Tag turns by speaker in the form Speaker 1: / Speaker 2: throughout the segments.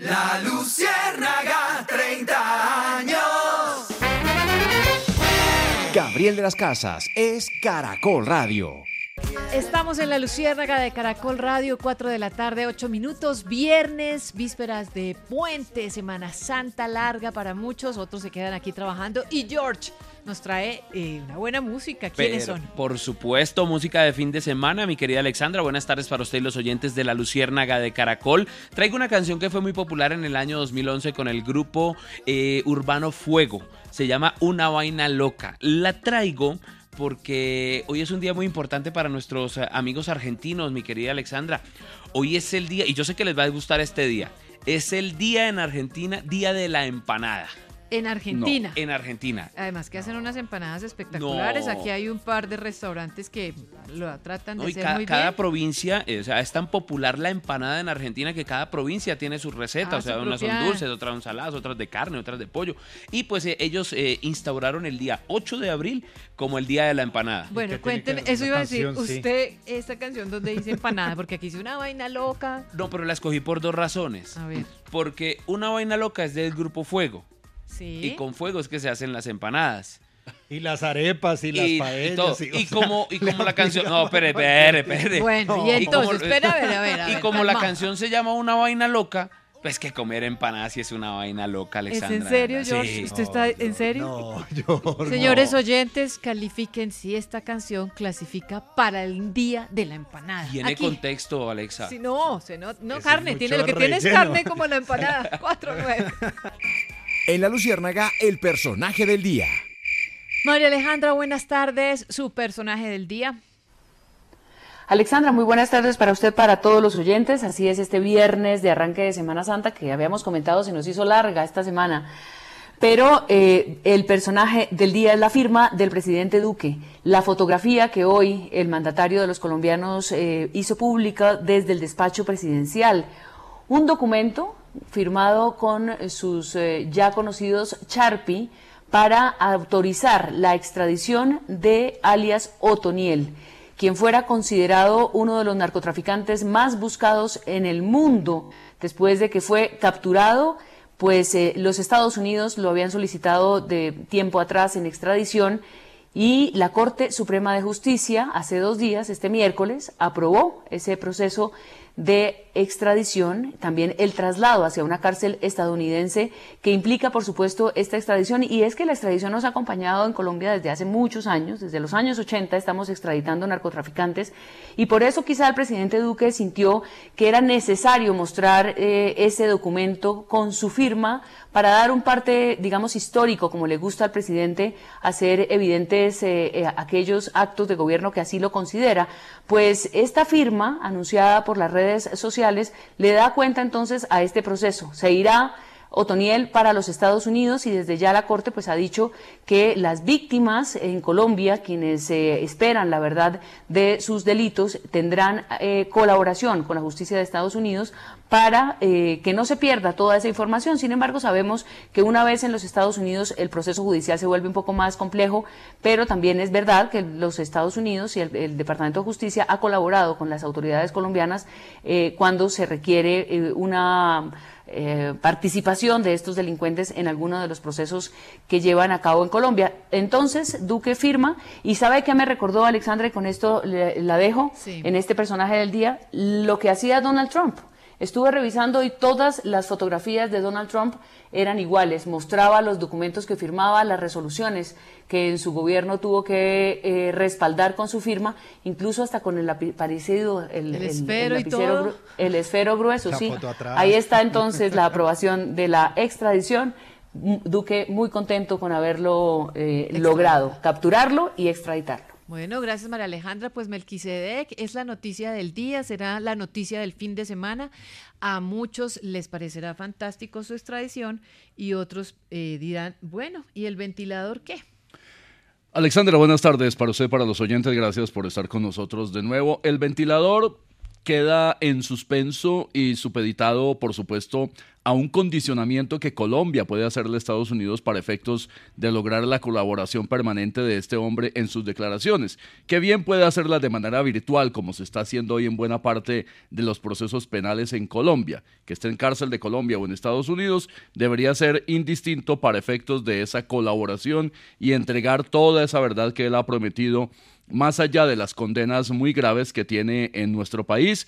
Speaker 1: La Luciérnaga, 30 años.
Speaker 2: Gabriel de las Casas es Caracol Radio.
Speaker 3: Estamos en la Luciérnaga de Caracol Radio, 4 de la tarde, 8 minutos, viernes, vísperas de puente, Semana Santa larga para muchos, otros se quedan aquí trabajando. Y George nos trae eh, una buena música. ¿Quiénes
Speaker 4: Pero,
Speaker 3: son?
Speaker 4: Por supuesto, música de fin de semana, mi querida Alexandra. Buenas tardes para usted y los oyentes de La Luciérnaga de Caracol. Traigo una canción que fue muy popular en el año 2011 con el grupo eh, Urbano Fuego. Se llama Una Vaina Loca. La traigo porque hoy es un día muy importante para nuestros eh, amigos argentinos, mi querida Alexandra. Hoy es el día, y yo sé que les va a gustar este día, es el día en Argentina, Día de la Empanada.
Speaker 3: En Argentina.
Speaker 4: No, en Argentina.
Speaker 3: Además que hacen unas empanadas espectaculares.
Speaker 4: No.
Speaker 3: Aquí hay un par de restaurantes que lo tratan de
Speaker 4: No, y
Speaker 3: hacer
Speaker 4: ca-
Speaker 3: muy
Speaker 4: cada
Speaker 3: bien.
Speaker 4: provincia, eh, o sea, es tan popular la empanada en Argentina que cada provincia tiene sus recetas.
Speaker 3: Ah,
Speaker 4: o sea,
Speaker 3: su
Speaker 4: unas son dulces, otras son saladas, otras de carne, otras de pollo. Y pues eh, ellos eh, instauraron el día 8 de abril como el día de la empanada.
Speaker 3: Bueno, cuénteme, eso iba a decir, usted, esta canción donde dice empanada, porque aquí dice una vaina loca.
Speaker 4: No, pero la escogí por dos razones.
Speaker 3: A ver,
Speaker 4: Porque una vaina loca es del grupo Fuego.
Speaker 3: Sí.
Speaker 4: Y con fuego es que se hacen las empanadas.
Speaker 5: Y las arepas y las
Speaker 4: y, y
Speaker 5: paellas.
Speaker 4: todo.
Speaker 5: y- o
Speaker 4: Y
Speaker 5: sea,
Speaker 4: como, y como la canción. No, espere,
Speaker 5: a
Speaker 4: espere, espere.
Speaker 3: Bueno, y
Speaker 4: Y como-
Speaker 3: entonces, espera, a ver, a ver. a
Speaker 4: Y
Speaker 3: ver,
Speaker 4: como la canción se llama Una vaina loca, pues que comer empanadas sí es una vaina loca,
Speaker 3: ¿Es
Speaker 4: Alexandra.
Speaker 3: en serio,
Speaker 4: Sí.
Speaker 3: George? ¿Usted está en serio?
Speaker 5: No, yo.
Speaker 3: Señores
Speaker 5: no.
Speaker 3: oyentes, califiquen si esta canción clasifica para el día de la empanada.
Speaker 4: Tiene
Speaker 3: Aquí.
Speaker 4: contexto, Alexa.
Speaker 3: Si no, se no, no
Speaker 5: es
Speaker 3: carne, tiene lo que tiene es
Speaker 5: relleno.
Speaker 3: carne como la empanada. 4 9.
Speaker 2: En La Luciérnaga, el personaje del día.
Speaker 3: María Alejandra, buenas tardes. Su personaje del día.
Speaker 6: Alexandra, muy buenas tardes para usted, para todos los oyentes. Así es, este viernes de arranque de Semana Santa que habíamos comentado se nos hizo larga esta semana. Pero eh, el personaje del día es la firma del presidente Duque. La fotografía que hoy el mandatario de los colombianos eh, hizo pública desde el despacho presidencial. Un documento firmado con sus eh, ya conocidos Charpi para autorizar la extradición de alias Otoniel quien fuera considerado uno de los narcotraficantes más buscados en el mundo. Después de que fue capturado, pues eh, los Estados Unidos lo habían solicitado de tiempo atrás en extradición y la Corte Suprema de Justicia hace dos días, este miércoles, aprobó ese proceso de extradición, también el traslado hacia una cárcel estadounidense que implica, por supuesto, esta extradición. Y es que la extradición nos ha acompañado en Colombia desde hace muchos años, desde los años 80 estamos extraditando narcotraficantes y por eso quizá el presidente Duque sintió que era necesario mostrar eh, ese documento con su firma para dar un parte, digamos, histórico, como le gusta al presidente, hacer evidentes eh, eh, aquellos actos de gobierno que así lo considera. Pues esta firma, anunciada por las redes sociales, le da cuenta entonces a este proceso. Se irá Otoniel para los Estados Unidos y desde ya la Corte pues ha dicho que las víctimas en Colombia, quienes eh, esperan la verdad de sus delitos, tendrán eh, colaboración con la justicia de Estados Unidos para eh, que no se pierda toda esa información. Sin embargo, sabemos que una vez en los Estados Unidos el proceso judicial se vuelve un poco más complejo, pero también es verdad que los Estados Unidos y el, el Departamento de Justicia ha colaborado con las autoridades colombianas eh, cuando se requiere una eh, participación de estos delincuentes en alguno de los procesos que llevan a cabo en Colombia. Entonces, Duque firma y sabe que me recordó Alexandra y con esto le- la dejo
Speaker 3: Sí.
Speaker 6: en este personaje del día, lo que hacía Donald Trump. Estuve revisando y todas las fotografías de Donald Trump eran iguales. Mostraba los documentos que firmaba, las resoluciones que en su gobierno tuvo que eh, respaldar con su firma, incluso hasta con el parecido,
Speaker 3: el, esfero, y todo.
Speaker 6: el esfero grueso, sí. Ahí está entonces la aprobación de la extradición. Duque muy contento con haberlo eh, logrado, capturarlo y extraditarlo.
Speaker 3: Bueno, gracias María Alejandra. Pues Melquisedec es la noticia del día, será la noticia del fin de semana. A muchos les parecerá fantástico su extradición y otros eh, dirán, bueno, ¿y el ventilador qué?
Speaker 7: Alexandra, buenas tardes para usted, para los oyentes. Gracias por estar con nosotros de nuevo. El ventilador queda en suspenso y supeditado, por supuesto, a un condicionamiento que Colombia puede hacerle a Estados Unidos para efectos de lograr la colaboración permanente de este hombre en sus declaraciones, que bien puede hacerla de manera virtual, como se está haciendo hoy en buena parte de los procesos penales en Colombia, que esté en cárcel de Colombia o en Estados Unidos, debería ser indistinto para efectos de esa colaboración y entregar toda esa verdad que él ha prometido más allá de las condenas muy graves que tiene en nuestro país.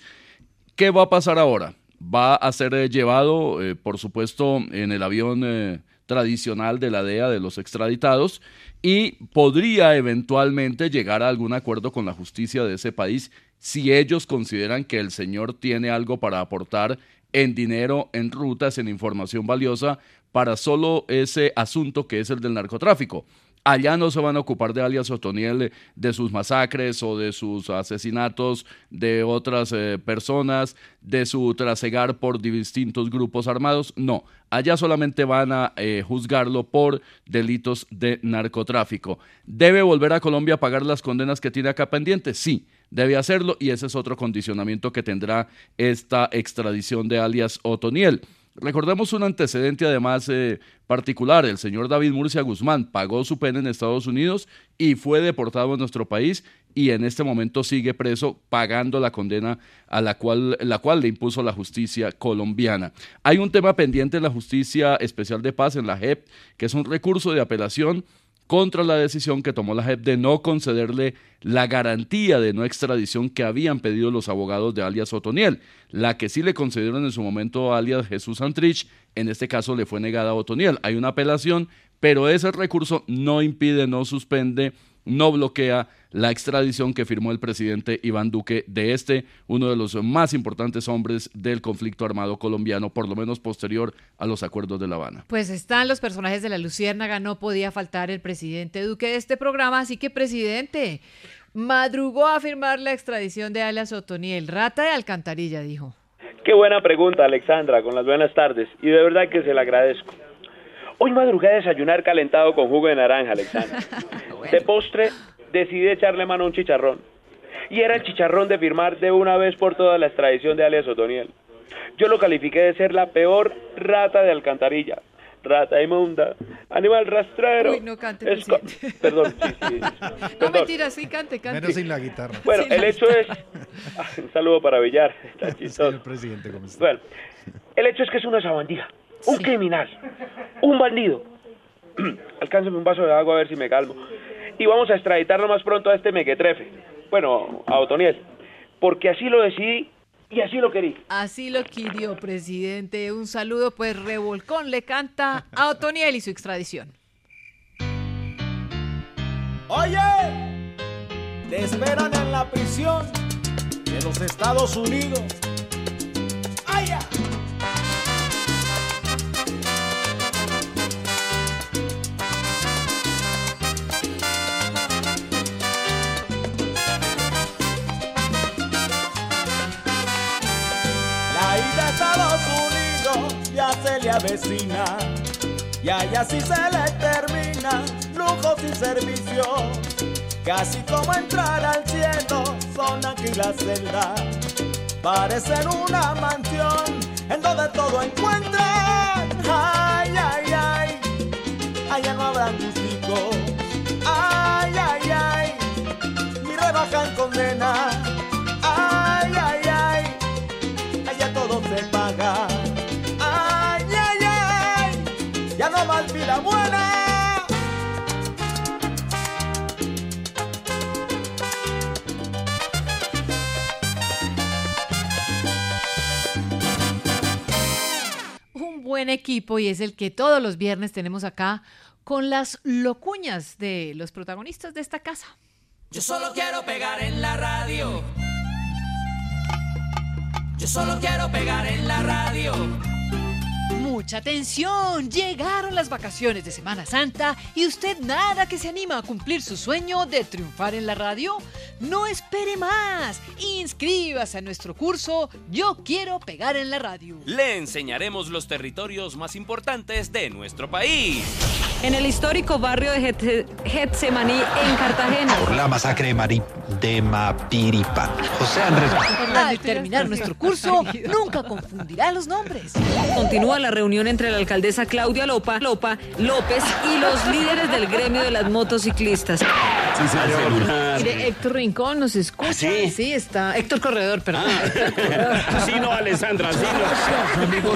Speaker 7: ¿Qué va a pasar ahora? Va a ser eh, llevado, eh, por supuesto, en el avión eh, tradicional de la DEA de los extraditados y podría eventualmente llegar a algún acuerdo con la justicia de ese país si ellos consideran que el señor tiene algo para aportar en dinero, en rutas, en información valiosa para solo ese asunto que es el del narcotráfico. Allá no se van a ocupar de alias Otoniel, de sus masacres o de sus asesinatos de otras eh, personas, de su trasegar por distintos grupos armados. No, allá solamente van a eh, juzgarlo por delitos de narcotráfico. ¿Debe volver a Colombia a pagar las condenas que tiene acá pendientes? Sí, debe hacerlo y ese es otro condicionamiento que tendrá esta extradición de alias Otoniel. Recordemos un antecedente además eh, particular. El señor David Murcia Guzmán pagó su pena en Estados Unidos y fue deportado a nuestro país y en este momento sigue preso pagando la condena a la cual, la cual le impuso la justicia colombiana. Hay un tema pendiente en la Justicia Especial de Paz, en la JEP, que es un recurso de apelación contra la decisión que tomó la JEP de no concederle la garantía de no extradición que habían pedido los abogados de alias Otoniel. La que sí le concedieron en su momento a alias Jesús Santrich, en este caso le fue negada a Otoniel. Hay una apelación, pero ese recurso no impide, no suspende no bloquea la extradición que firmó el presidente Iván Duque de este, uno de los más importantes hombres del conflicto armado colombiano, por lo menos posterior a los acuerdos de La Habana.
Speaker 3: Pues están los personajes de la Luciérnaga, no podía faltar el presidente Duque de este programa, así que presidente, madrugó a firmar la extradición de alias Otoniel, rata de alcantarilla, dijo.
Speaker 8: Qué buena pregunta, Alexandra, con las buenas tardes, y de verdad que se la agradezco. Hoy madrugué a desayunar calentado con jugo de naranja, Alexandra. De postre decidí echarle mano a un chicharrón. Y era el chicharrón de firmar de una vez por todas la extradición de alias Otoniel. Yo lo califiqué de ser la peor rata de alcantarilla. Rata inmunda, animal rastrero.
Speaker 3: Uy, no cante,
Speaker 8: Perdón, sí, sí.
Speaker 3: No, mentira, sí, cante, cante.
Speaker 5: Menos sin la guitarra.
Speaker 8: Bueno, el hecho es... Ah, un saludo para Villar, está chistoso.
Speaker 5: presidente, ¿cómo está?
Speaker 8: Bueno, el hecho es que es una sabandija un criminal, un bandido. Alcánzame un vaso de agua a ver si me calmo. Y vamos a extraditarlo más pronto a este mequetrefe. Bueno, a Otoniel. Porque así lo decidí y así lo querí.
Speaker 3: Así lo querió, presidente. Un saludo, pues Revolcón le canta a Otoniel y su extradición.
Speaker 9: Oye, te esperan en la prisión de los Estados Unidos. ¡Ay, se avecina y allá sí se le termina lujos y servicios. Casi como entrar al cielo son aquí las celdas. Parecen una mansión en donde todo encuentran.
Speaker 3: Buen equipo y es el que todos los viernes tenemos acá con las locuñas de los protagonistas de esta casa.
Speaker 10: Yo solo quiero pegar en la radio. Yo solo quiero pegar en la radio.
Speaker 3: Mucha atención, llegaron las vacaciones de Semana Santa y usted nada que se anima a cumplir su sueño de triunfar en la radio. No espere más, inscríbase a nuestro curso Yo quiero pegar en la radio.
Speaker 4: Le enseñaremos los territorios más importantes de nuestro país.
Speaker 11: En el histórico barrio de Get- Getsemaní, en Cartagena.
Speaker 9: Por la masacre de, Mari, de Mapiripa. José Andrés.
Speaker 3: Al terminar nuestro curso, nunca confundirá los nombres.
Speaker 11: Continúa la reunión entre la alcaldesa Claudia Lopa, Lopa López y los líderes del gremio de las motociclistas.
Speaker 3: Mire, Héctor Rincón nos escucha. Sí, está. Héctor Corredor, perdón.
Speaker 12: Sí, no, Alessandra, sí, no.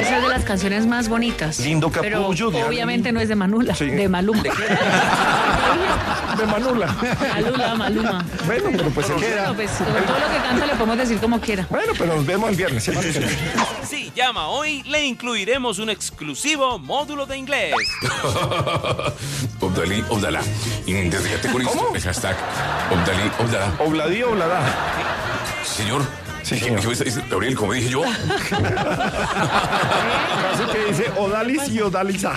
Speaker 6: Esa es de las canciones más bonitas.
Speaker 9: Lindo capullo de
Speaker 6: obviamente no es de Manula, de Maluma.
Speaker 9: De Manula.
Speaker 6: Malula, Maluma.
Speaker 9: Bueno, pero pues se queda.
Speaker 6: Bueno, pues todo lo que canta le podemos decir como quiera.
Speaker 9: Bueno, pero nos vemos el viernes. ¿sí?
Speaker 4: Llama hoy, le incluiremos un exclusivo módulo de inglés.
Speaker 13: Obdalí, Obdalá. Desde con. El hashtag Obdalí, Obdalá.
Speaker 9: Obladí, Obladá.
Speaker 13: Señor.
Speaker 9: Sí,
Speaker 13: ¿qué-
Speaker 9: señor.
Speaker 13: qué dice- dice Gabriel, como dije yo.
Speaker 9: Frase que dice Odalis y Odaliza.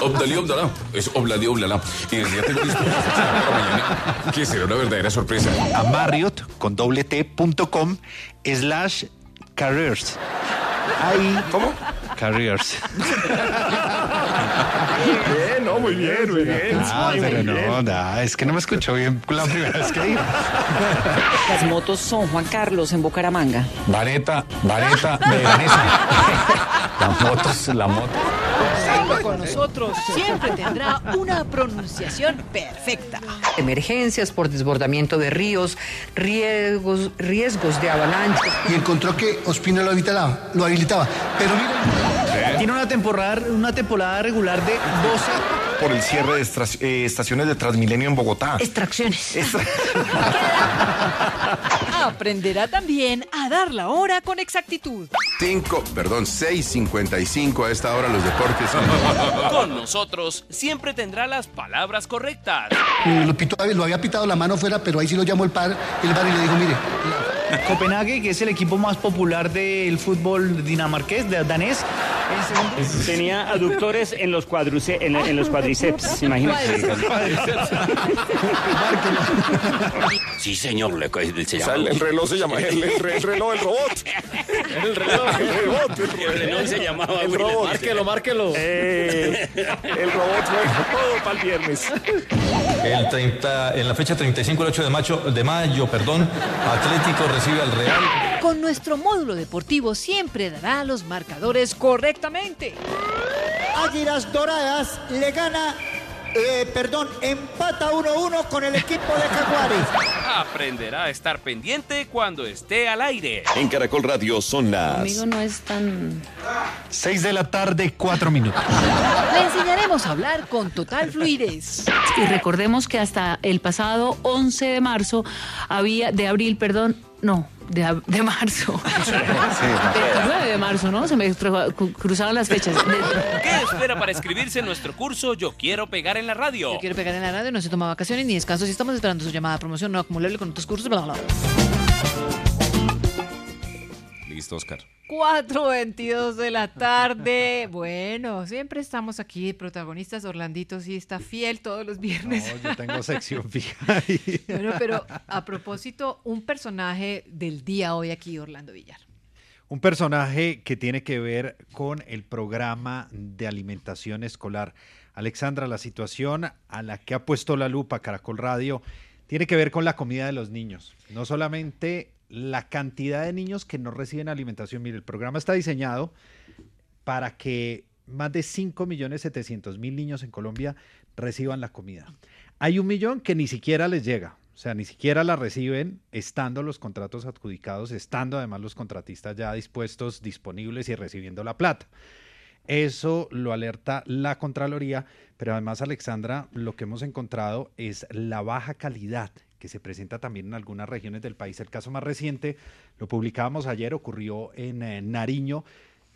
Speaker 13: Obdalí, Obdalá. Es Obladí, Obdalá. Y desde ya tengo listo para mañana, que será una verdadera sorpresa.
Speaker 9: A Marriott con doble T punto com slash careers. Ahí. ¿Cómo? Careers. Bien, no, muy bien, muy bien. Ah,
Speaker 3: Muy
Speaker 9: pero
Speaker 3: bien.
Speaker 9: no, da, es que no me escuchó bien la primera vez que dijo.
Speaker 11: Las motos son Juan Carlos en Bucaramanga.
Speaker 13: Vareta, vareta, veranesa.
Speaker 9: Las motos, la moto.
Speaker 3: Con nosotros siempre tendrá una pronunciación perfecta.
Speaker 14: Emergencias por desbordamiento de ríos, riesgos, riesgos de avalancha.
Speaker 15: y encontró que Ospina lo habilitaba, lo habilitaba. Pero miren,
Speaker 5: Tiene una temporada, una temporada regular de 12
Speaker 9: Por el cierre de estra- eh, estaciones de Transmilenio en Bogotá.
Speaker 14: Extracciones.
Speaker 3: Aprenderá también a dar la hora con exactitud.
Speaker 13: 5, perdón, 6.55 a esta hora los deportes.
Speaker 4: Con nosotros siempre tendrá las palabras correctas.
Speaker 15: eh, lo, pitó- lo había pitado la mano fuera, pero ahí sí lo llamó el par, el bar y le dijo, mire,
Speaker 5: Copenhague, que es el equipo más popular del fútbol dinamarqués, de- danés. Segundo-
Speaker 12: Tenía aductores en los, cuadruce- en, en los cuadriceps, imagínate.
Speaker 16: Sí, señor, le, el, se
Speaker 9: O sea, el, el reloj se llama. El, el el reloj, el robot.
Speaker 16: El reloj.
Speaker 9: El robot. El,
Speaker 16: El reloj se llamaba
Speaker 9: El robot.
Speaker 16: Márquelo,
Speaker 9: márquelo. Eh, el robot fue todo para el viernes.
Speaker 17: El 30, en la fecha 35 el 8 de mayo, de mayo, perdón, Atlético recibe al Real.
Speaker 3: Con nuestro módulo deportivo siempre dará los marcadores correctamente.
Speaker 1: Águilas Doradas le gana, eh, perdón, empata 1-1 con el equipo de Jaguares.
Speaker 4: Aprenderá a estar pendiente cuando esté al aire.
Speaker 18: En Caracol Radio son las...
Speaker 11: Conmigo no es tan...
Speaker 9: 6 de la tarde, 4 minutos.
Speaker 3: Le enseñaremos a hablar con total fluidez.
Speaker 6: Y recordemos que hasta el pasado 11 de marzo había, de abril, perdón, no, de, de marzo. 29 de marzo, ¿no? Se me cruzaron las fechas.
Speaker 4: ¿Qué espera para inscribirse en nuestro curso Yo Quiero Pegar en la Radio?
Speaker 3: Yo quiero pegar en la radio, no se toma vacaciones ni descansos y estamos esperando su llamada de promoción no acumulable con otros cursos. Bla, bla, bla.
Speaker 13: Listo, Oscar.
Speaker 3: 4.22 de la tarde. Bueno, siempre estamos aquí protagonistas. Orlandito sí está fiel todos los viernes.
Speaker 5: No, yo tengo sección fija ahí.
Speaker 3: Bueno, pero a propósito, un personaje del día hoy aquí, Orlando Villar.
Speaker 5: Un personaje que tiene que ver con el programa de alimentación escolar. Alexandra, la situación a la que ha puesto la lupa Caracol Radio tiene que ver con la comida de los niños. No solamente la cantidad de niños que no reciben alimentación. Mire, el programa está diseñado para que más de 5.700.000 niños en Colombia reciban la comida. Hay un millón que ni siquiera les llega, o sea, ni siquiera la reciben estando los contratos adjudicados, estando además los contratistas ya dispuestos, disponibles y recibiendo la plata. Eso lo alerta la Contraloría, pero además, Alexandra, lo que hemos encontrado es la baja calidad que se presenta también en algunas regiones del país. El caso más reciente, lo publicábamos ayer, ocurrió en eh, Nariño.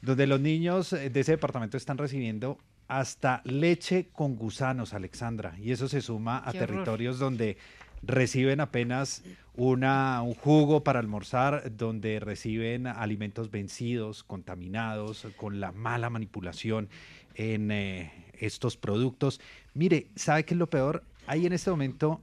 Speaker 5: donde los niños eh, de ese departamento están recibiendo hasta leche con gusanos, Alexandra, y eso se suma a
Speaker 3: Qué horror.
Speaker 5: territorios donde reciben apenas una, un jugo para almorzar, donde reciben alimentos vencidos, contaminados, con la mala manipulación en eh, estos productos. Mire, ¿sabe qué es lo peor? Hay en este momento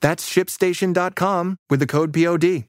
Speaker 19: That's shipstation.com with the code POD.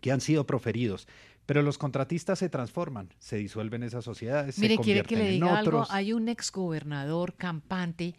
Speaker 5: Que han sido proferidos. Pero los contratistas se transforman, se disuelven esas sociedades,
Speaker 3: Mire,
Speaker 5: se
Speaker 3: quiere que le
Speaker 5: en
Speaker 3: diga algo. Hay un exgobernador campante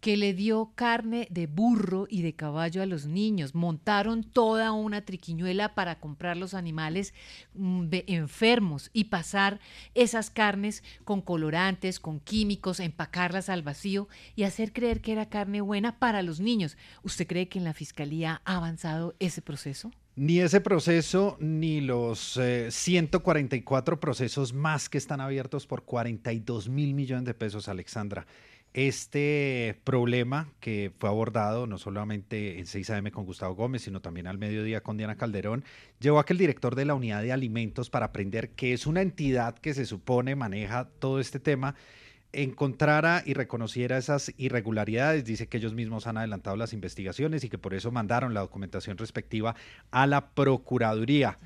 Speaker 3: que le dio carne de burro y de caballo a los niños. Montaron toda una triquiñuela para comprar los animales mm, enfermos y pasar esas carnes con colorantes, con químicos, empacarlas al vacío y hacer creer que era carne buena para los niños. ¿Usted cree que en la fiscalía ha avanzado ese proceso?
Speaker 5: Ni ese proceso, ni los eh, 144 procesos más que están abiertos por 42 mil millones de pesos, Alexandra. Este problema que fue abordado no solamente en 6 AM con Gustavo Gómez, sino también al mediodía con Diana Calderón, llevó a que el director de la unidad de alimentos, para aprender que es una entidad que se supone maneja todo este tema, encontrara y reconociera esas irregularidades. Dice que ellos mismos han adelantado las investigaciones y que por eso mandaron la documentación respectiva a la Procuraduría.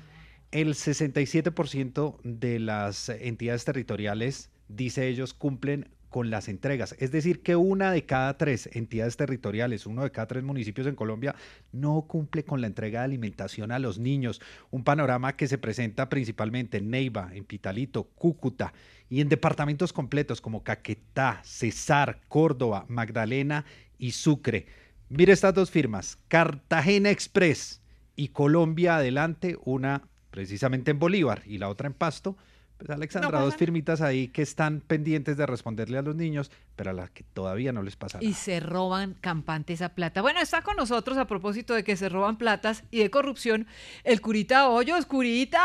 Speaker 5: El 67% de las entidades territoriales, dice ellos, cumplen con las entregas. Es decir, que una de cada tres entidades territoriales, uno de cada tres municipios en Colombia, no cumple con la entrega de alimentación a los niños. Un panorama que se presenta principalmente en Neiva, en Pitalito, Cúcuta y en departamentos completos como Caquetá, Cesar, Córdoba, Magdalena y Sucre. Mire estas dos firmas, Cartagena Express y Colombia Adelante, una precisamente en Bolívar y la otra en Pasto. Pues Alexandra, dos firmitas ahí que están pendientes de responderle a los niños, pero a las que todavía no les pasa nada.
Speaker 3: Y se roban campante esa plata. Bueno, está con nosotros a propósito de que se roban platas y de corrupción el curita Hoyos. ¡Curita!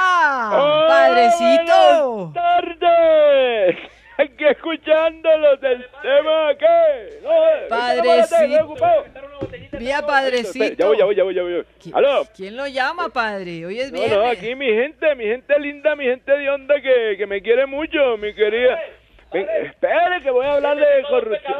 Speaker 3: ¡Padrecito!
Speaker 20: Buenas tardes. Aquí escuchándolos del tema que. No, eh,
Speaker 3: Padrecito.
Speaker 20: Espera,
Speaker 3: padrecito.
Speaker 20: Ya voy, ya voy, ya voy, ya voy. ¿Aló?
Speaker 3: ¿Quién lo llama, padre? Hoy es
Speaker 20: No,
Speaker 3: viernes.
Speaker 20: no, aquí mi gente, mi gente linda, mi gente de onda que, que me quiere mucho, mi querida. Ven, espere que voy a hablar de corrupción.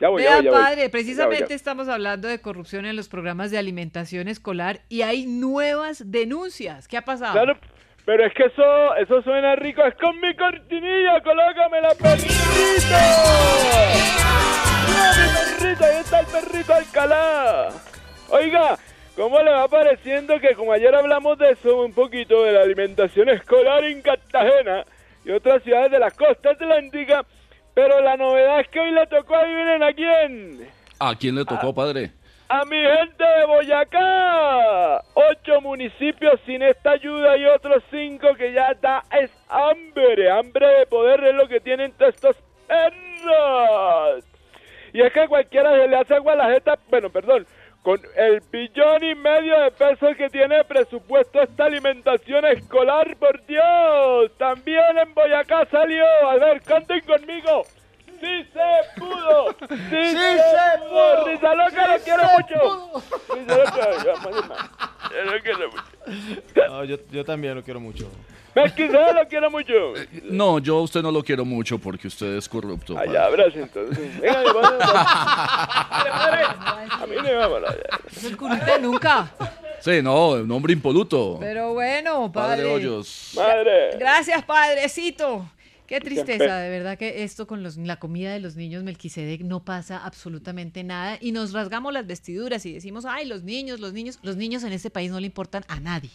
Speaker 20: Ya voy, ya
Speaker 3: Vea,
Speaker 20: voy, ya voy.
Speaker 3: padre,
Speaker 20: Ya voy,
Speaker 3: precisamente
Speaker 20: ya.
Speaker 3: estamos hablando de corrupción en los programas de alimentación escolar y hay nuevas denuncias. ¿Qué ha pasado?
Speaker 20: Claro, pero es que eso, eso suena rico. Es con mi cortinilla, colócame la perrito. Mira mi perrito, ahí está el perrito Alcalá. Oiga, ¿cómo le va pareciendo que como ayer hablamos de eso un poquito, de la alimentación escolar en Cartagena y otras ciudades de la costa atlántica, pero la novedad es que hoy le tocó, adivinen a quién.
Speaker 7: ¿A quién le tocó, padre?
Speaker 20: A mi gente de Boyacá. Ocho municipios sin esta ayuda y otros cinco que ya da es hambre. Hambre de poder es lo que tienen todos estos perros. Y es que cualquiera se le hace agua a la jeta, bueno, perdón, con el billón y medio de pesos que tiene presupuesto esta alimentación escolar, por Dios. También en Boyacá salió. A ver, canten conmigo. ¡Sí se pudo! ¡Sí,
Speaker 21: ¡Sí
Speaker 20: se,
Speaker 21: se
Speaker 20: pudo!
Speaker 21: pudo!
Speaker 20: ¡Risa loca, lo
Speaker 21: ¡Sí
Speaker 20: quiero
Speaker 21: se
Speaker 20: mucho! ¡Risa loca, ya, más, más. Lo quiero mucho.
Speaker 9: No, yo, yo también lo quiero mucho.
Speaker 20: Melquisede lo quiero mucho.
Speaker 7: No, yo a usted no lo quiero mucho porque usted es corrupto.
Speaker 20: Allá, abrazo entonces. Venga, padre. A mí no me va a hablar.
Speaker 3: El curita nunca.
Speaker 7: Sí, no, un hombre impoluto.
Speaker 3: Pero bueno,
Speaker 7: Padre
Speaker 3: padre.
Speaker 7: Hoyos.
Speaker 20: Madre.
Speaker 3: Gracias, padrecito. Qué tristeza, de verdad que esto con los, la comida de los niños Melquisedec no pasa absolutamente nada y nos rasgamos las vestiduras y decimos, ay, los niños, los niños, los niños en este país no le importan a nadie.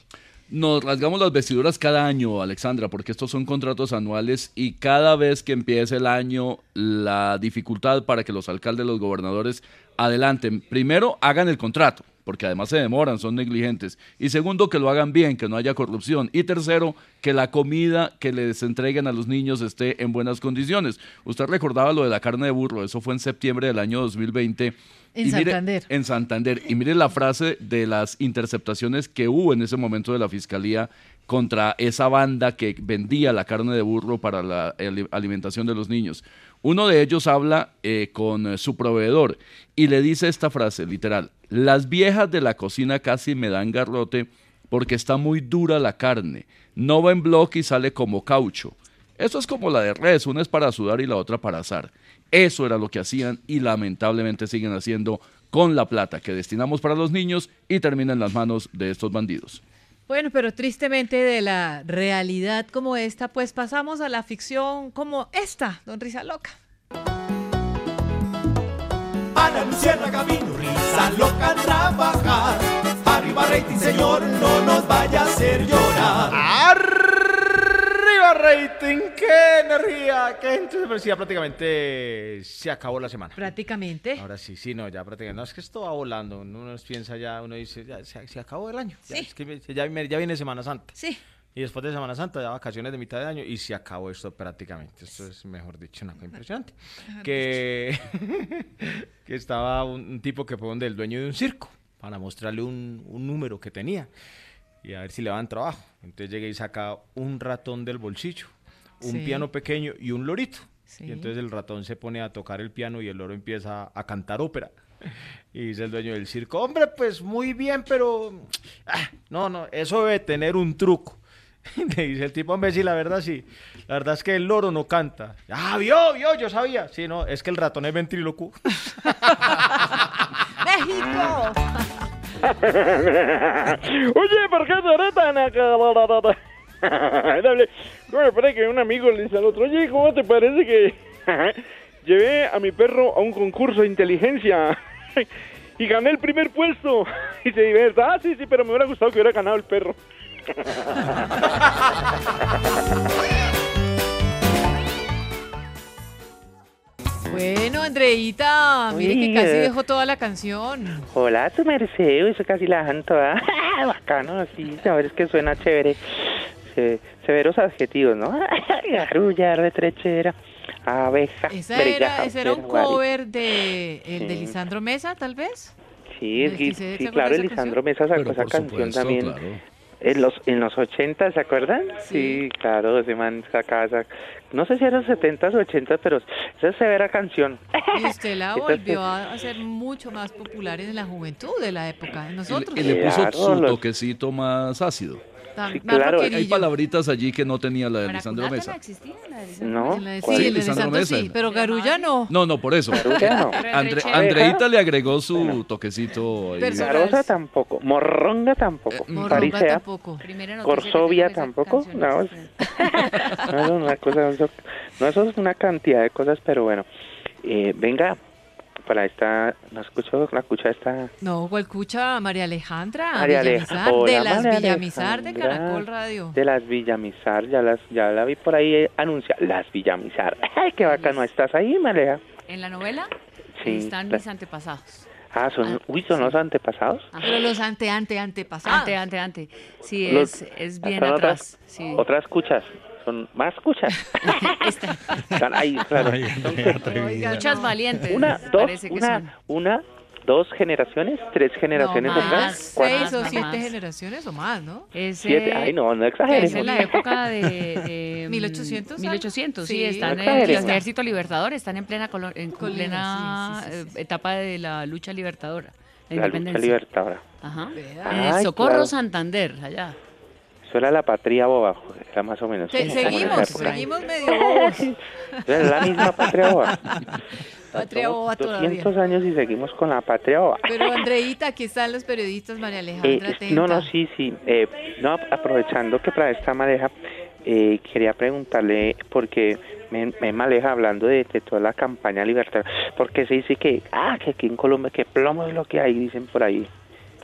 Speaker 7: Nos rasgamos las vestiduras cada año, Alexandra, porque estos son contratos anuales y cada vez que empiece el año, la dificultad para que los alcaldes, los gobernadores adelanten, primero hagan el contrato, porque además se demoran, son negligentes. Y segundo, que lo hagan bien, que no haya corrupción. Y tercero, que la comida que les entreguen a los niños esté en buenas condiciones. Usted recordaba lo de la carne de burro, eso fue en septiembre del año 2020.
Speaker 3: En
Speaker 7: Y mire-
Speaker 3: Santander.
Speaker 7: en Santander. Y mire la frase de las interceptaciones que hubo en ese momento de la fiscalía contra esa banda que vendía la carne de burro para la ali- alimentación de los niños. Uno de ellos habla eh, con su proveedor y le dice esta frase, literal, las viejas de la cocina casi me dan garrote porque está muy dura la carne, no va en bloque y sale como caucho. Eso es como la de res, una es para sudar y la otra para asar. Eso era lo que hacían y lamentablemente siguen haciendo con la plata que destinamos para los niños y termina en las manos de estos bandidos.
Speaker 3: Bueno, pero tristemente de la realidad como esta, pues pasamos a la ficción como esta, don Risa Loca.
Speaker 22: Ana Luciérnaga vino, risa loca a trabajar. Arriba rating, señor, no nos vaya a hacer llorar.
Speaker 9: ¡Arriba rating! ¡Qué energía! ¡Qué gente! Sí, prácticamente se acabó la semana.
Speaker 3: Prácticamente.
Speaker 9: Ahora sí, sí, no, ya prácticamente. No, es que esto va volando. Uno piensa ya, uno dice, ya se, se acabó el año. Ya, es que ya, viene- ya viene Semana Santa.
Speaker 3: Sí.
Speaker 9: Y después de Semana Santa, ya vacaciones de mitad de año y se acabó esto prácticamente. Esto es, mejor dicho, una cosa impresionante. Que, que estaba un, un tipo que fue donde el dueño de un circo para mostrarle un, un número que tenía y a ver si le daban trabajo. Entonces llegué y saca un ratón del bolsillo, un
Speaker 3: Sí.
Speaker 9: piano pequeño y un lorito.
Speaker 3: Sí.
Speaker 9: Y entonces el ratón se pone a tocar el piano y el loro empieza a cantar ópera. Y dice el dueño del circo, hombre, pues muy bien, pero... ah, no, no, eso debe tener un truco. Le dice el tipo, hombre, sí, la verdad sí. La verdad es que el loro no canta. Ah, vio, vio, yo sabía. Sí, no, es que el ratón es ventrílocuo.
Speaker 3: ¡México!
Speaker 8: Oye, ¿por qué eres tan ¿Cómo me parece que un amigo le dice al otro, oye, ¿cómo te parece que llevé a mi perro a un concurso de inteligencia y gané el primer puesto? Y se divierte, ah, sí, sí, pero me hubiera gustado que hubiera ganado el perro.
Speaker 3: Bueno, Andreita, mire que casi dejó toda la canción.
Speaker 23: Hola, tu merced, eso casi la dejan toda. Bacano, así, a ver, es que suena chévere. Se- severos adjetivos, ¿no? Garulla, retrechera, abeja,
Speaker 3: Esa era, ese era un cover de el de
Speaker 23: Sí.
Speaker 3: Lisandro Mesa, tal vez.
Speaker 23: Sí, es sí,
Speaker 3: ¿se acuerda
Speaker 23: claro, Lisandro Mesa sacó esa canción
Speaker 7: supuesto,
Speaker 23: también.
Speaker 7: claro.
Speaker 23: En los, en los 80, ¿se acuerdan? Sí, claro, ese man sacaba. No sé si eran 70s o 80s, pero esa es severa canción.
Speaker 3: Y usted la volvió a hacer mucho más popular en la juventud de la época de nosotros.
Speaker 7: Y le puso
Speaker 23: Claro,
Speaker 7: su
Speaker 23: los-
Speaker 7: toquecito más ácido.
Speaker 23: Sí, claro.
Speaker 7: Hay palabritas allí que no tenía la de Lisandro Mesa.
Speaker 23: No,
Speaker 3: En la de-
Speaker 7: ¿cuál
Speaker 3: sí, la
Speaker 7: Lisandro
Speaker 3: Lisandro
Speaker 7: Mesa.
Speaker 3: sí, pero Garulla no.
Speaker 7: No, no, por eso.
Speaker 23: Garulla no.
Speaker 7: Andre-. Andreita le agregó su toquecito. ahí.
Speaker 23: Garosa tampoco, Morronga tampoco,
Speaker 3: Morronga
Speaker 23: Farisea,
Speaker 3: tampoco. Primera noticia que
Speaker 23: Corsovia tampoco, no, es- no, es una cosa, eso- no, eso es una cantidad de cosas, pero bueno, eh, venga, para esta, no escucho, la escucha esta,
Speaker 3: No, ¿cuál escucha? María Alejandra
Speaker 23: María Aleja-
Speaker 3: Villamizar,
Speaker 23: Hola,
Speaker 3: de las
Speaker 23: María
Speaker 3: Villamizar de
Speaker 23: Alejandra.
Speaker 3: Caracol Radio.
Speaker 23: de las Villamizar, ya las, ya la vi por ahí eh, anunciar, las Villamizar, ay, qué bacano, ¿estás ahí, Maleja?
Speaker 24: En la novela
Speaker 23: Sí,
Speaker 24: están
Speaker 23: la-
Speaker 24: mis antepasados.
Speaker 23: ah, son, uy, son los antepasados,
Speaker 3: Pero los ante, ante, antepasados.
Speaker 24: Ante, ante, ante. Sí,
Speaker 23: Los-
Speaker 24: es, es bien
Speaker 23: son
Speaker 24: atrás.
Speaker 23: otras,
Speaker 24: Sí.
Speaker 23: otras escuchas, son más Están ahí, claro, son-
Speaker 24: Muchas valientes.
Speaker 23: Una, dos, una,
Speaker 24: son.
Speaker 23: una, dos generaciones, tres generaciones
Speaker 3: No,
Speaker 23: atrás.
Speaker 3: más, seis o siete
Speaker 24: más.
Speaker 3: generaciones o más, ¿no?
Speaker 24: Ese-
Speaker 23: Siete. Ay, no, no exageres.
Speaker 24: Es en la época de... de, mm,
Speaker 3: 1800,
Speaker 24: 1800, sí,
Speaker 3: Sí.
Speaker 24: están
Speaker 23: No
Speaker 24: en el
Speaker 23: exageremos.
Speaker 24: ejército libertador, están en plena, colo- en
Speaker 3: Colonia,
Speaker 24: plena
Speaker 3: sí, sí, sí,
Speaker 24: etapa de la lucha libertadora, la,
Speaker 23: La lucha libertadora.
Speaker 24: Ajá.
Speaker 23: Ay,
Speaker 24: Eh, Socorro
Speaker 23: claro.
Speaker 24: Santander, allá.
Speaker 23: Eso era la patria boba, era más o menos.
Speaker 3: Se- seguimos, seguimos medio bobos.
Speaker 23: Era la misma patria boba.
Speaker 3: Patria boba todavía.
Speaker 23: 200 años y seguimos con la patria boba.
Speaker 3: Pero Andreita, aquí están los periodistas, María
Speaker 23: Eh,
Speaker 3: Alejandra, atenta.
Speaker 23: no, no, sí, sí. Eh, no, aprovechando que para esta madeja, eh, quería preguntarle, porque me, me maleja hablando de, de toda la campaña libertad, porque se dice que, ah, que aquí en Colombia, que plomo es lo que hay, dicen por ahí.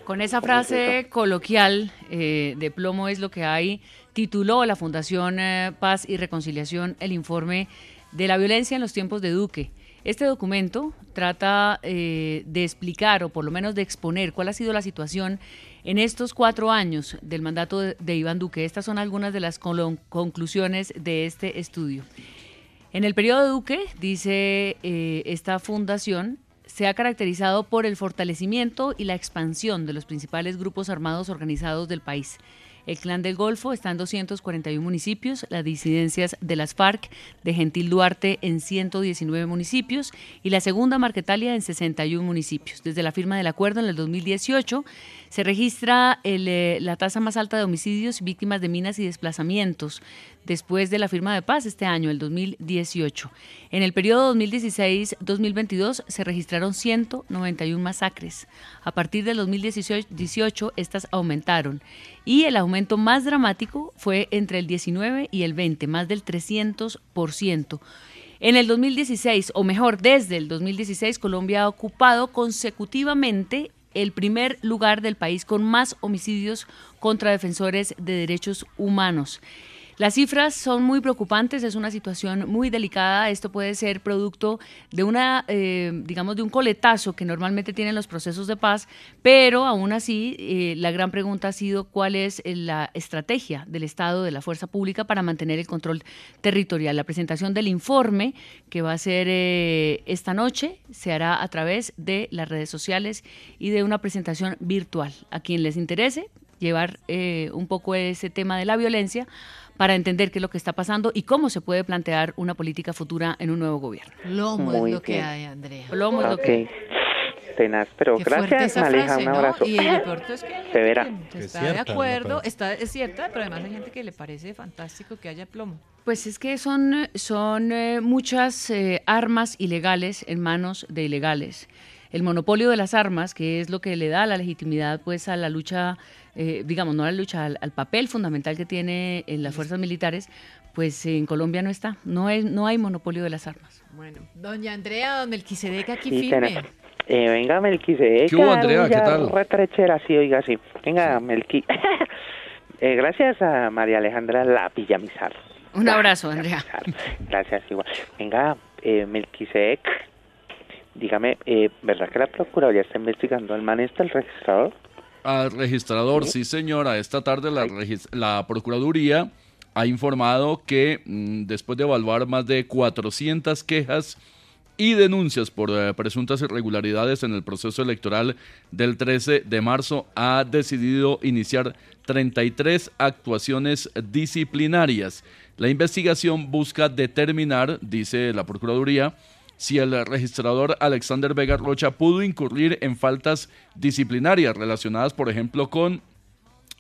Speaker 6: Con esa frase coloquial eh, de plomo es lo que hay, tituló la Fundación eh, Paz y Reconciliación el informe de la violencia en los tiempos de Duque. Este documento trata eh, de explicar o por lo menos de exponer cuál ha sido la situación en estos cuatro años del mandato de, de Iván Duque. Estas son algunas de las conclusiones de este estudio. En el periodo de Duque, dice eh, esta fundación, se ha caracterizado por el fortalecimiento y la expansión de los principales grupos armados organizados del país. El Clan del Golfo está en 241 municipios, las disidencias de las FARC de Gentil Duarte en 119 municipios y la segunda Marquetalia en 61 municipios. Desde la firma del acuerdo en el 2018 se registra eh, la tasa más alta de homicidios, víctimas de minas y desplazamientos después de la firma de paz este año, el 2018. En el periodo 2016-2022 se registraron 191 masacres. A partir del 2018 estas aumentaron y el aumento más dramático fue entre el 19 y el 20, más del 300%. En el 2016, o mejor, desde el 2016, Colombia ha ocupado consecutivamente el primer lugar del país con más homicidios contra defensores de derechos humanos. Las cifras son muy preocupantes, es una situación muy delicada. Esto puede ser producto de una, eh, digamos, de un coletazo que normalmente tienen los procesos de paz, pero aún así eh, la gran pregunta ha sido cuál es eh, la estrategia del Estado, de la fuerza pública para mantener el control territorial. La presentación del informe que va a ser eh, esta noche se hará a través de las redes sociales y de una presentación virtual. A quien les interese llevar un poco ese tema de la violencia para entender qué es lo que está pasando y cómo se puede plantear una política futura en un nuevo gobierno.
Speaker 3: Plomo
Speaker 23: Muy
Speaker 3: es lo que
Speaker 23: bien.
Speaker 3: hay, Andrea.
Speaker 6: Plomo es lo
Speaker 23: Ok.
Speaker 6: que
Speaker 23: Tenaz, pero
Speaker 3: Qué
Speaker 23: gracias,
Speaker 3: frase,
Speaker 23: un
Speaker 3: ¿no?
Speaker 23: abrazo.
Speaker 3: Y lo peor es que
Speaker 23: Severa.
Speaker 3: está de acuerdo, está, es cierta, pero además hay gente que le parece fantástico que haya plomo.
Speaker 6: Pues es que son, son eh, muchas eh, armas ilegales en manos de ilegales. El monopolio de las armas, que es lo que le da la legitimidad pues a la lucha, eh, digamos, no a la lucha, al, al papel fundamental que tiene en las fuerzas militares, pues en Colombia no está. No, es, no hay monopolio de las armas.
Speaker 3: Bueno, doña Andrea, don Melquisedec aquí
Speaker 23: Sí,
Speaker 3: firme.
Speaker 23: Eh, venga, Melquisedec.
Speaker 7: ¿Qué hubo, Andrea? ¿Qué tal?
Speaker 23: Retrechera, sí, oiga, sí. Venga, Melqui. Eh, gracias a María Alejandra La Villamizar.
Speaker 6: Un abrazo, Andrea.
Speaker 23: Gracias, igual. Venga, eh, Melquisedec, dígame, eh, ¿verdad que la Procuraduría está investigando al man este, el registrador?
Speaker 7: Al registrador, sí señora, esta tarde la, la Procuraduría ha informado que mm, después de evaluar más de 400 quejas y denuncias por eh, presuntas irregularidades en el proceso electoral del 13 de marzo, ha decidido iniciar 33 actuaciones disciplinarias. La investigación busca determinar, dice la Procuraduría, si el registrador Alexander Vega Rocha pudo incurrir en faltas disciplinarias relacionadas, por ejemplo, con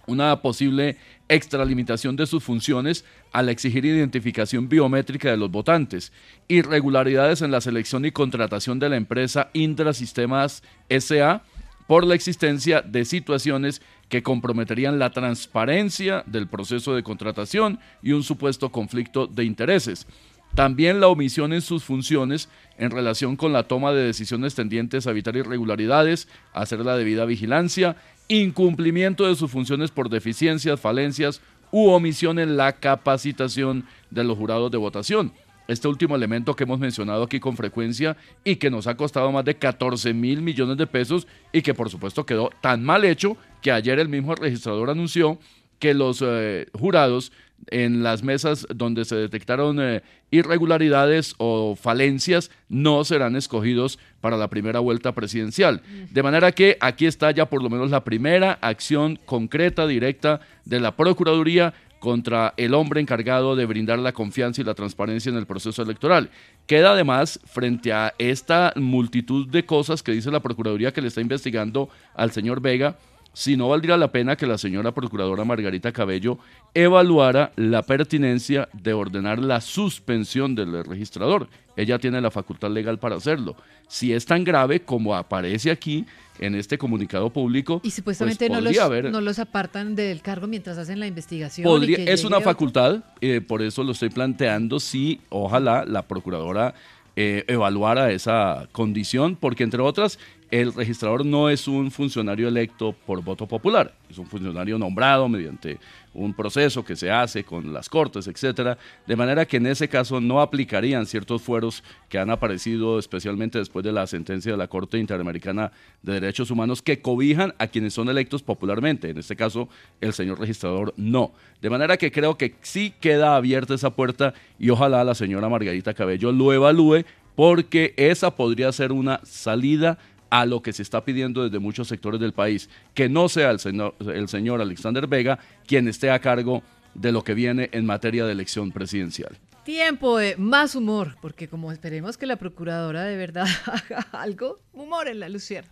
Speaker 7: una posible extralimitación de sus funciones al exigir identificación biométrica de los votantes, irregularidades en la selección y contratación de la empresa Indra Sistemas SA por la existencia de situaciones que comprometerían la transparencia del proceso de contratación y un supuesto conflicto de intereses. También la omisión en sus funciones en relación con la toma de decisiones tendientes a evitar irregularidades, hacer la debida vigilancia, incumplimiento de sus funciones por deficiencias, falencias u omisión en la capacitación de los jurados de votación. Este último elemento que hemos mencionado aquí con frecuencia y que nos ha costado más de 14 mil millones de pesos y que por supuesto quedó tan mal hecho que ayer el mismo registrador anunció que los eh, jurados en las mesas donde se detectaron eh, irregularidades o falencias no serán escogidos para la primera vuelta presidencial. De manera que aquí está ya por lo menos la primera acción concreta, directa de la Procuraduría contra el hombre encargado de brindar la confianza y la transparencia en el proceso electoral. Queda además, frente a esta multitud de cosas que dice la Procuraduría que le está investigando al señor Vega, si no valdría la pena que la señora Procuradora Margarita Cabello evaluara la pertinencia de ordenar la suspensión del registrador. Ella tiene la facultad legal para hacerlo. Si es tan grave como aparece aquí, en este comunicado público.
Speaker 3: Y supuestamente
Speaker 7: pues,
Speaker 3: no, los,
Speaker 7: haber-
Speaker 3: no los apartan del cargo mientras hacen la investigación.
Speaker 7: Podría- es una
Speaker 3: otro.
Speaker 7: facultad, eh, por eso lo estoy planteando, si ojalá la procuradora eh, evaluara esa condición, porque entre otras, el registrador no es un funcionario electo por voto popular, es un funcionario nombrado mediante un proceso que se hace con las cortes, etcétera, de manera que en ese caso no aplicarían ciertos fueros que han aparecido especialmente después de la sentencia de la Corte Interamericana de Derechos Humanos que cobijan a quienes son electos popularmente, en este caso el señor registrador no. De manera que creo que sí queda abierta esa puerta y ojalá la señora Margarita Cabello lo evalúe porque esa podría ser una salida a lo que se está pidiendo desde muchos sectores del país, que no sea el señor, el señor Alexander Vega quien esté a cargo de lo que viene en materia de elección presidencial.
Speaker 3: Tiempo de más humor, porque como esperemos que la procuradora de verdad haga algo, humor en la lucierna.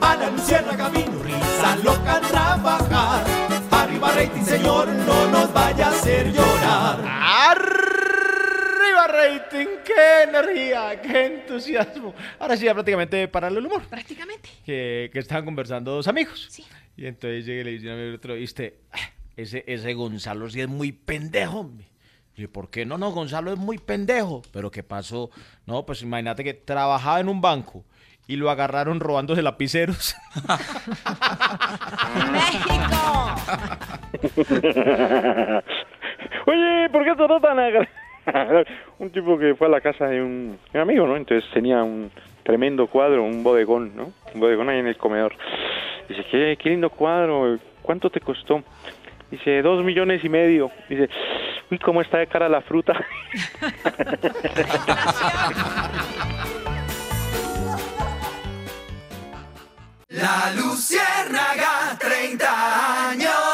Speaker 22: A la luciérnaga vino risa loca a trabajar. Arriba rating, señor, no nos vaya a hacer llorar.
Speaker 9: ¡Arriba rating! ¡Qué energía! ¡Qué entusiasmo! Ahora sí, ya prácticamente para el humor.
Speaker 3: Prácticamente.
Speaker 9: Que, que estaban conversando dos amigos. Sí. Y entonces llega y le dice a mi otro, ¿viste? "Ah, Ese, ese Gonzalo sí es muy pendejo. Y yo, ¿por qué no? No, Gonzalo es muy pendejo. ¿Pero qué pasó? No, pues imagínate que trabajaba en un banco y lo agarraron robándose lapiceros.
Speaker 23: Oye, ¿por qué todo tan agra- Un tipo que fue a la casa de un, amigo, ¿no? Entonces tenía un tremendo cuadro, un bodegón, ¿no? Un bodegón ahí en el comedor. Dice, qué, qué lindo cuadro, ¿cuánto te costó? Dice, dos millones y medio. Dice, uy, cómo está de cara la fruta.
Speaker 22: La luciérnaga, 30 años.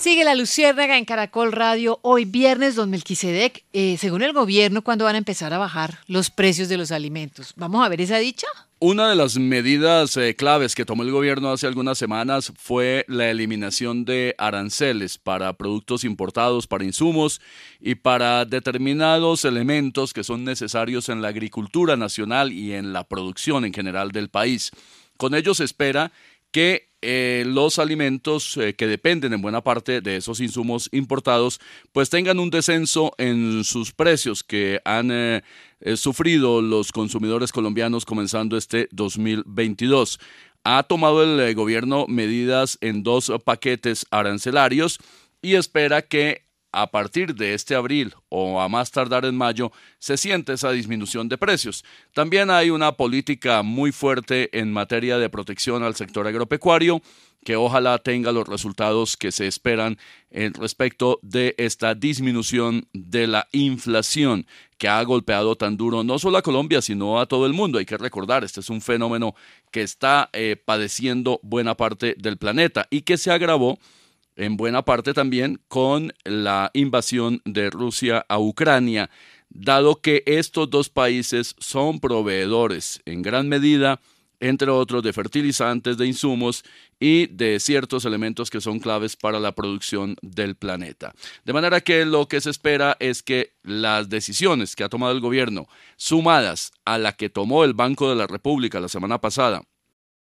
Speaker 3: Sigue la Luciérnaga en Caracol Radio hoy viernes, don Melquisedec. Eh, según el gobierno, ¿cuándo van a empezar a bajar los precios de los alimentos? ¿Vamos a ver esa dicha?
Speaker 7: Una de las medidas eh, claves que tomó el gobierno hace algunas semanas fue la eliminación de aranceles para productos importados, para insumos y para determinados elementos que son necesarios en la agricultura nacional y en la producción en general del país. Con ello se espera que eh, los alimentos eh, que dependen en buena parte de esos insumos importados pues tengan un descenso en sus precios que han eh, sufrido los consumidores colombianos comenzando este 2022. Ha tomado el gobierno medidas en dos paquetes arancelarios y espera que a partir de este abril o a más tardar en mayo se siente esa disminución de precios. También hay una política muy fuerte en materia de protección al sector agropecuario que ojalá tenga los resultados que se esperan en respecto de esta disminución de la inflación que ha golpeado tan duro no solo a Colombia, sino a todo el mundo. Hay que recordar, este es un fenómeno que está eh, padeciendo buena parte del planeta y que se agravó en buena parte también con la invasión de Rusia a Ucrania, dado que estos dos países son proveedores en gran medida, entre otros, de fertilizantes, de insumos y de ciertos elementos que son claves para la producción del planeta. De manera que lo que se espera es que las decisiones que ha tomado el gobierno, sumadas a la que tomó el Banco de la República la semana pasada,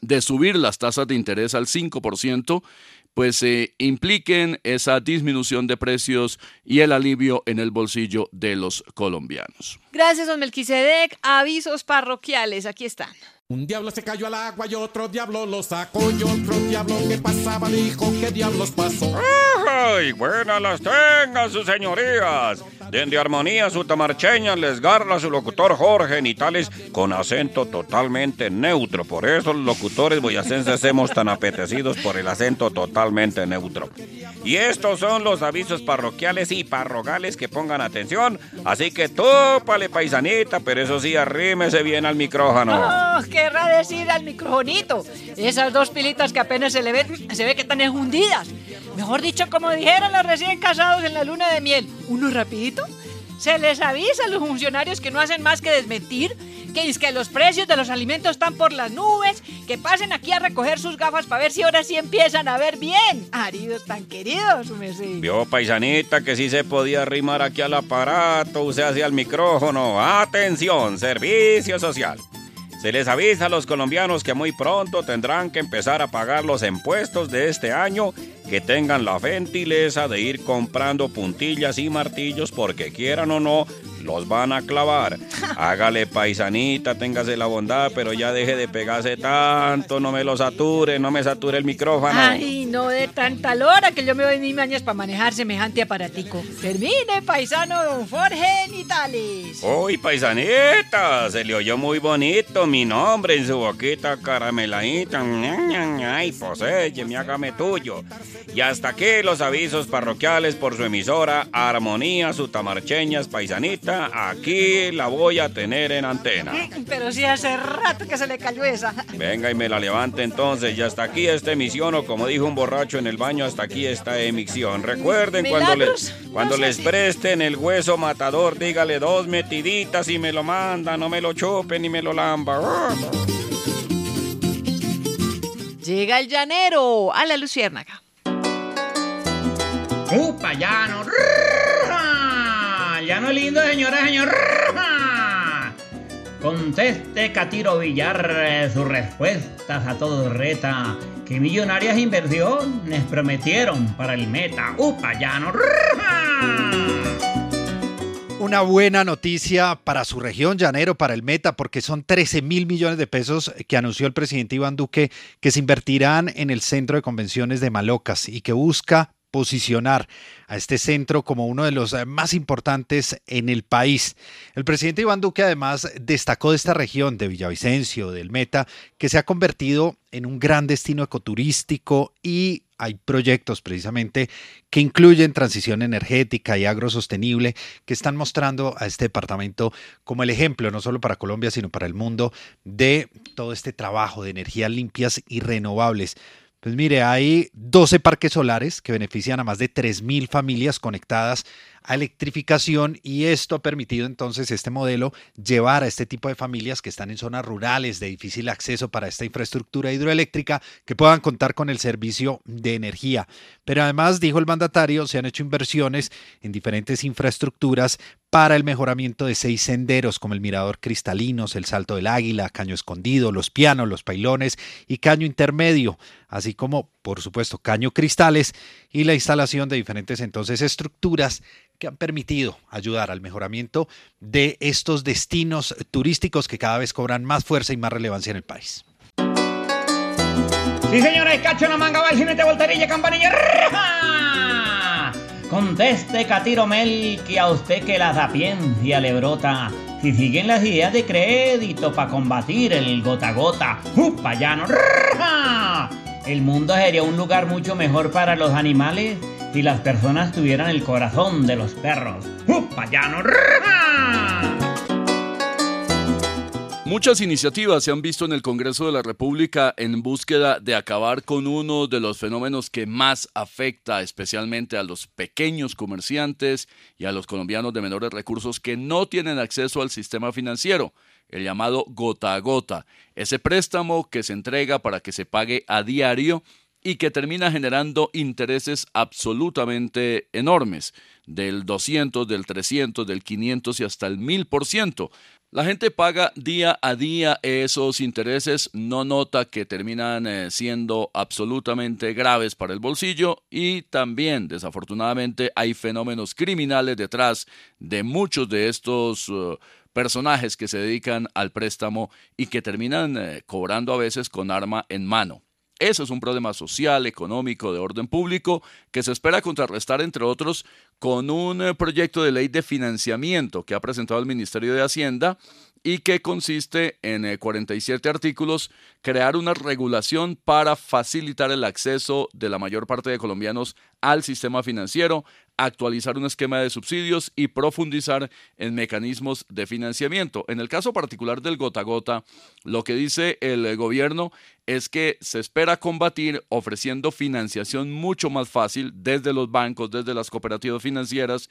Speaker 7: De subir las tasas de interés al 5%, pues eh, impliquen esa disminución de precios y el alivio en el bolsillo de los colombianos.
Speaker 3: Gracias, don Melquisedec. Avisos parroquiales, aquí están.
Speaker 25: Un diablo se cayó al agua y otro diablo lo sacó y otro diablo que pasaba dijo qué diablos pasó.
Speaker 26: ¡Ay! Buenas las tengan sus señorías. Desde Armonía Sutamarcheña les garla su locutor Jorge Nitales con acento totalmente neutro. Por eso los locutores boyacenses hemos tan apetecidos por el acento totalmente neutro. Y estos son los avisos parroquiales y parrogales que pongan atención. Así que tópale paisanita, pero eso sí, arrímese bien al micrófono.
Speaker 3: Oh, querrá decir al microfonito. Esas dos pilitas que apenas se le ven, se ve que están enjundidas. Mejor dicho, como dijeron los recién casados en la luna de miel, uno rapidito. Se les avisa a los funcionarios que no hacen más que desmentir, que es que los precios de los alimentos están por las nubes, que pasen aquí a recoger sus gafas para ver si ahora sí empiezan a ver bien. Aridos tan queridos, merced.
Speaker 26: Vio paisanita que sí se podía arrimar aquí al aparato, usted hacia el micrófono. Atención, servicio social. Se les avisa a los colombianos que muy pronto tendrán que empezar a pagar los impuestos de este año, que tengan la gentileza de ir comprando puntillas y martillos porque quieran o no, los van a clavar. Hágale paisanita, téngase la bondad, pero ya deje de pegarse tanto, no me lo sature, no me sature el micrófono.
Speaker 3: Ay, no de tanta lora que yo me doy mis mañas para manejar semejante aparatico. Termine, paisano don Jorge Nitales.
Speaker 26: Uy, paisanita, se le oyó muy bonito mi nombre en su boquita carameladita. Ay, poséyeme, hágame tuyo. Y hasta aquí los avisos parroquiales por su emisora Armonía Sutamarcheñas Paisanita. Aquí la voy a tener en antena.
Speaker 3: Pero sí hace rato que se le cayó esa.
Speaker 26: Venga y me la levante entonces. Y hasta aquí esta emisión, o como dijo un borracho en el baño, hasta aquí esta emisión. Recuerden, cuando, les, cuando les presten el hueso matador, dígale dos metiditas y me lo manda, no me lo chupen ni me lo lamba.
Speaker 27: Llega el llanero a la luciérnaga.
Speaker 28: ¡Upa, llano! ¡Llano lindo, señora, señor! Conteste Catiro Villar eh, sus respuestas a todo reta. ¿Qué millonarias inversiones prometieron para el meta? ¡Upa, llano!
Speaker 5: Una buena noticia para su región, Llanero, para el Meta, porque son 13 mil millones de pesos que anunció el presidente Iván Duque que se invertirán en el centro de convenciones de Malocas y que busca posicionar a este centro como uno de los más importantes en el país. El presidente Iván Duque además destacó de esta región de Villavicencio, del Meta, que se ha convertido en un gran destino ecoturístico y hay proyectos precisamente que incluyen transición energética y agrosostenible que están mostrando a este departamento como el ejemplo, no solo para Colombia, sino para el mundo, de todo este trabajo de energías limpias y renovables. Pues mire, hay 12 parques solares que benefician a más de 3.000 familias conectadas a electrificación y esto ha permitido entonces este modelo llevar a este tipo de familias que están en zonas rurales de difícil acceso para esta infraestructura hidroeléctrica que puedan contar con el servicio de energía. Pero además, dijo el mandatario, se han hecho inversiones en diferentes infraestructuras para el mejoramiento de seis senderos como el Mirador Cristalinos, el Salto del Águila, Caño Escondido, Los Pianos, Los Pailones y Caño Intermedio, así como, por supuesto, Caño Cristales y la instalación de diferentes entonces estructuras que han permitido ayudar al mejoramiento de estos destinos turísticos que cada vez cobran más fuerza y más relevancia en el país.
Speaker 28: Sí, señora, el cacho en la manga, va el volterilla, campanilla. Conteste, Catiro Mel, que a usted que la sapiencia le brota. Si siguen las ideas de crédito para combatir el gota a gota, ¡upa, llano! El mundo sería un lugar mucho mejor para los animales si las personas tuvieran el corazón de los perros. ¡Upa, llano!
Speaker 7: Muchas iniciativas se han visto en el Congreso de la República en búsqueda de acabar con uno de los fenómenos que más afecta especialmente a los pequeños comerciantes y a los colombianos de menores recursos que no tienen acceso al sistema financiero, el llamado gota a gota, ese préstamo que se entrega para que se pague a diario y que termina generando intereses absolutamente enormes, del 200, del 300, del 500 y hasta el 1000%. La gente paga día a día esos intereses, no nota que terminan eh, siendo absolutamente graves para el bolsillo y también, desafortunadamente, hay fenómenos criminales detrás de muchos de estos uh, personajes que se dedican al préstamo y que terminan eh, cobrando a veces con arma en mano. Eso es un problema social, económico, de orden público, que se espera contrarrestar, entre otros, con un eh, proyecto de ley de financiamiento que ha presentado el Ministerio de Hacienda y que consiste en eh, 47 artículos, crear una regulación para facilitar el acceso de la mayor parte de colombianos al sistema financiero, actualizar un esquema de subsidios y profundizar en mecanismos de financiamiento. En el caso particular del gota gota, lo que dice el eh, gobierno es que se espera combatir ofreciendo financiación mucho más fácil desde los bancos, desde las cooperativas financieras,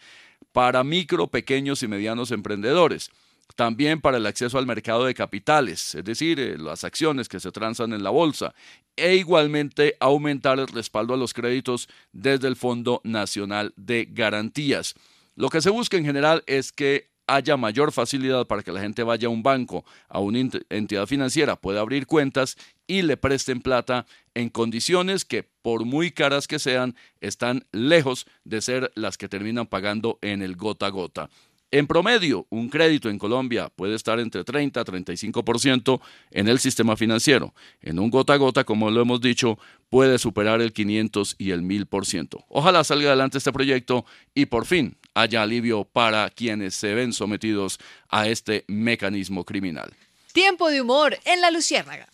Speaker 7: para micro, pequeños y medianos emprendedores también para el acceso al mercado de capitales, es decir, eh, las acciones que se transan en la bolsa, e igualmente aumentar el respaldo a los créditos desde el Fondo Nacional de Garantías. Lo que se busca en general es que haya mayor facilidad para que la gente vaya a un banco, a una entidad financiera, pueda abrir cuentas y le presten plata en condiciones que, por muy caras que sean, están lejos de ser las que terminan pagando en el gota a gota. En promedio, un crédito en Colombia puede estar entre 30 a 35% en el sistema financiero. En un gota a gota, como lo hemos dicho, puede superar el 500 y el 1000%. Ojalá salga adelante este proyecto y por fin haya alivio para quienes se ven sometidos a este mecanismo criminal.
Speaker 3: Tiempo de humor en la Luciérnaga.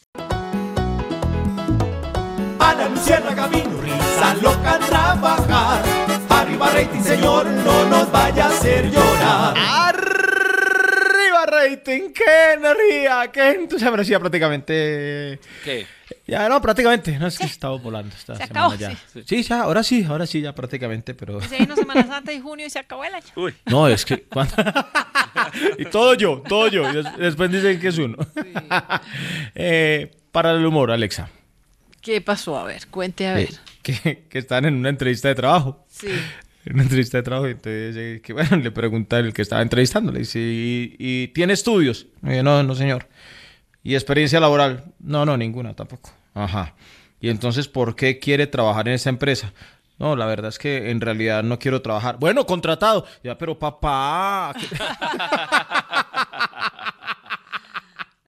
Speaker 22: A la luciérnaga vino risa loca a trabajar. Arriba rating, señor, no nos vaya a hacer llorar.
Speaker 9: Arriba rating, qué energía, qué entusiasmo. Sí, ya prácticamente.
Speaker 4: ¿Qué?
Speaker 9: Ya no, prácticamente. No es que estaba volando esta
Speaker 3: Se
Speaker 9: semana
Speaker 3: acabó,
Speaker 9: ya.
Speaker 3: sí.
Speaker 9: Sí, ya, ahora sí, ahora sí, ya prácticamente, pero.
Speaker 3: Se vino Semana Santa y junio y se acabó el año.
Speaker 9: No, es que. y todo yo, todo yo. Después dicen que es uno. Eh, para el humor, Alexa.
Speaker 3: ¿Qué pasó? A ver, cuente a ver.
Speaker 9: eh, que, que están en una entrevista de trabajo.
Speaker 3: Sí.
Speaker 9: Una entrevista de trabajo, entonces, eh, que bueno, le pregunta el que estaba entrevistando, le dice, ¿y, y tiene estudios? Y no, no, señor. ¿Y experiencia laboral? No, no, ninguna tampoco. Ajá. ¿Y entonces por qué quiere trabajar en esa empresa? No, la verdad es que en realidad no quiero trabajar. Bueno, contratado. Ya, pero papá. ¿qué-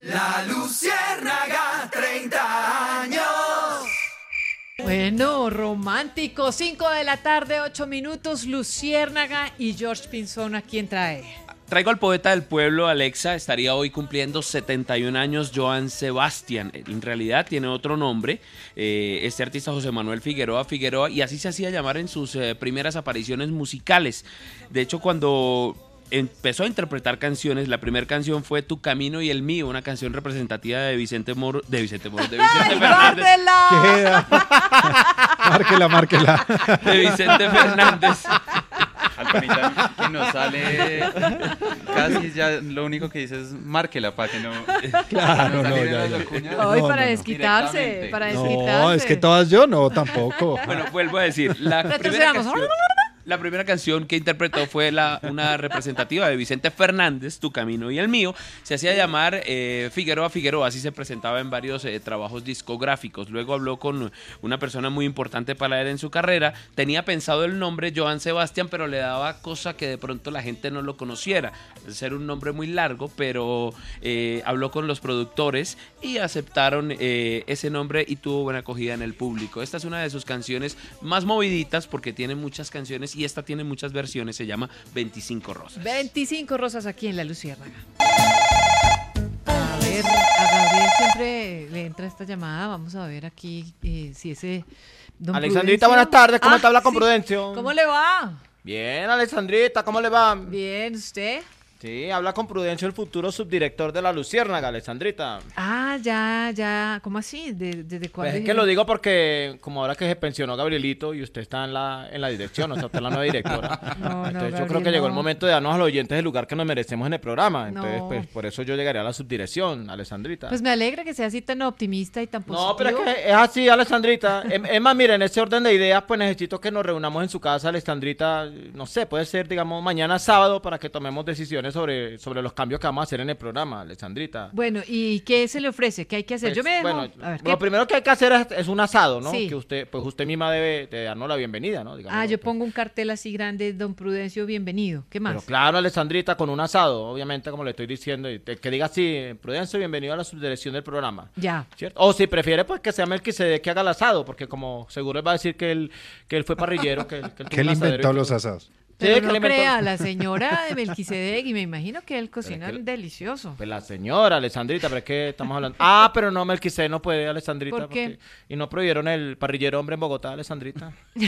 Speaker 22: La luciérnaga, 30 años.
Speaker 3: Bueno, romántico. 5 de la tarde, 8 minutos. Luciérnaga y George Pinzón, ¿a quién trae?
Speaker 4: Traigo al poeta del pueblo, Alexa, estaría hoy cumpliendo 71 años, Joan Sebastián. En realidad tiene otro nombre, eh, este artista José Manuel Figueroa Figueroa, y así se hacía llamar en sus eh, primeras apariciones musicales. De hecho, cuando empezó a interpretar canciones, la primera canción fue Tu Camino y el Mío, una canción representativa de Vicente Moro, de Vicente Moro, de Vicente Fernández.
Speaker 5: Queda. márquela, márquela.
Speaker 4: De Vicente Fernández.
Speaker 29: Alpamita, que no sale casi ya lo único que dice es márquela para que no
Speaker 5: Claro,
Speaker 29: no
Speaker 5: no, ya,
Speaker 29: las
Speaker 5: ya.
Speaker 29: locuñas.
Speaker 3: Hoy
Speaker 5: No,
Speaker 3: para
Speaker 5: no,
Speaker 3: desquitarse, para desquitarse.
Speaker 5: No, es que todas yo no, tampoco.
Speaker 4: Bueno, vuelvo a decir, la primera, canción, la primera canción que interpretó fue la, una representativa de Vicente Fernández, Tu Camino y el Mío. Se hacía llamar eh, Figueroa Figueroa, así se presentaba en varios eh, trabajos discográficos. Luego habló con una persona muy importante para él en su carrera. Tenía pensado el nombre Joan Sebastián, pero le daba cosa que de pronto la gente no lo conociera. Ser un nombre muy largo, pero eh, habló con los productores y aceptaron eh, ese nombre y tuvo buena acogida en el público. Esta es una de sus canciones más moviditas porque tiene muchas canciones y esta tiene muchas versiones. Se llama 25 Rosas.
Speaker 3: 25 rosas aquí en la Luciérnaga. A ver, a Gabriel siempre le entra esta llamada. Vamos a ver aquí eh, si ese. don
Speaker 9: Alexandrita,
Speaker 3: Prudencio-
Speaker 9: buenas tardes. ¿Cómo
Speaker 3: Ah,
Speaker 9: te habla con
Speaker 3: sí.
Speaker 9: Prudencio?
Speaker 3: ¿Cómo le va?
Speaker 9: Bien, Alexandrita, ¿cómo le va?
Speaker 3: Bien, ¿usted?
Speaker 9: Sí, habla con Prudencio, el futuro subdirector de la Luciérnaga, Alexandrita.
Speaker 3: Ah, ya, ya. ¿Cómo así? ¿De- ¿Desde
Speaker 9: Pues
Speaker 3: cuándo?
Speaker 9: es que lo digo porque como ahora que se pensionó Gabrielito y usted está en la, en la dirección, o sea, usted es la nueva directora.
Speaker 3: No, no,
Speaker 9: Entonces yo creo que llegó el momento de darnos a los oyentes el lugar que nos merecemos en el programa. Entonces, pues por eso yo llegaría a la subdirección, Alexandrita.
Speaker 3: Pues me alegra que sea así tan optimista y tan positivo.
Speaker 9: No, pero es que es así, Alexandrita. Es, es más, mira, en ese orden de ideas, pues necesito que nos reunamos en su casa, Alexandrita. No sé, puede ser, digamos, mañana sábado para que tomemos decisiones sobre, sobre los cambios que vamos a hacer en el programa, Alessandrita.
Speaker 3: Bueno, ¿y qué se le ofrece? ¿Qué hay que hacer? Yo me
Speaker 9: Pues,
Speaker 3: dejo...
Speaker 9: bueno,
Speaker 3: a ver,
Speaker 9: lo
Speaker 3: ¿qué-
Speaker 9: primero que hay que hacer es, es un asado, ¿no?
Speaker 3: Sí.
Speaker 9: Que usted, pues usted misma debe de darnos la bienvenida, ¿no? Digamos.
Speaker 3: Ah, yo pongo un cartel así grande, don Prudencio, bienvenido. ¿Qué más?
Speaker 9: Pero claro, Alessandrita, con un asado, obviamente, como le estoy diciendo, y que diga así, Prudencio, bienvenido a la subdirección del programa.
Speaker 3: Ya.
Speaker 9: ¿Cierto? O si prefiere, pues que sea Melquisede que haga el asado, porque como seguro él va a decir que él, que él fue parrillero, que, que él tuvo
Speaker 5: ¿Qué
Speaker 9: un
Speaker 5: le
Speaker 9: asadero y
Speaker 5: inventó los asados?
Speaker 9: Sí,
Speaker 3: Pero
Speaker 9: que
Speaker 3: no crea, la señora de Melquisedec, y me imagino que él cocina
Speaker 9: que-
Speaker 3: delicioso.
Speaker 9: Pues la señora, Alessandrita, pero es que estamos hablando. Ah, pero no, Melquisede no puede, Alessandrita.
Speaker 3: ¿Por qué?
Speaker 9: porque- Y no prohibieron el parrillero hombre en Bogotá, Alessandrita.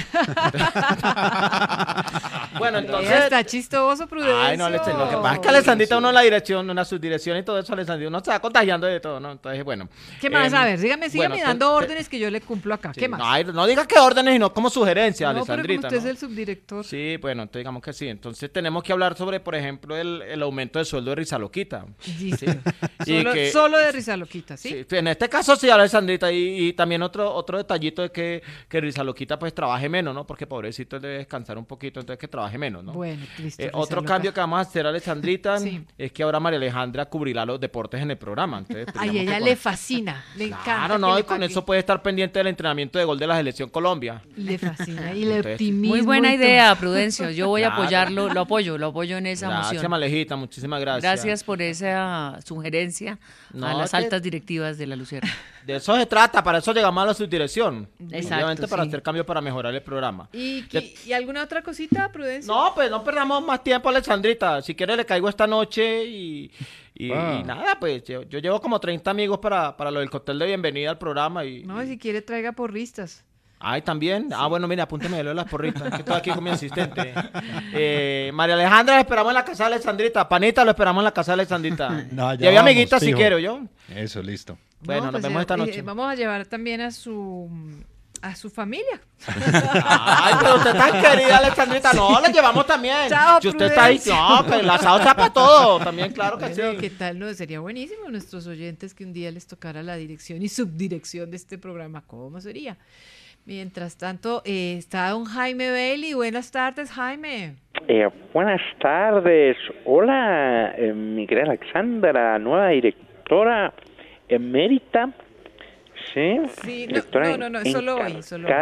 Speaker 9: bueno, entonces.
Speaker 3: Está chistoso, Prudencio.
Speaker 9: Ay, no, Alessandrita, lo que pasa es que Alessandrita uno la dirección, una subdirección y todo eso, Alessandrita, uno se va contagiando de todo, ¿no? Entonces, bueno.
Speaker 3: ¿Qué más?
Speaker 9: Em,
Speaker 3: a ver, dígame, sígame
Speaker 9: bueno,
Speaker 3: dando órdenes que yo le cumplo acá.
Speaker 9: Sí,
Speaker 3: ¿Qué más?
Speaker 9: No, ay, no diga que órdenes, sino como sugerencia,
Speaker 3: No, pero como
Speaker 9: Alessandrita.
Speaker 3: usted
Speaker 9: ¿no?
Speaker 3: es el subdirector.
Speaker 9: Sí, bueno, entonces digamos que sí. Entonces tenemos que hablar sobre, por ejemplo, el, el aumento de sueldo de Rizaloquita.
Speaker 3: Listo.
Speaker 9: Y
Speaker 3: Solo,
Speaker 9: que-
Speaker 3: solo de risa loquita, ¿sí?
Speaker 9: Sí, en este caso sí, Alessandrita. Y, y también otro otro detallito es que, que Rizaloquita pues trabaje menos, ¿no? Porque pobrecito él debe descansar un poquito, entonces que trabaje menos, ¿no?
Speaker 3: Bueno, listo.
Speaker 9: Eh, otro cambio que vamos a hacer, Alessandrita,
Speaker 3: Sí.
Speaker 9: es que ahora María Alejandra cubrirá los deportes en el programa. Entonces,
Speaker 3: Ay,
Speaker 9: que
Speaker 3: ella
Speaker 9: con-
Speaker 3: le fascina, le encanta.
Speaker 9: Claro, no, y con eso puede estar pendiente del entrenamiento de gol de la selección Colombia.
Speaker 3: Le fascina y le optimismo.
Speaker 24: Muy buena idea, Prudencio. Yo voy a apoyarlo, lo apoyo, lo apoyo en esa
Speaker 9: Gracias,
Speaker 24: moción.
Speaker 9: Malejita, muchísimas gracias.
Speaker 24: Gracias por esa sugerencia a las
Speaker 9: que-
Speaker 24: altas directivas de la Lucerna.
Speaker 9: De eso se trata, para eso llegamos a la subdirección.
Speaker 24: Exacto,
Speaker 9: Obviamente para
Speaker 24: sí.
Speaker 9: hacer cambios para mejorar el programa.
Speaker 3: ¿Y, alguna otra cosita, Prudencia?
Speaker 9: No, pues no perdamos más tiempo, Alexandrita. Si quiere le caigo esta noche y, y-
Speaker 5: Ah.
Speaker 9: y nada, pues yo, yo llevo como 30 amigos para, para lo del cóctel de bienvenida al programa y...
Speaker 3: No, y si quiere traiga porristas.
Speaker 9: Ay, también. Ah, bueno, mira, apúnteme lo de las porritas. que estoy aquí con mi asistente. Eh, María Alejandra, la esperamos en la casa de Alexandrita. Panita, lo esperamos en la casa de Alexandrita.
Speaker 5: No,
Speaker 9: y había
Speaker 5: vamos,
Speaker 9: amiguitas si quiero yo.
Speaker 5: Eso, listo.
Speaker 9: Bueno,
Speaker 3: No,
Speaker 9: nos
Speaker 3: pues,
Speaker 9: vemos esta
Speaker 3: eh,
Speaker 9: noche.
Speaker 3: vamos a llevar también a su a su familia.
Speaker 9: Ay, pero usted tan querida, Alexandrita. No, la llevamos también.
Speaker 3: Chao,
Speaker 9: si usted está ahí,
Speaker 3: Prudencia.
Speaker 9: no, que el asado sea para todo. También, claro que
Speaker 3: Bueno,
Speaker 9: sí.
Speaker 3: ¿Qué tal? No, sería buenísimo a nuestros oyentes que un día les tocara la dirección y subdirección de este programa. ¿Cómo sería? Mientras tanto, eh, está don Jaime Bailey. Buenas tardes, Jaime.
Speaker 23: Eh, buenas tardes. Hola, eh, mi querida Alexandra, nueva directora emérita. Sí,
Speaker 3: Sí,
Speaker 23: directora
Speaker 3: no, no, no, solo hoy, solo hoy.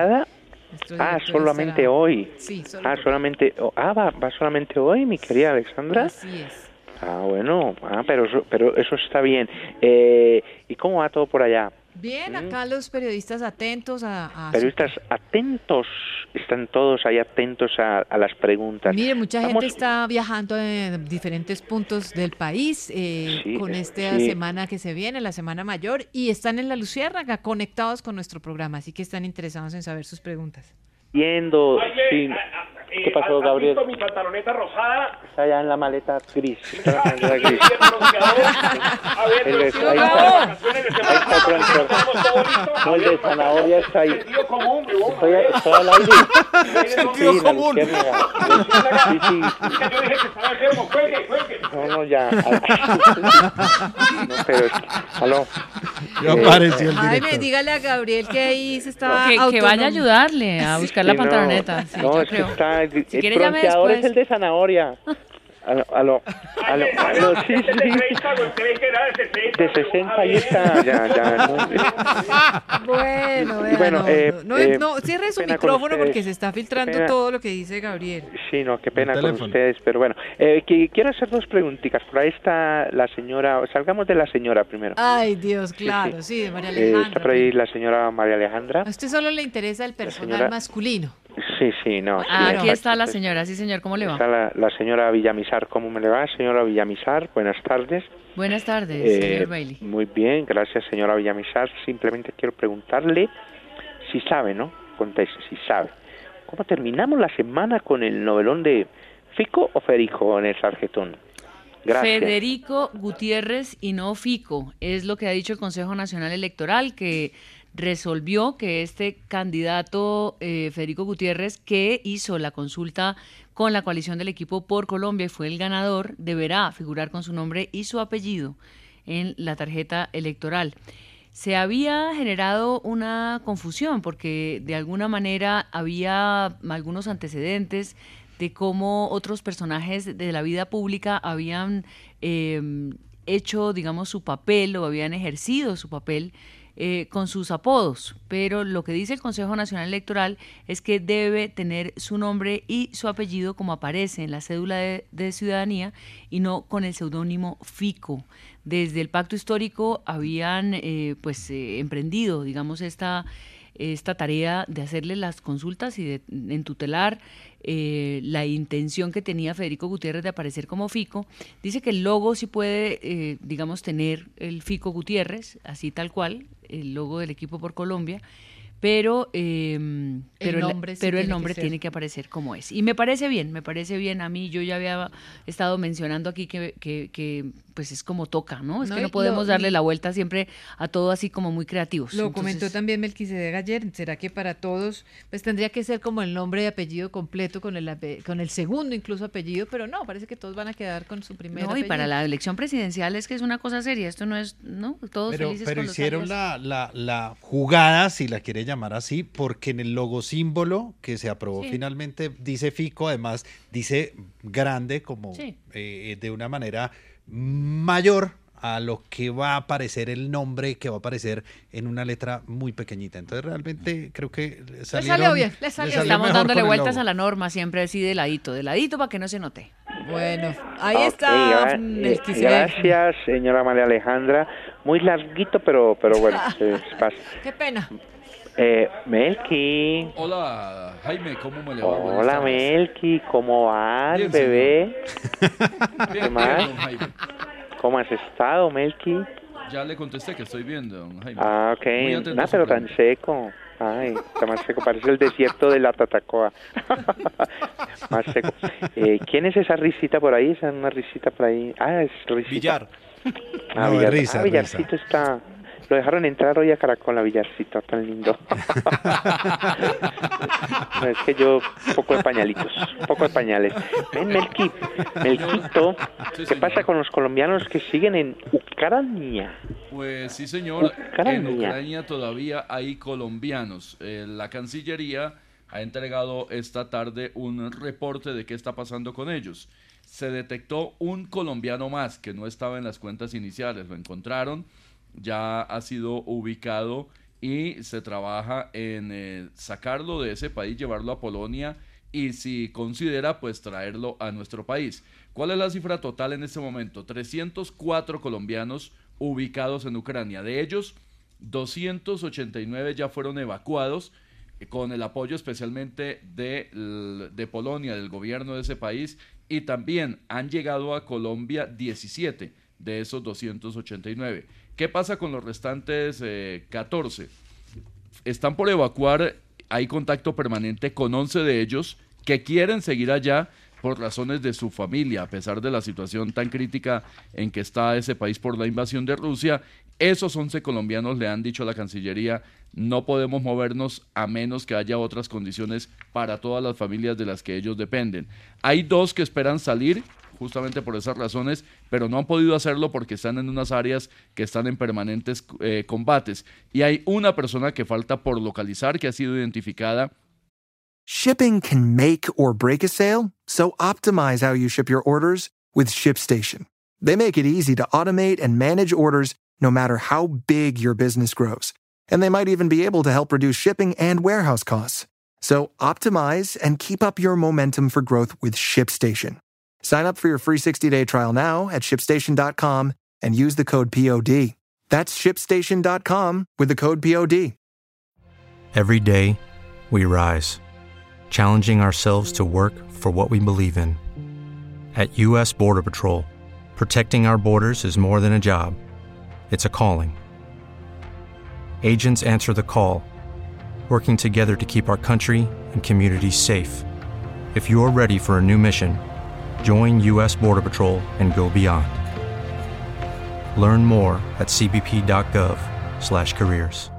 Speaker 23: Ah, solamente
Speaker 3: estará-
Speaker 23: hoy.
Speaker 3: Sí, solo
Speaker 23: Ah,
Speaker 3: hoy.
Speaker 23: solamente. oh, ah, va, va solamente hoy, mi querida Alexandra.
Speaker 3: Así es.
Speaker 23: Ah, bueno, ah, pero pero eso está bien. Eh, ¿Y cómo va todo por allá?
Speaker 3: Bien, acá los periodistas atentos a...
Speaker 23: Periodistas atentos, están todos ahí atentos a, a las preguntas.
Speaker 3: Mire, mucha
Speaker 23: Vamos-
Speaker 3: gente está viajando en diferentes puntos del país eh,
Speaker 23: Sí,
Speaker 3: con
Speaker 23: eh,
Speaker 3: esta
Speaker 23: sí.
Speaker 3: semana que se viene, la Semana Mayor, y están en la Luciérnaga conectados con nuestro programa, así que están interesados en saber sus preguntas.
Speaker 23: Viendo, sí. ¿Qué pasó, Gabriel?
Speaker 8: mi pantaloneta rosada?
Speaker 23: Está allá en la maleta gris. Está en la maleta gris.
Speaker 8: A ver,
Speaker 23: El de- ahí está. Ahí está No, el de zanahoria está ahí.
Speaker 8: sentido común, huevón.
Speaker 23: Estoy, estoy al aire.
Speaker 8: Sentido
Speaker 23: Sí, la
Speaker 8: común.
Speaker 23: luciérnaga. Sí, sí.
Speaker 8: Yo dije que estaba enfermo, cuelgue, cuelgue.
Speaker 23: No, no, ya. No, pero, aló.
Speaker 5: Ya
Speaker 23: Eh,
Speaker 5: apareció el director.
Speaker 3: dígale a Gabriel que ahí se estaba
Speaker 24: Que, que vaya a ayudarle a buscar la
Speaker 23: Sí, no,
Speaker 24: pantaloneta. Sí,
Speaker 23: no,
Speaker 24: yo
Speaker 23: es que
Speaker 24: creo.
Speaker 23: está, el,
Speaker 24: Si
Speaker 23: el
Speaker 24: quiere,
Speaker 23: bronceador es el de zanahoria. Aló, aló, aló, aló, sí, sí, sí. De 60 ahí está, ya, ya. no.
Speaker 3: Bueno,
Speaker 23: bueno,
Speaker 3: no,
Speaker 23: eh,
Speaker 3: no, no,
Speaker 23: eh,
Speaker 3: no, cierre su micrófono porque se está filtrando todo lo que dice Gabriel.
Speaker 23: Sí, no, qué pena con ustedes, pero bueno. Eh, que- quiero hacer dos preguntitas. Por ahí está la señora, salgamos de la señora primero.
Speaker 3: Ay, Dios, claro, sí, de María
Speaker 23: Eh,
Speaker 3: Alejandra.
Speaker 23: está por ahí la señora María Alejandra.
Speaker 3: A usted solo le interesa el personal
Speaker 23: señora-
Speaker 3: masculino.
Speaker 23: Sí, sí, no. sí,
Speaker 24: Ah, aquí está la señora. Sí, señor, ¿cómo le
Speaker 23: Está
Speaker 24: va?
Speaker 23: la, la señora Villamizar, ¿cómo me le va? Señora Villamizar, buenas tardes.
Speaker 24: Buenas tardes,
Speaker 23: Eh,
Speaker 24: señor Bailey.
Speaker 23: Muy bien, gracias señora Villamizar. Simplemente quiero preguntarle si sabe, ¿no? Conteste, si sabe. ¿Cómo terminamos la semana con el novelón de Fico o Federico en el? Gracias.
Speaker 24: Federico Gutiérrez y no Fico, es lo que ha dicho el Consejo Nacional Electoral, que resolvió que este candidato eh, Federico Gutiérrez, que hizo la consulta con la coalición del equipo por Colombia y fue el ganador, deberá figurar con su nombre y su apellido en la tarjeta electoral. Se había generado una confusión porque de alguna manera había algunos antecedentes
Speaker 6: de cómo otros personajes de la vida pública habían eh, hecho, digamos, su papel o habían ejercido su papel eh, con sus apodos, pero lo que dice el Consejo Nacional Electoral es que debe tener su nombre y su apellido como aparece en la cédula de, ciudadanía y no con el seudónimo FICO. Desde el pacto histórico habían eh, pues eh, emprendido, digamos, esta esta tarea de hacerle las consultas y de en tutelar eh, la intención que tenía Federico Gutiérrez de aparecer como Fico. Dice que el logo sí puede, digamos, tener el Fico Gutiérrez, así tal cual, el logo del equipo por Colombia, pero, eh, pero el
Speaker 3: nombre sí
Speaker 6: pero el
Speaker 3: tiene que
Speaker 6: nombre
Speaker 3: ser.
Speaker 6: tiene que aparecer como es. Y me parece bien, me parece bien. A mí yo ya había estado mencionando aquí que, que, que, pues es como toca, ¿no? Es
Speaker 3: No,
Speaker 6: que no podemos
Speaker 3: lo-
Speaker 6: darle la vuelta siempre a todo así como muy creativos.
Speaker 3: Lo
Speaker 6: Entonces,
Speaker 3: comentó también Melquisedec ayer. ¿Será que para todos, pues tendría que ser como el nombre y apellido completo con el con el segundo incluso apellido, pero no, parece que todos van a quedar con su primer
Speaker 6: No, y para la elección presidencial es que es una cosa seria. Esto no es, ¿no? Todos
Speaker 5: Pero,
Speaker 6: felices
Speaker 5: pero
Speaker 6: con los
Speaker 5: hicieron
Speaker 6: alias.
Speaker 5: la, la, la jugada, si la quiere llamar así, porque en el logo símbolo que se aprobó
Speaker 6: Sí.
Speaker 5: finalmente dice Fico, además dice grande, como
Speaker 6: Sí.
Speaker 5: eh, de una manera mayor a lo que va a aparecer el nombre que va a aparecer en una letra muy pequeñita. Entonces realmente creo que
Speaker 3: Le
Speaker 5: salieron,
Speaker 3: salió bien, le salió bien.
Speaker 6: Estamos
Speaker 5: mejor
Speaker 6: dándole vueltas a la norma, siempre así de ladito, de ladito para que no se note.
Speaker 3: Bueno, ahí está
Speaker 23: eh, gracias, señora María Alejandra. Muy larguito, pero, pero bueno.
Speaker 3: Qué pena.
Speaker 23: Eh, Melqui.
Speaker 7: Hola, Jaime, ¿cómo me le va?
Speaker 23: Hola. Melqui. ¿Cómo vas,
Speaker 7: Bien,
Speaker 23: bebé? ¿Qué más?
Speaker 7: Jaime.
Speaker 23: ¿Cómo has estado, Melqui?
Speaker 7: Ya le contesté que estoy bien, don Jaime.
Speaker 23: Ah, ok. Nada, pero tan seco. Ay, está más seco. Parece el desierto de la Tatacoa. más seco. Eh, ¿Quién es esa risita por ahí? Esa una risita por ahí. Ah, es risita.
Speaker 9: Billar.
Speaker 23: Ah,
Speaker 5: No,
Speaker 23: Villar-
Speaker 5: risa,
Speaker 23: ah,
Speaker 5: risa.
Speaker 23: Villarcito está... Lo dejaron entrar hoy a Caracol, a Villarcito, tan lindo. no, es que yo, poco de pañalitos, poco de pañales. Ven, Melqui, Melquito,
Speaker 7: Sí,
Speaker 23: ¿qué pasa con los colombianos que siguen en Ucrania?
Speaker 7: Pues sí, señor.
Speaker 23: Ucrania.
Speaker 7: En Ucrania todavía hay colombianos. Eh, la Cancillería ha entregado esta tarde un reporte de qué está pasando con ellos. Se detectó un colombiano más que no estaba en las cuentas iniciales. Lo encontraron, ya ha sido ubicado y se trabaja en eh, sacarlo de ese país, llevarlo a Polonia y si considera, pues traerlo a nuestro país. ¿Cuál es la cifra total en este momento? 304 colombianos ubicados en Ucrania. De ellos, 289 ya fueron evacuados eh, con el apoyo especialmente de, de Polonia, del gobierno de ese país, y también han llegado a Colombia 17 de esos 289. ¿Qué pasa con los restantes eh, 14? están por evacuar, hay contacto permanente con 11 de ellos que quieren seguir allá por razones de su familia, a pesar de la situación tan crítica en que está ese país por la invasión de Rusia. Esos 11 colombianos le han dicho a la Cancillería, no podemos movernos a menos que haya otras condiciones para todas las familias de las que ellos dependen. Hay dos que esperan salir, justamente por esas razones, pero no han podido hacerlo porque están en unas áreas que están en permanentes eh, combates. Y hay una persona que falta por localizar, que ha sido identificada
Speaker 19: Shipping can make or break a sale, so optimize how you ship your orders with ShipStation. They make it easy to automate and manage orders no matter how big your business grows. And they might even be able to help reduce shipping and warehouse costs. So optimize and keep up your momentum for growth with ShipStation. Sign up for your free 60-day trial now at shipstation.com and use the code POD. That's shipstation.com with the code POD.
Speaker 30: Every day, we rise, challenging ourselves to work for what we believe in. At U.S. Border Patrol, protecting our borders is more than a job, it's a calling. Agents answer the call, working together to keep our country and communities safe. If you're ready for a new mission, join U.S. Border Patrol and go beyond. Learn more at cbp.gov/careers.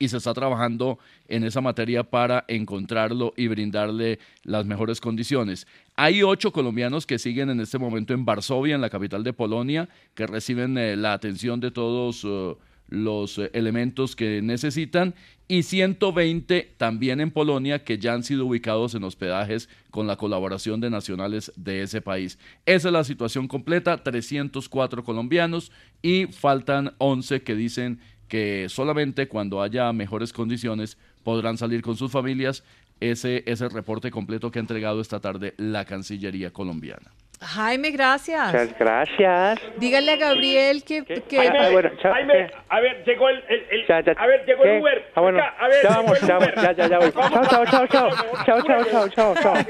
Speaker 7: y se está trabajando en esa materia para encontrarlo y brindarle las mejores condiciones. Hay ocho colombianos que siguen en este momento en Varsovia, en la capital de Polonia, que reciben eh, la atención de todos eh, los eh, elementos que necesitan y 120 también en Polonia que ya han sido ubicados en hospedajes con la colaboración de nacionales de ese país. Esa es la situación completa, 304 colombianos y faltan 11 que dicen que solamente cuando haya mejores condiciones podrán salir con sus familias. Ese es el reporte completo que ha entregado esta tarde la Cancillería colombiana.
Speaker 3: Jaime, gracias.
Speaker 23: Muchas gracias.
Speaker 3: Dígale a Gabriel que... que-
Speaker 23: Jaime, Ah, bueno, chao.
Speaker 20: Jaime, a ver, llegó el, el, el-
Speaker 23: Ya, ya.
Speaker 20: a ver, llegó
Speaker 23: ¿Qué?
Speaker 20: el Uber.
Speaker 23: Ah, bueno,
Speaker 20: Venga, a ver,
Speaker 23: ya vamos, ya vamos, ya, ya, ya voy. Chao, chao, chao, chao. Chao, chao, chao, chao, chao.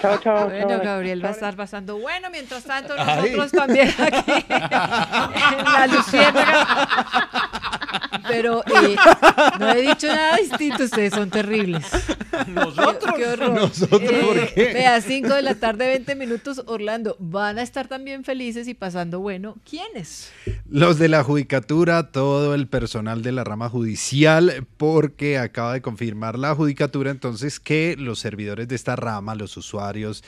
Speaker 3: Chao.
Speaker 23: Chao.
Speaker 3: Bueno, Gabriel va a estar pasando bueno. Mientras tanto,
Speaker 23: Ay.
Speaker 3: nosotros también aquí en la Luciérnaga. Pero eh, no he dicho nada distinto. Ustedes son terribles.
Speaker 9: Nosotros.
Speaker 3: Qué, qué horror.
Speaker 5: ¿Nosotros por qué?
Speaker 3: Vea, 5 de la tarde, 20 minutos, Orlando. Van a estar también felices y pasando bueno. ¿Quiénes?
Speaker 5: Los de la judicatura, todo el personal de la rama judicial, porque acaba de confirmar la judicatura entonces que los servidores de esta rama, los usuarios,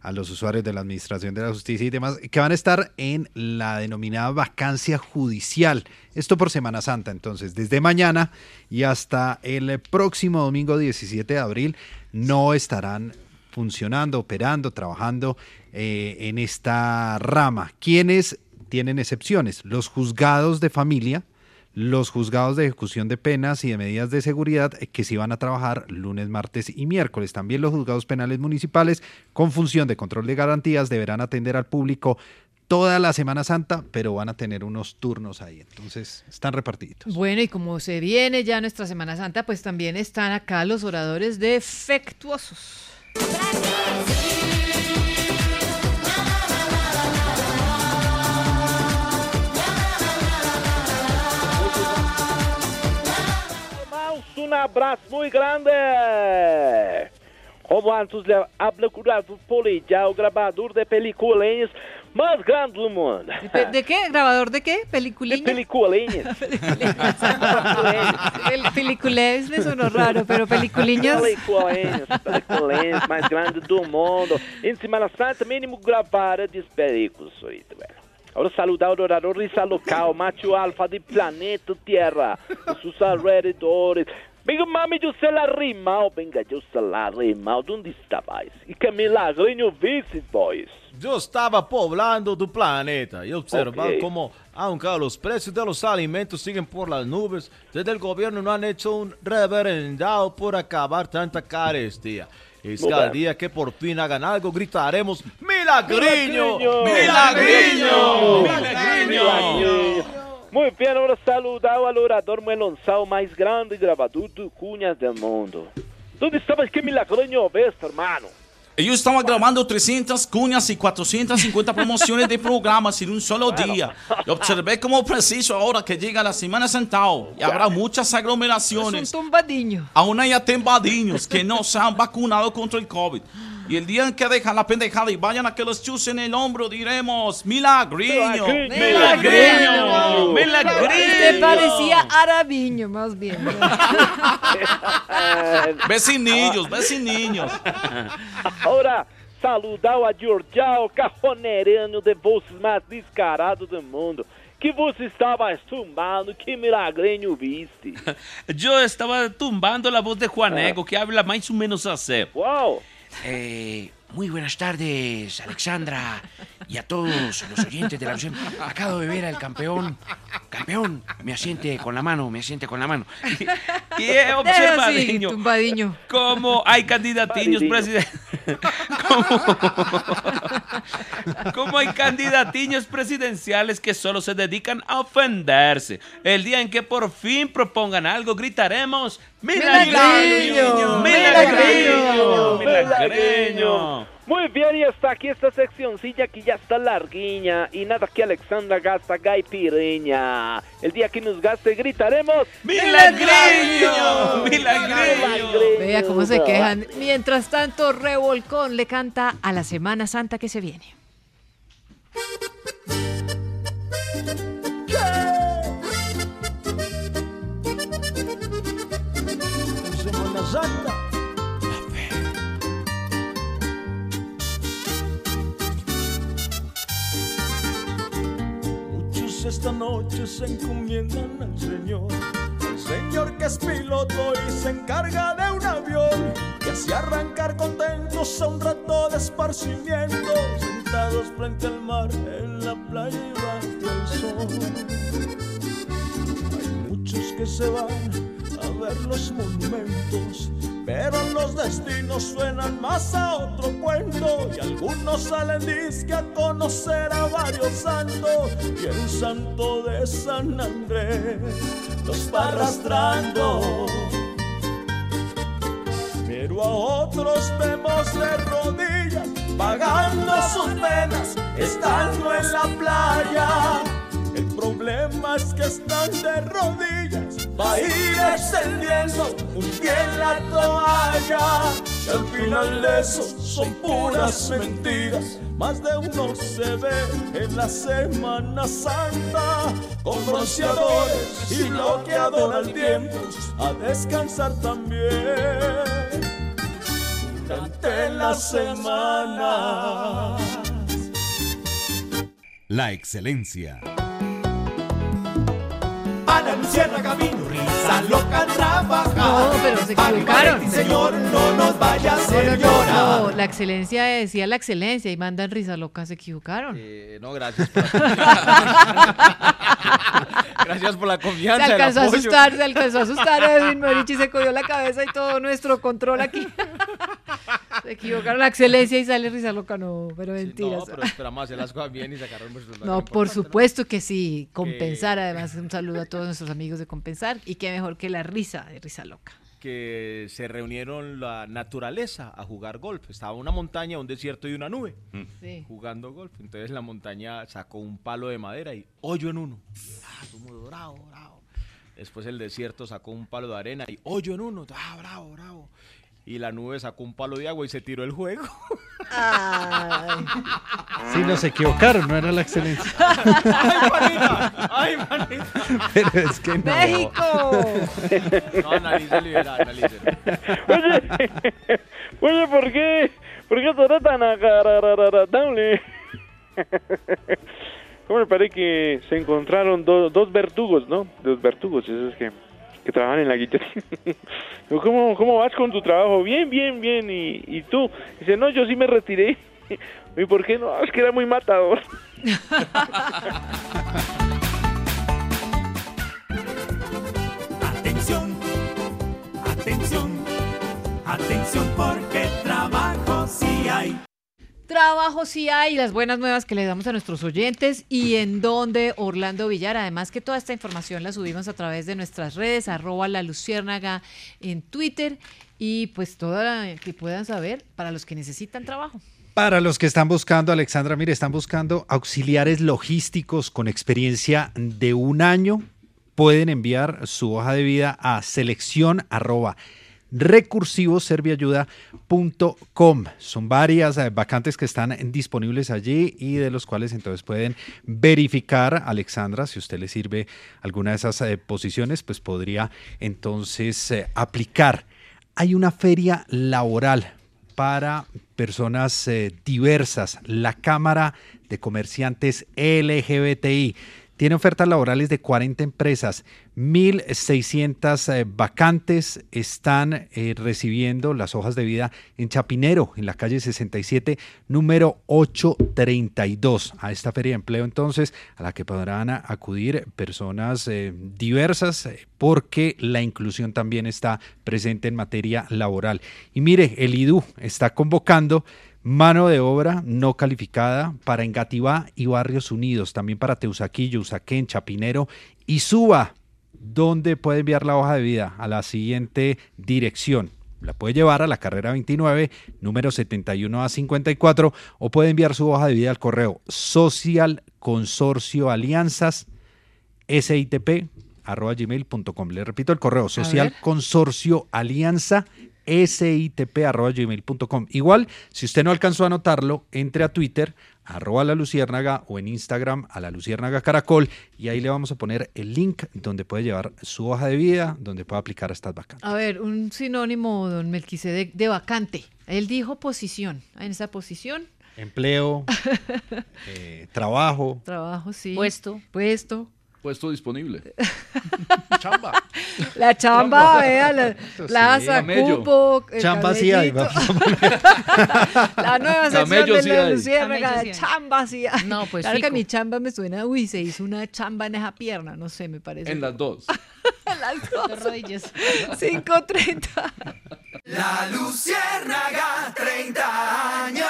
Speaker 5: a los usuarios de la Administración de la Justicia y demás, que van a estar en la denominada vacancia judicial. Esto por Semana Santa, entonces, desde mañana y hasta el próximo domingo 17 de abril no estarán funcionando, operando, trabajando eh, en esta rama. ¿Quiénes tienen excepciones? Los juzgados de familia, los juzgados de ejecución de penas y de medidas de seguridad que sí van a trabajar lunes, martes y miércoles. También los juzgados penales municipales con función de control de garantías deberán atender al público toda la Semana Santa, pero van a tener unos turnos ahí. Entonces, están repartidos.
Speaker 3: Bueno, y como se viene ya nuestra Semana Santa, pues también están acá los oradores defectuosos.
Speaker 20: Um abraço muito grande. Como antes lhe habla curado Polilla, o gravador de películas mais grande do mundo.
Speaker 3: ¿De, de qué? ¿Grabador de qué? ¿Peliculiña?
Speaker 20: Películas.
Speaker 3: El peliculés me sonó raro, pero peliculiñas.
Speaker 20: Películas, películas mais grande do mundo. Em Semana Santa, mínimo gravar de películas. ahorita, velho. Ahora saludar o orador risa local, macho alfa de planeta Tierra, e seus alrededores. Venga, mami, eu sei lá rimao, venga, eu sei lá rimao, onde estavais? E que milagrinho viste, boys?
Speaker 9: Yo estaba poblando tu planeta y observando
Speaker 20: Ok.
Speaker 9: cómo, aunque los precios de los alimentos siguen por las nubes, desde el gobierno no han hecho un reverendado por acabar tanta carestía. Es que al día que por fin hagan algo, gritaremos ¡Milagriño!
Speaker 20: ¡Milagriño!
Speaker 9: ¡Milagriño!
Speaker 20: Muy bien, ahora saludar al orador melonçal mais grande gravador de cunhas del mundo. ¿Dónde estabas? Que milagrinho ves, hermano?
Speaker 31: Eu estava gravando 300 cunhas e 450 promoções de programas em um solo dia. Eu observei como preciso agora que chega a Semana Central e haverá muitas
Speaker 3: Es un.
Speaker 31: Aún hay atembadinhos que no se han vacunado contra el COVID. Y el día en que dejan la pendejada y vayan a que los chusen el hombro, diremos, milagriño, milagriño,
Speaker 3: Usted
Speaker 31: milagriño.
Speaker 3: parecía arabiño, más bien.
Speaker 31: Vecinillos, vecinillos.
Speaker 20: Ahora, saludar a Giorgiao, cajoneirano de voces mais descarado do mundo. Que você estava estumbando, que milagrinho viste.
Speaker 4: Yo estaba tumbando la voz de Juanego, que habla más o menos así.
Speaker 20: Wow.
Speaker 32: Eh, muy buenas tardes, Alexandra, y a todos los oyentes de la Luciana. Acabo de ver al campeón. Campeón, me asiente con la mano, me asiente con la mano.
Speaker 4: Y he observado,
Speaker 3: Sí,
Speaker 4: niño,
Speaker 3: tumbadiño.
Speaker 4: cómo hay candidatiños presidentes. Cómo hay candidatiños presidenciales que solo se dedican a ofenderse. El día en que por fin propongan algo, gritaremos: ¡Milagreño! ¡Milagreño! ¡Milagreño!
Speaker 20: Muy bien, y hasta aquí esta seccioncilla que ya está larguiña. Y nada que Alexandra gasta gaipiriña. El día que nos gaste gritaremos
Speaker 4: ¡Milagreño! ¡Milagreño!
Speaker 3: Vea cómo se quejan. Mientras tanto, Revolcón le canta a la Semana Santa que se viene.
Speaker 22: Semana Santa. Esta noche se encomiendan al Señor. El Señor que es piloto y se encarga de un avión. Que así arrancar contentos a un rato de esparcimiento. Sentados frente al mar en la playa y bajo el sol. Hay muchos que se van a ver los monumentos. Pero los destinos suenan más a otro cuento y algunos salen disque a conocer a varios santos y el santo de San Andrés los va arrastrando. Pero a otros vemos de rodillas pagando sus penas estando en la playa. El problema es que están de rodillas va a ir extendiendo un pie en la toalla. Y al final de eso son puras mentiras. Más de uno se ve en la Semana Santa con bronceadores y bloqueador al tiempo a descansar también durante la semana.
Speaker 25: La excelencia.
Speaker 22: A la Luciana camino, risa loca trabaja.
Speaker 3: No, pero se equivocaron.
Speaker 22: Ay, señor, no nos vaya a hacer
Speaker 3: no, no,
Speaker 22: llorar.
Speaker 3: no, la excelencia decía la excelencia y mandan risa loca, se equivocaron.
Speaker 9: Eh, no, gracias por Gracias por la
Speaker 3: Se
Speaker 9: confianza. el
Speaker 3: alcanzó a asustar, se alcanzó a asustar Edwin Morichi, se cogió la cabeza y todo nuestro control aquí. se equivocaron la excelencia y sale risa loca, no, pero mentiras.
Speaker 9: No, pero esperamos hacer las cosas bien y sacar un resultado.
Speaker 3: No, por supuesto que sí, compensar, además un saludo a todos nuestros amigos de compensar y qué mejor que la risa de risa loca.
Speaker 9: que se reunieron la naturaleza a jugar golf. Estaba una montaña, un desierto y una nube
Speaker 3: Sí.
Speaker 9: jugando golf. Entonces la montaña sacó un palo de madera y hoyo en uno. Ah, mundo, bravo, bravo. Después el desierto sacó un palo de arena y hoyo en uno. Ah, bravo, bravo. Y la nube sacó un palo de agua y se tiró el juego.
Speaker 5: Sí, nos equivocaron, no era la excelencia.
Speaker 9: ¡Ay, manita! ¡Ay, manita!
Speaker 5: Pero es que no.
Speaker 3: ¡México!
Speaker 9: No, analice liberal, analice.
Speaker 23: Oye, oye, ¿por qué? ¿Por qué será tan agradable? ¿Cómo me parece que se encontraron do- dos verdugos, no? Dos verdugos, esos que, que trabajan en la. Digo, ¿Cómo, ¿Cómo vas con tu trabajo? Bien, bien, bien. ¿Y, y tú? Dice, no, yo sí me retiré. ¿Y por qué no? Es que era muy matador.
Speaker 22: Atención, atención, atención porque trabajo sí hay.
Speaker 3: Trabajo sí hay, las buenas nuevas que le damos a nuestros oyentes y en donde Orlando Villar. Además que toda esta información la subimos a través de nuestras redes, arroba la luciérnaga en Twitter y pues toda la que puedan saber para los que necesitan trabajo.
Speaker 5: Para los que están buscando, Alexandra, mire, están buscando auxiliares logísticos con experiencia de un año. Pueden enviar su hoja de vida a selección arroba recursivoserviayuda.com. Son varias eh, vacantes que están disponibles allí y de los cuales entonces pueden verificar, Alexandra, si usted le sirve alguna de esas eh, posiciones, pues podría entonces eh, aplicar. Hay una feria laboral para personas diversas, la Cámara de Comerciantes LGBTI. Tiene ofertas laborales de 40 empresas, 1.600 eh, vacantes están eh, recibiendo las hojas de vida en Chapinero, en la calle 67, número 832. A esta feria de empleo entonces, a la que podrán acudir personas eh, diversas, eh, porque la inclusión también está presente en materia laboral. Y mire, el IDU está convocando mano de obra no calificada para Engativá y Barrios Unidos, también para Teusaquillo, Usaquén, Chapinero y Suba, donde puede enviar la hoja de vida a la siguiente dirección. La puede llevar a la carrera 29, número 71 a 54, o puede enviar su hoja de vida al correo social consorcio alianzas sitp arroba gmail.com. Le repito el correo social
Speaker 3: ver.
Speaker 5: consorcio alianza sitp arroba gmail.com. Igual, si usted no alcanzó a anotarlo, entre a Twitter arroba la luciérnaga o en Instagram a la luciérnaga caracol y ahí le vamos a poner el link donde puede llevar su hoja de vida, donde puede aplicar a estas vacantes.
Speaker 3: A ver, un sinónimo, don Melquisedec, de vacante. Él dijo posición. En esa posición
Speaker 5: Empleo, eh, trabajo.
Speaker 3: Trabajo, sí.
Speaker 6: Puesto.
Speaker 3: Puesto.
Speaker 7: Puesto disponible.
Speaker 9: Chamba.
Speaker 3: La chamba, vea, la plaza,
Speaker 7: Camello.
Speaker 3: cupo,
Speaker 5: Chamba sí hay,
Speaker 3: La nueva sección
Speaker 7: Camello
Speaker 3: de
Speaker 7: sí
Speaker 3: la luciérnaga,
Speaker 6: sí
Speaker 3: chamba sí hay.
Speaker 6: No, pues
Speaker 3: Claro que
Speaker 6: fico.
Speaker 3: mi chamba me suena, uy, se hizo una chamba en esa pierna, no sé, me parece.
Speaker 7: En las dos.
Speaker 3: En las dos.
Speaker 6: Dos rodillas.
Speaker 3: 5.30.
Speaker 22: La Luciérnaga, 30 años.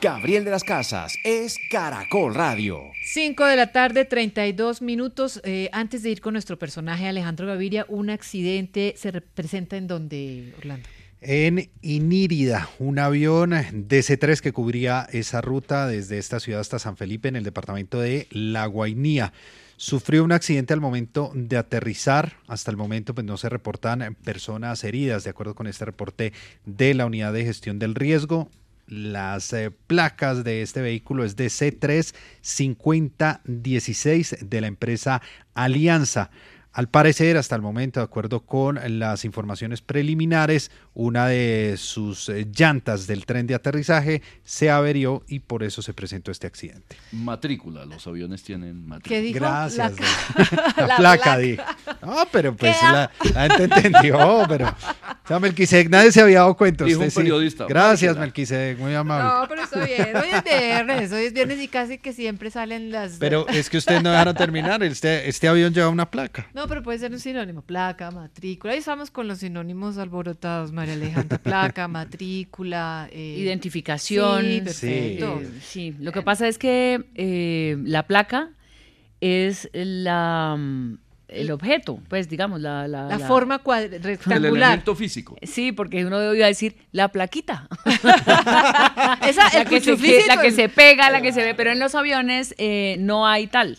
Speaker 33: Gabriel de las Casas es Caracol Radio.
Speaker 3: 5 de la tarde, 32 minutos. Eh, antes de ir con nuestro personaje Alejandro Gaviria, un accidente se re- presenta en donde, Orlando.
Speaker 5: En Inírida, un avión DC-3 que cubría esa ruta desde esta ciudad hasta San Felipe en el departamento de La Guainía. Sufrió un accidente al momento de aterrizar. Hasta el momento pues, no se reportan personas heridas, de acuerdo con este reporte de la Unidad de Gestión del Riesgo. Las eh, placas de este vehículo es de C35016 de la empresa Alianza. Al parecer, hasta el momento, de acuerdo con las informaciones preliminares, una de sus eh, llantas del tren de aterrizaje se averió y por eso se presentó este accidente.
Speaker 7: Matrícula, los aviones tienen matrícula.
Speaker 3: ¿Qué dijo?
Speaker 5: Gracias.
Speaker 3: La,
Speaker 5: La,
Speaker 3: La
Speaker 5: placa,
Speaker 3: placa.
Speaker 5: di. No, pero pues la, la gente entendió, pero... O sea, Melquisedec, nadie se había dado cuenta.
Speaker 7: Dijo
Speaker 5: usted
Speaker 7: un
Speaker 5: sí.
Speaker 7: periodista.
Speaker 5: Gracias. Melquisedec, muy amable.
Speaker 3: No, pero está bien. Hoy es viernes, hoy es viernes y casi que siempre salen las...
Speaker 5: Pero es que ustedes no dejaron terminar. Este, este avión lleva una placa.
Speaker 3: No, pero puede ser un sinónimo. Placa, matrícula. Ahí estamos con los sinónimos alborotados, María Alejandra. Placa, matrícula. eh,
Speaker 6: Identificación.
Speaker 3: Sí, perfecto.
Speaker 6: Eh, sí, lo que pasa es que eh, la placa es la, mm, el objeto, pues digamos, la, la,
Speaker 3: La forma cuadra-
Speaker 7: El
Speaker 3: rectangular.
Speaker 7: elemento físico.
Speaker 6: Sí, porque uno iba a decir la plaquita.
Speaker 3: Esa,
Speaker 6: la,
Speaker 3: el
Speaker 6: que se, la que se pega, la que se ve, pero en los aviones eh, no hay tal.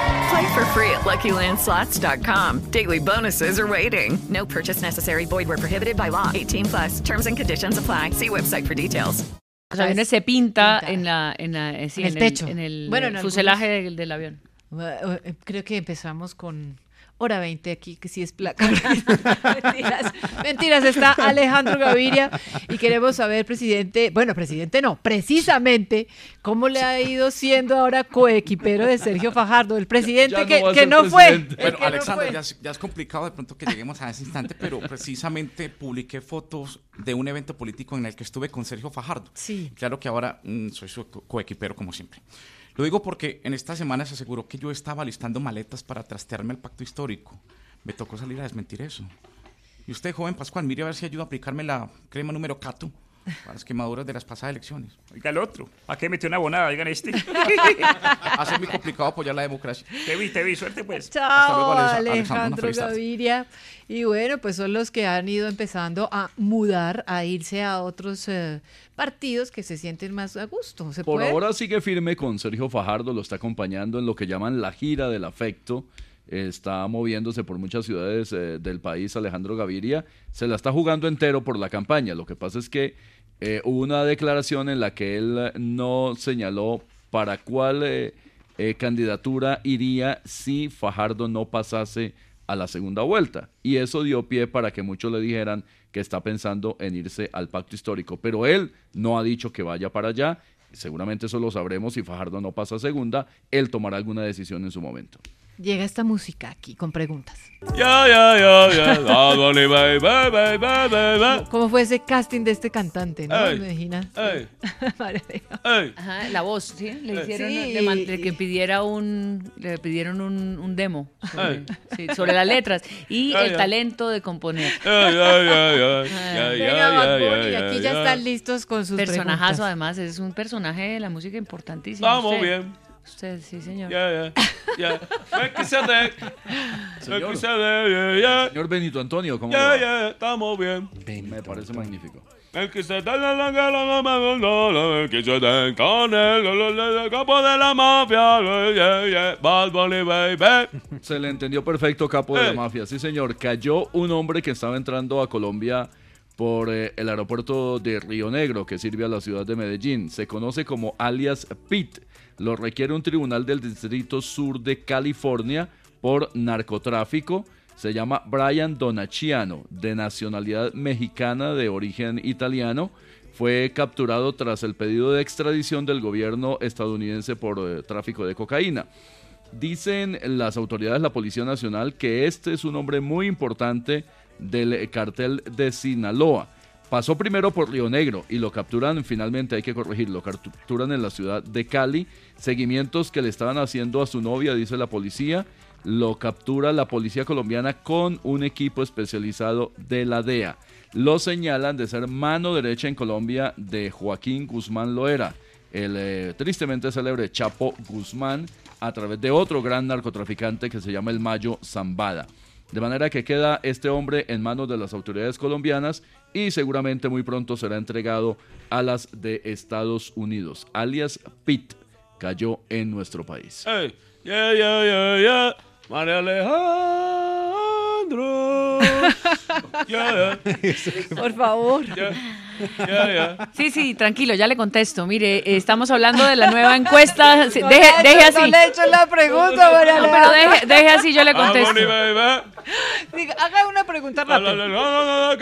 Speaker 34: Play for free at LuckyLandSlots.com. Daily bonuses are waiting. No purchase necessary. Void were prohibited by law. 18 plus. Terms and conditions apply. See website for details.
Speaker 6: Los aviones se pinta en la, en la, eh, sí,
Speaker 3: En el techo.
Speaker 6: en el
Speaker 3: Bueno, en
Speaker 6: eh,
Speaker 3: algunos-
Speaker 6: fuselaje del, del avión.
Speaker 3: Eh, Creo que empezamos con hora 20 aquí, que sí es placa. mentiras, mentiras, está Alejandro Gaviria y queremos saber, presidente, bueno, presidente no, precisamente, cómo le ha ido siendo ahora coequipero de Sergio Fajardo, el presidente
Speaker 35: Ya no
Speaker 3: que, que no fue.
Speaker 35: presidente. Bueno,
Speaker 3: que no
Speaker 35: Alexandra,
Speaker 3: fue.
Speaker 35: ya, es- ya es complicado de pronto que lleguemos a ese instante, pero precisamente publiqué fotos de un evento político en el que estuve con Sergio Fajardo.
Speaker 3: Sí.
Speaker 35: Claro que ahora mm, soy su co- coequipero como siempre. Lo digo porque en esta semana se aseguró que yo estaba listando maletas para trastearme el pacto histórico. Me tocó salir a desmentir eso. Y usted, joven Pascual, mire a ver si ayuda a aplicarme la crema número Cato para las quemaduras de las pasadas elecciones.
Speaker 36: Oiga el otro. ¿A qué metió una bonada? Oigan este.
Speaker 35: Hace muy complicado apoyar la democracia.
Speaker 36: Te vi, te vi. Suerte pues.
Speaker 35: Luego,
Speaker 3: Chao, Alejandro. Gaviria. Y bueno, pues son los que han ido empezando a mudar, a irse a otros eh, partidos que se sienten más a gusto. ¿Se
Speaker 7: Por
Speaker 3: puede?
Speaker 7: ahora sigue firme con Sergio Fajardo, lo está acompañando en lo que llaman la gira del afecto. Está moviéndose por muchas ciudades eh, del país Alejandro Gaviria. Se la está jugando entero por la campaña. Lo que pasa es que eh, hubo una declaración en la que él no señaló para cuál eh, eh, candidatura iría si Fajardo no pasase a la segunda vuelta. Y eso dio pie para que muchos le dijeran que está pensando en irse al pacto histórico. Pero él no ha dicho que vaya para allá. Seguramente eso lo sabremos si Fajardo no pasa a segunda. Él tomará alguna decisión en su momento.
Speaker 3: Llega esta música aquí con preguntas.
Speaker 7: Ya, ya, ya, ya. Bye.
Speaker 3: ¿Cómo fue ese casting de este cantante? ¿no?
Speaker 7: Ay,
Speaker 3: Imagina.
Speaker 7: ay.
Speaker 3: María Alejandra.
Speaker 6: Ajá, la voz, ¿sí? Le hicieron,
Speaker 3: sí.
Speaker 6: le, le que pidiera un, le pidieron un, un demo sobre, sí, sobre las letras y el talento de componer.
Speaker 7: Ay, ay, ay, ay.
Speaker 6: Ah.
Speaker 7: Ya,
Speaker 3: Venga,
Speaker 7: ya,
Speaker 3: aquí
Speaker 7: ya.
Speaker 3: están listos con sus
Speaker 6: Personajazo,
Speaker 3: preguntas.
Speaker 6: además, es un personaje de la música importantísimo.
Speaker 7: Vamos
Speaker 6: Usted-
Speaker 7: bien.
Speaker 6: Usted, sí, señor.
Speaker 7: Ya, ya, ya. Melquisedec. Melquisedec, ya. Señor Benito Antonio, ¿cómo
Speaker 36: Ya,
Speaker 7: le va?
Speaker 36: ya, estamos bien.
Speaker 7: Me parece magnífico.
Speaker 37: La la la la el da con el capo de la mafia, la, yeah, yeah, Bad Bunny, baby.
Speaker 7: Se le entendió perfecto, capo de la
Speaker 37: Eh.
Speaker 7: mafia. Sí, señor. Cayó un hombre que estaba entrando a Colombia por eh, el aeropuerto de Río Negro, que sirve a la ciudad de Medellín. Se conoce como alias Pit. Lo requiere un tribunal del Distrito Sur de California por narcotráfico. Se llama Brian Donaciano, de nacionalidad mexicana de origen italiano. Fue capturado tras el pedido de extradición del gobierno estadounidense por eh, tráfico de cocaína. Dicen las autoridades, la Policía Nacional, que este es un hombre muy importante del eh, cartel de Sinaloa. Pasó primero por Río Negro y lo capturan, finalmente hay que corregirlo, lo capturan en la ciudad de Cali. Seguimientos que le estaban haciendo a su novia, dice la policía. Lo captura la policía colombiana con un equipo especializado de la DEA. Lo señalan de ser mano derecha en Colombia de Joaquín Guzmán Loera, el eh, tristemente célebre Chapo Guzmán, a través de otro gran narcotraficante que se llama el Mayo Zambada. De manera que queda este hombre en manos de las autoridades colombianas y seguramente muy pronto será entregado a las de Estados Unidos. Alias Pit cayó en nuestro país.
Speaker 37: Hey, yeah, yeah, yeah, yeah. María Alejandro. Yeah, yeah.
Speaker 3: Por favor.
Speaker 6: Sí, sí, tranquilo, ya le contesto. Mire, eh, estamos hablando de la nueva encuesta. Deje, así.
Speaker 3: No le he hecho la pregunta, María
Speaker 6: No, pero deje, deje así, yo le
Speaker 37: Bad
Speaker 6: contesto.
Speaker 3: Diga, haga una pregunta
Speaker 37: La, la,
Speaker 3: rápida.
Speaker 37: la.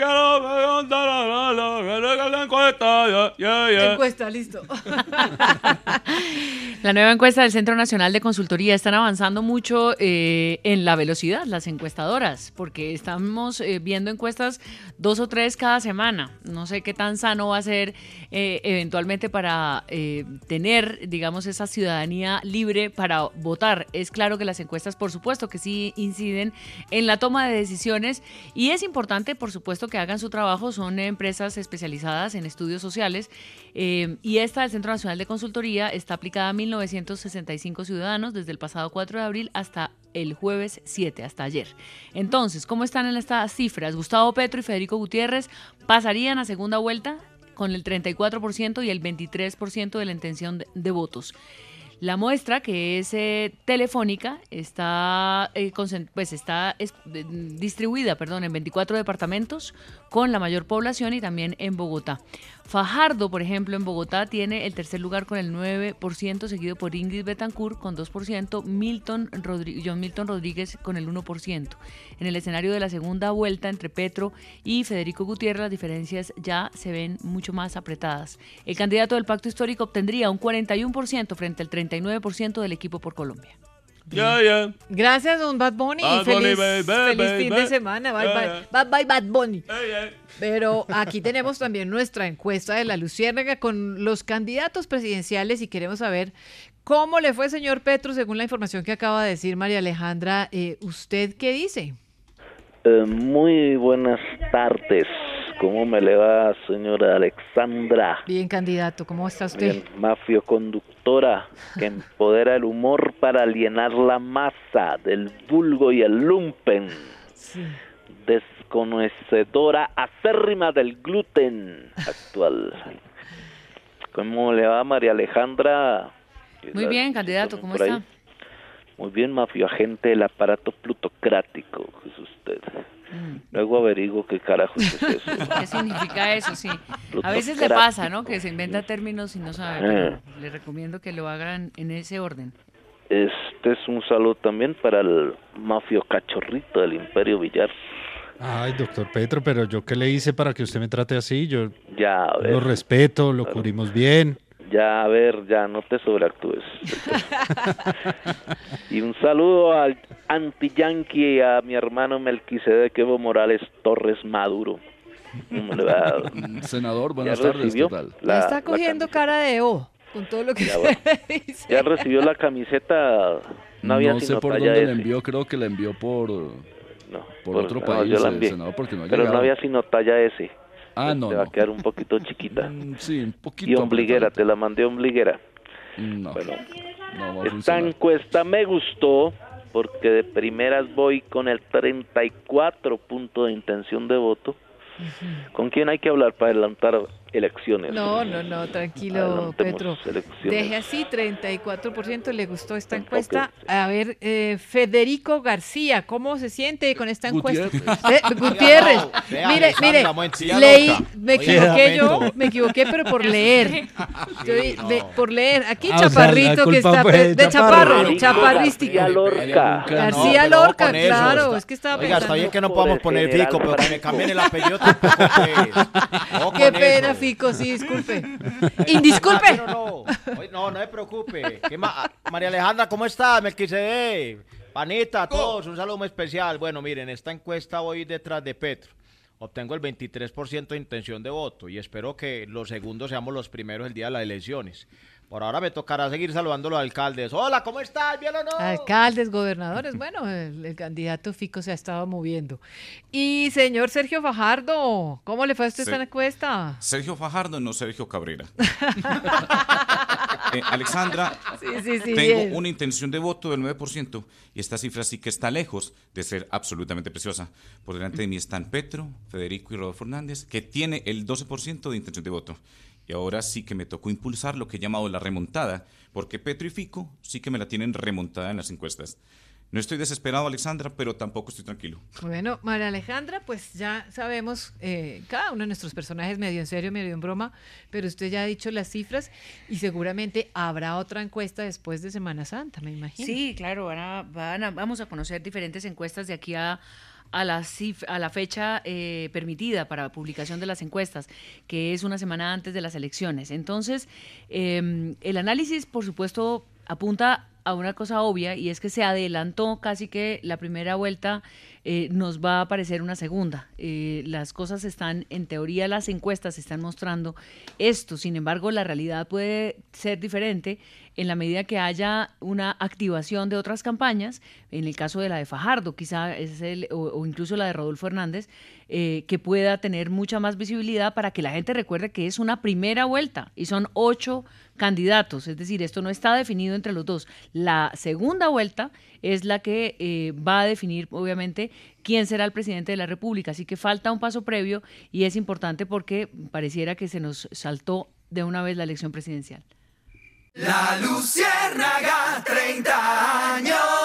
Speaker 37: Encuesta,
Speaker 3: listo.
Speaker 6: La nueva encuesta del Centro Nacional de Consultoría están avanzando mucho eh, en la velocidad, las encuestadoras, porque estamos eh, viendo encuestas dos o tres cada semana. No sé qué tan sano va a ser eh, eventualmente para eh, tener, digamos, esa ciudadanía libre para votar. Es claro que las encuestas, por supuesto, que sí inciden en la toma de decisiones y es importante, por supuesto, que hagan su trabajo. Son empresas especializadas en estudios sociales eh, y esta del Centro Nacional de Consultoría está aplicada a 1.965 ciudadanos desde el pasado 4 de abril hasta el jueves 7, hasta ayer. Entonces, ¿cómo están en estas cifras? Gustavo Petro y Federico Gutiérrez pasarían a segunda vuelta con el 34% y el 23% de la intención de, de votos. La muestra, que es eh, telefónica, está, eh, pues está es- distribuida perdón, en 24 departamentos con la mayor población y también en Bogotá. Fajardo, por ejemplo, en Bogotá tiene el tercer lugar con el 9%, seguido por Ingrid Betancourt con 2%, Milton John Milton Rodríguez con el 1%. En el escenario de la segunda vuelta entre Petro y Federico Gutiérrez, las diferencias ya se ven mucho más apretadas. El candidato del pacto histórico obtendría un 41% frente al 39% del equipo por Colombia.
Speaker 37: Yeah, yeah.
Speaker 3: Gracias, don Bad Bunny.
Speaker 37: Bad
Speaker 3: feliz
Speaker 37: Bunny, baby,
Speaker 3: feliz fin
Speaker 37: baby.
Speaker 3: de semana. Bye,
Speaker 37: Yeah,
Speaker 3: bye. Bye, bye, Bad Bunny. Pero aquí tenemos también nuestra encuesta de la Luciérnaga con los candidatos presidenciales y queremos saber cómo le fue, señor Petro, según la información que acaba de decir María Alejandra. Eh, ¿Usted qué dice?
Speaker 38: Eh, muy buenas tardes. ¿Cómo me le va, señora Alexandra?
Speaker 3: Bien, candidato, ¿cómo está usted?
Speaker 38: Bien, mafio conductora que empodera el humor para alienar la masa del vulgo y el lumpen. Desconocedora acérrima del gluten actual. ¿Cómo le va, María Alejandra?
Speaker 6: Muy bien, candidato, ¿cómo
Speaker 38: ahí. Muy bien, mafio agente del aparato plutocrático, es usted. Luego averiguo qué carajos es eso.
Speaker 6: ¿Qué significa eso? Sí. A veces le pasa, ¿no? Que se inventa términos y no sabe.
Speaker 38: Eh.
Speaker 6: pero le recomiendo que lo hagan en ese orden.
Speaker 38: Este es un saludo también para el mafio cachorrito del Imperio Villar.
Speaker 5: Ay, doctor Petro, pero yo qué le hice para que usted me trate así, yo
Speaker 38: Ya, a ver,
Speaker 5: lo respeto, lo cubrimos bien.
Speaker 38: Ya, a ver, ya, no te sobreactúes. y un saludo al anti-yankee y a mi hermano Melquisedec Evo Morales Torres Maduro. ¿Cómo le va?
Speaker 7: Senador,
Speaker 38: ¿Ya
Speaker 7: buenas tardes,
Speaker 38: recibió
Speaker 7: ¿qué tal?
Speaker 38: la-
Speaker 3: está
Speaker 38: la
Speaker 3: cogiendo cara de O con todo lo que
Speaker 38: Ya, bueno.
Speaker 3: dice.
Speaker 38: ¿Ya recibió la camiseta? No había
Speaker 7: sé
Speaker 38: sino
Speaker 7: por
Speaker 38: talla
Speaker 7: dónde la
Speaker 38: S.
Speaker 7: envió, creo que la envió por, por
Speaker 38: Por-
Speaker 7: otro
Speaker 38: no,
Speaker 7: país,
Speaker 38: yo la envié.
Speaker 7: senador, porque no ha
Speaker 38: Pero no
Speaker 7: llegado.
Speaker 38: había sino talla S.
Speaker 7: Ah, no,
Speaker 38: Te va
Speaker 7: no.
Speaker 38: a quedar un poquito chiquita.
Speaker 7: Sí, un poquito.
Speaker 38: Y ombliguera, te la mandé ombliguera.
Speaker 7: No,
Speaker 38: Bueno,
Speaker 7: no va a
Speaker 38: esta encuesta me gustó porque de primeras voy con el 34 punto de intención de voto ¿Con quién hay que hablar para adelantar elecciones?
Speaker 3: No, no, no, tranquilo, Petro.
Speaker 38: elecciones.
Speaker 3: Deje así, 34% le gustó esta encuesta. A ver, eh, Federico García, ¿cómo se siente con esta encuesta?
Speaker 9: Gutiérrez.
Speaker 3: Eh, Gutiérrez,
Speaker 9: Vea,
Speaker 3: mire, mire, leí, me equivoqué yo, me equivoqué, pero por leer. Yo ve- por leer. Aquí
Speaker 9: Ah, o sea, la
Speaker 3: Chaparrito que está
Speaker 9: de
Speaker 3: de
Speaker 9: Chaparro.
Speaker 3: Chaparro, chaparrístico.
Speaker 38: García Lorca.
Speaker 3: García Lorca, claro,
Speaker 9: está-
Speaker 3: es que estaba
Speaker 9: Oiga,
Speaker 3: pensando.
Speaker 9: está bien que no podamos poner Fico, pero que me cambien el apellido tampoco, pues.
Speaker 3: Qué pena. Fico, sí, disculpe. Indisculpe.
Speaker 9: Pero no, no, no se preocupe. ¿Qué ma- María Alejandra, ¿cómo estás? Melquisede, Panita, a todos, un saludo muy especial. Bueno, miren, esta encuesta voy detrás de Petro. Obtengo el 23% de intención de voto y espero que los segundos seamos los primeros el día de las elecciones. Por ahora me tocará seguir saludando a los alcaldes. Hola, ¿cómo estás? ¿Bien o no?
Speaker 3: Alcaldes, gobernadores, bueno, el, el candidato Fico se ha estado moviendo. Y señor Sergio Fajardo, ¿cómo le fue a usted esta encuesta?
Speaker 35: Sergio Fajardo, no Sergio Cabrera. Eh, Alexandra,
Speaker 3: Sí, sí, sí,
Speaker 35: tengo
Speaker 3: bien.
Speaker 35: una intención de voto del 9% y esta cifra sí que está lejos de ser absolutamente preciosa. Por delante de mí están Petro, Federico y Rodolfo Hernández, que tiene el 12% de intención de voto. Y ahora sí que me tocó impulsar lo que he llamado la remontada, porque Petro y Fico sí que me la tienen remontada en las encuestas. No estoy desesperado, Alexandra, pero tampoco estoy tranquilo.
Speaker 3: Bueno, María Alejandra, pues ya sabemos, eh, cada uno de nuestros personajes medio en serio, medio en broma, pero usted ya ha dicho las cifras y seguramente habrá otra encuesta después de Semana Santa, me imagino.
Speaker 6: Sí, claro, van a- van a- vamos a conocer diferentes encuestas de aquí a, a, la, a la fecha eh, permitida para publicación de las encuestas, que es una semana antes de las elecciones. Entonces, eh, el análisis, por supuesto, apunta a una cosa obvia y es que se adelantó casi que la primera vuelta eh, nos va a aparecer una segunda. Eh, las cosas están, en teoría las encuestas están mostrando esto, sin embargo la realidad puede ser diferente en la medida que haya una activación de otras campañas, en el caso de la de Fajardo, quizá es el, o, incluso la de Rodolfo Hernández, eh, que pueda tener mucha más visibilidad para que la gente recuerde que es una primera vuelta y son ocho candidatos, es decir, esto no está definido entre los dos. La segunda vuelta es la que eh, va a definir, obviamente, quién será el presidente de la República, así que falta un paso previo y es importante porque pareciera que se nos saltó de una vez la elección presidencial.
Speaker 22: La Luciérnaga, 30 años.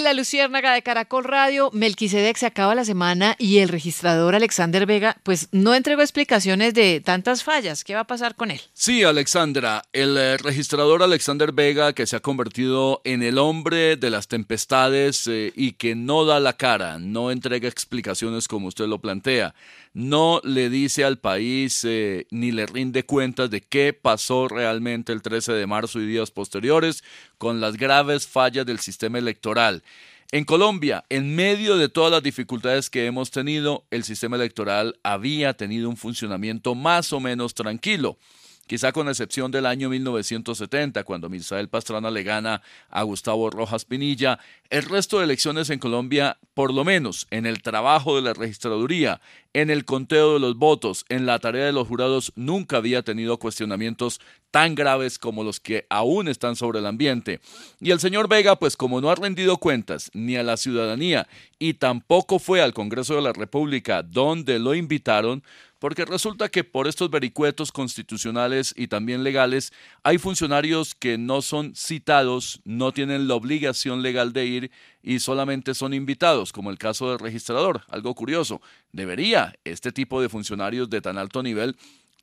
Speaker 3: La Luciérnaga de Caracol Radio. Melquisedec se acaba la semana y el registrador Alexander Vega, pues no entregó explicaciones de tantas fallas. ¿Qué va a pasar con él?
Speaker 7: Sí, Alexandra, el eh, registrador Alexander Vega, que se ha convertido en el hombre de las tempestades eh, y que no da la cara, no entrega explicaciones como usted lo plantea, no le dice al país eh, ni le rinde cuentas de qué pasó realmente el 13 de marzo y días posteriores con las graves fallas del sistema electoral. En Colombia, en medio de todas las dificultades que hemos tenido, el sistema electoral había tenido un funcionamiento más o menos tranquilo quizá con excepción del año 1970, cuando Misael Pastrana le gana a Gustavo Rojas Pinilla, el resto de elecciones en Colombia, por lo menos en el trabajo de la registraduría, en el conteo de los votos, en la tarea de los jurados, nunca había tenido cuestionamientos tan graves como los que aún están sobre el ambiente. Y el señor Vega, pues como no ha rendido cuentas ni a la ciudadanía y tampoco fue al Congreso de la República donde lo invitaron, porque resulta que por estos vericuetos constitucionales y también legales hay funcionarios que no son citados, no tienen la obligación legal de ir y solamente son invitados, como el caso del registrador. Algo curioso, debería este tipo de funcionarios de tan alto nivel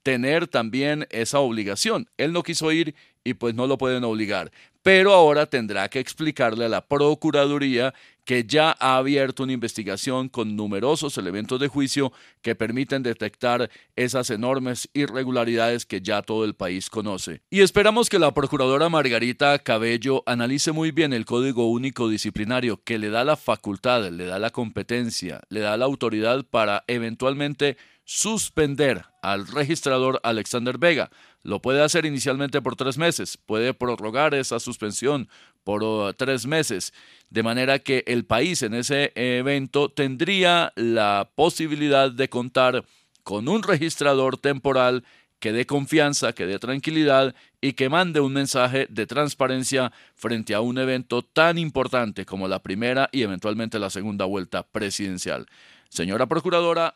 Speaker 7: tener también esa obligación. Él no quiso ir y pues no lo pueden obligar. Pero ahora tendrá que explicarle a la Procuraduría que ya ha abierto una investigación con numerosos elementos de juicio que permiten detectar esas enormes irregularidades que ya todo el país conoce. Y esperamos que la Procuradora Margarita Cabello analice muy bien el Código Único Disciplinario que le da la facultad, le da la competencia, le da la autoridad para eventualmente suspender al registrador Alexander Vega. Lo puede hacer inicialmente por tres meses, puede prorrogar esa suspensión por uh, tres meses, de manera que el país en ese evento tendría la posibilidad de contar con un registrador temporal que dé confianza, que dé tranquilidad y que mande un mensaje de transparencia frente a un evento tan importante como la primera y eventualmente la segunda vuelta presidencial. Señora Procuradora,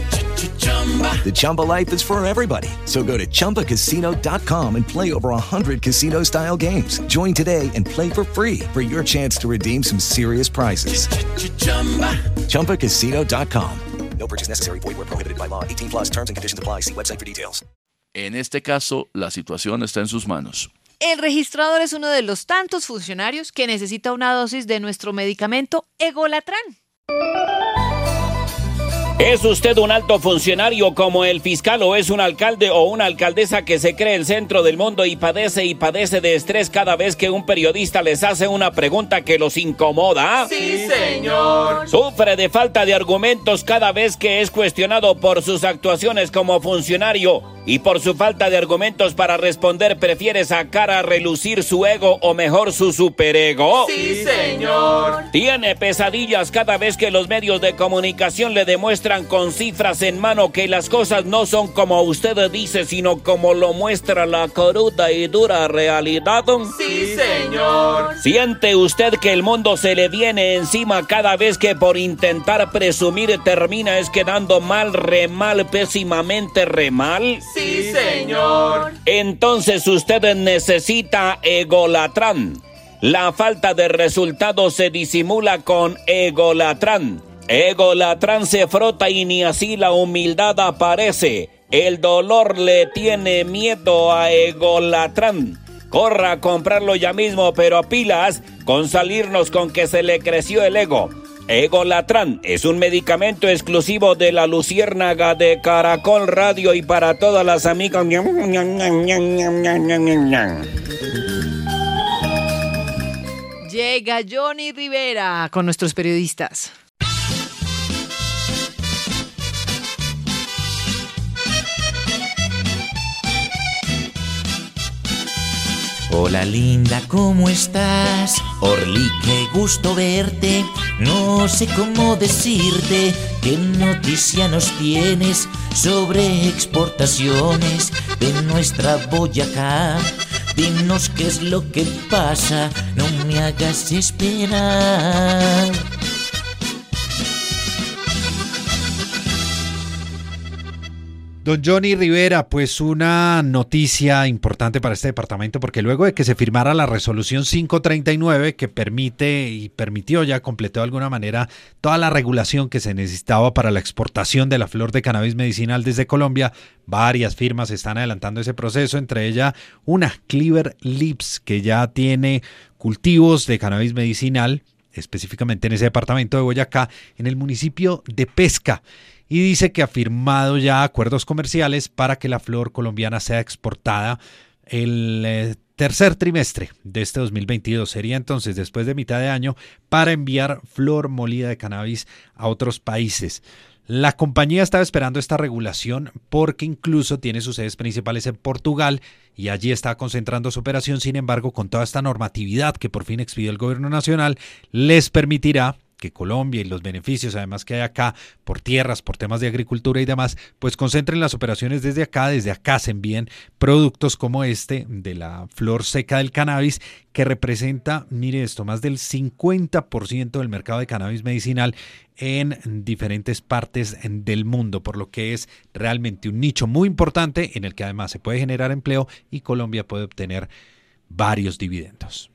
Speaker 2: The Chumba life is for everybody. So go to ChumbaCasino.com and play over 100 casino style games. Join today and play for free for your chance to redeem some serious prizes. ChumbaCasino.com.
Speaker 39: No purchase necessary. Void where prohibited by law. 18 plus terms and conditions apply. See website for details.
Speaker 7: en este caso la situación está en sus manos.
Speaker 3: El registrador es uno de los tantos funcionarios que necesita una dosis de nuestro medicamento Egolatran.
Speaker 26: ¿Es usted un alto funcionario como el fiscal o es un alcalde o una alcaldesa que se cree el centro del mundo y padece y padece de estrés cada vez que un periodista les hace una pregunta que los incomoda?
Speaker 40: Sí, señor.
Speaker 26: Sufre de falta de argumentos cada vez que es cuestionado por sus actuaciones como funcionario y por su falta de argumentos para responder prefiere sacar a relucir su ego o mejor su superego.
Speaker 40: Sí, señor.
Speaker 26: Tiene pesadillas cada vez que los medios de comunicación le demuestran con cifras en mano que las cosas no son como usted dice, sino como lo muestra la cruda y dura realidad.
Speaker 40: Sí, señor.
Speaker 26: ¿Siente usted que el mundo se le viene encima cada vez que por intentar presumir termina es quedando mal, re mal, pésimamente re mal?
Speaker 40: Sí, señor.
Speaker 26: Entonces usted necesita egolatrán. La falta de resultados se disimula con egolatrán. Egolatrán se frota y ni así la humildad aparece. El dolor le tiene miedo a Egolatrán. Corra a comprarlo ya mismo, pero a pilas con salirnos con que se le creció el ego. Egolatrán es un medicamento exclusivo de la Luciérnaga de Caracol Radio y para todas las amigas.
Speaker 3: Llega Johnny Rivera con nuestros periodistas.
Speaker 41: Hola linda, ¿cómo estás? Orly, qué gusto verte. No sé cómo decirte qué noticia nos tienes sobre exportaciones de nuestra Boyacá. Dinos qué es lo que pasa, no me hagas esperar.
Speaker 5: Don Johnny Rivera, pues una noticia importante para este departamento porque luego de que se firmara la resolución 539 que permite y permitió ya completó de alguna manera toda la regulación que se necesitaba para la exportación de la flor de cannabis medicinal desde Colombia, varias firmas están adelantando ese proceso, entre ellas una Cleaver Lips que ya tiene cultivos de cannabis medicinal específicamente en ese departamento de Boyacá, en el municipio de Pesca y dice que ha firmado ya acuerdos comerciales para que la flor colombiana sea exportada el eh, tercer trimestre de este 2022. Sería entonces después de mitad de año para enviar flor molida de cannabis a otros países. La compañía estaba esperando esta regulación porque incluso tiene sus sedes principales en Portugal y allí está concentrando su operación. Sin embargo, con toda esta normatividad que por fin expidió el gobierno nacional, les permitirá que Colombia y los beneficios además que hay acá por tierras, por temas de agricultura y demás, pues concentren las operaciones desde acá, desde acá se envíen productos como este de la flor seca del cannabis que representa, mire esto, más del 50% del mercado de cannabis medicinal en diferentes partes del mundo, por lo que es realmente un nicho muy importante en el que además se puede generar empleo y Colombia puede obtener varios dividendos.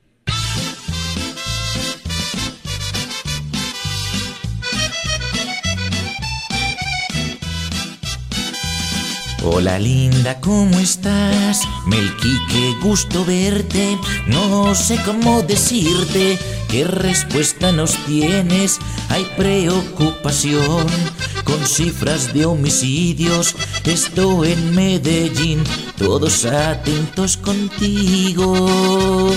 Speaker 41: Hola linda, ¿cómo estás? Melqui, qué gusto verte. No sé cómo decirte qué respuesta nos tienes. Hay preocupación con cifras de homicidios. Esto en Medellín, todos atentos contigo.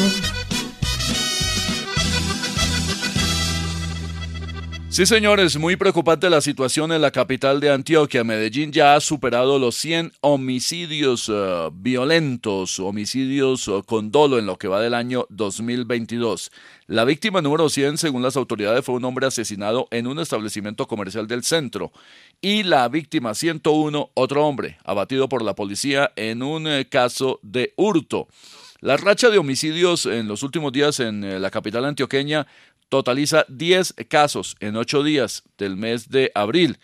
Speaker 7: Sí, señores, muy preocupante la situación en la capital de Antioquia. Medellín ya ha superado los 100 homicidios eh, violentos, homicidios eh, con dolo en lo que va del año 2022. La víctima número 100, según las autoridades, fue un hombre asesinado en un establecimiento comercial del centro. Y la víctima 101, otro hombre, abatido por la policía en un eh, caso de hurto. La racha de homicidios en los últimos días en la capital antioqueña totaliza 10 casos en 8 días del mes de abril.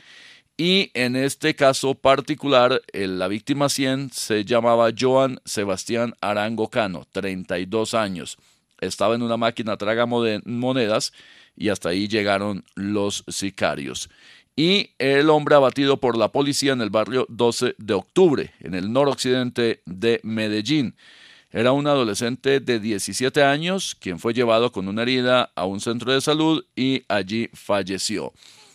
Speaker 7: Y en este caso particular, la víctima 100 se llamaba Joan Sebastián Arango Cano, 32 años. Estaba en una máquina traga monedas y hasta ahí llegaron los sicarios. Y el hombre abatido por la policía en el barrio 12 de octubre, en el noroccidente de Medellín. Era un adolescente de 17 años quien fue llevado con una herida a un centro de salud y allí falleció.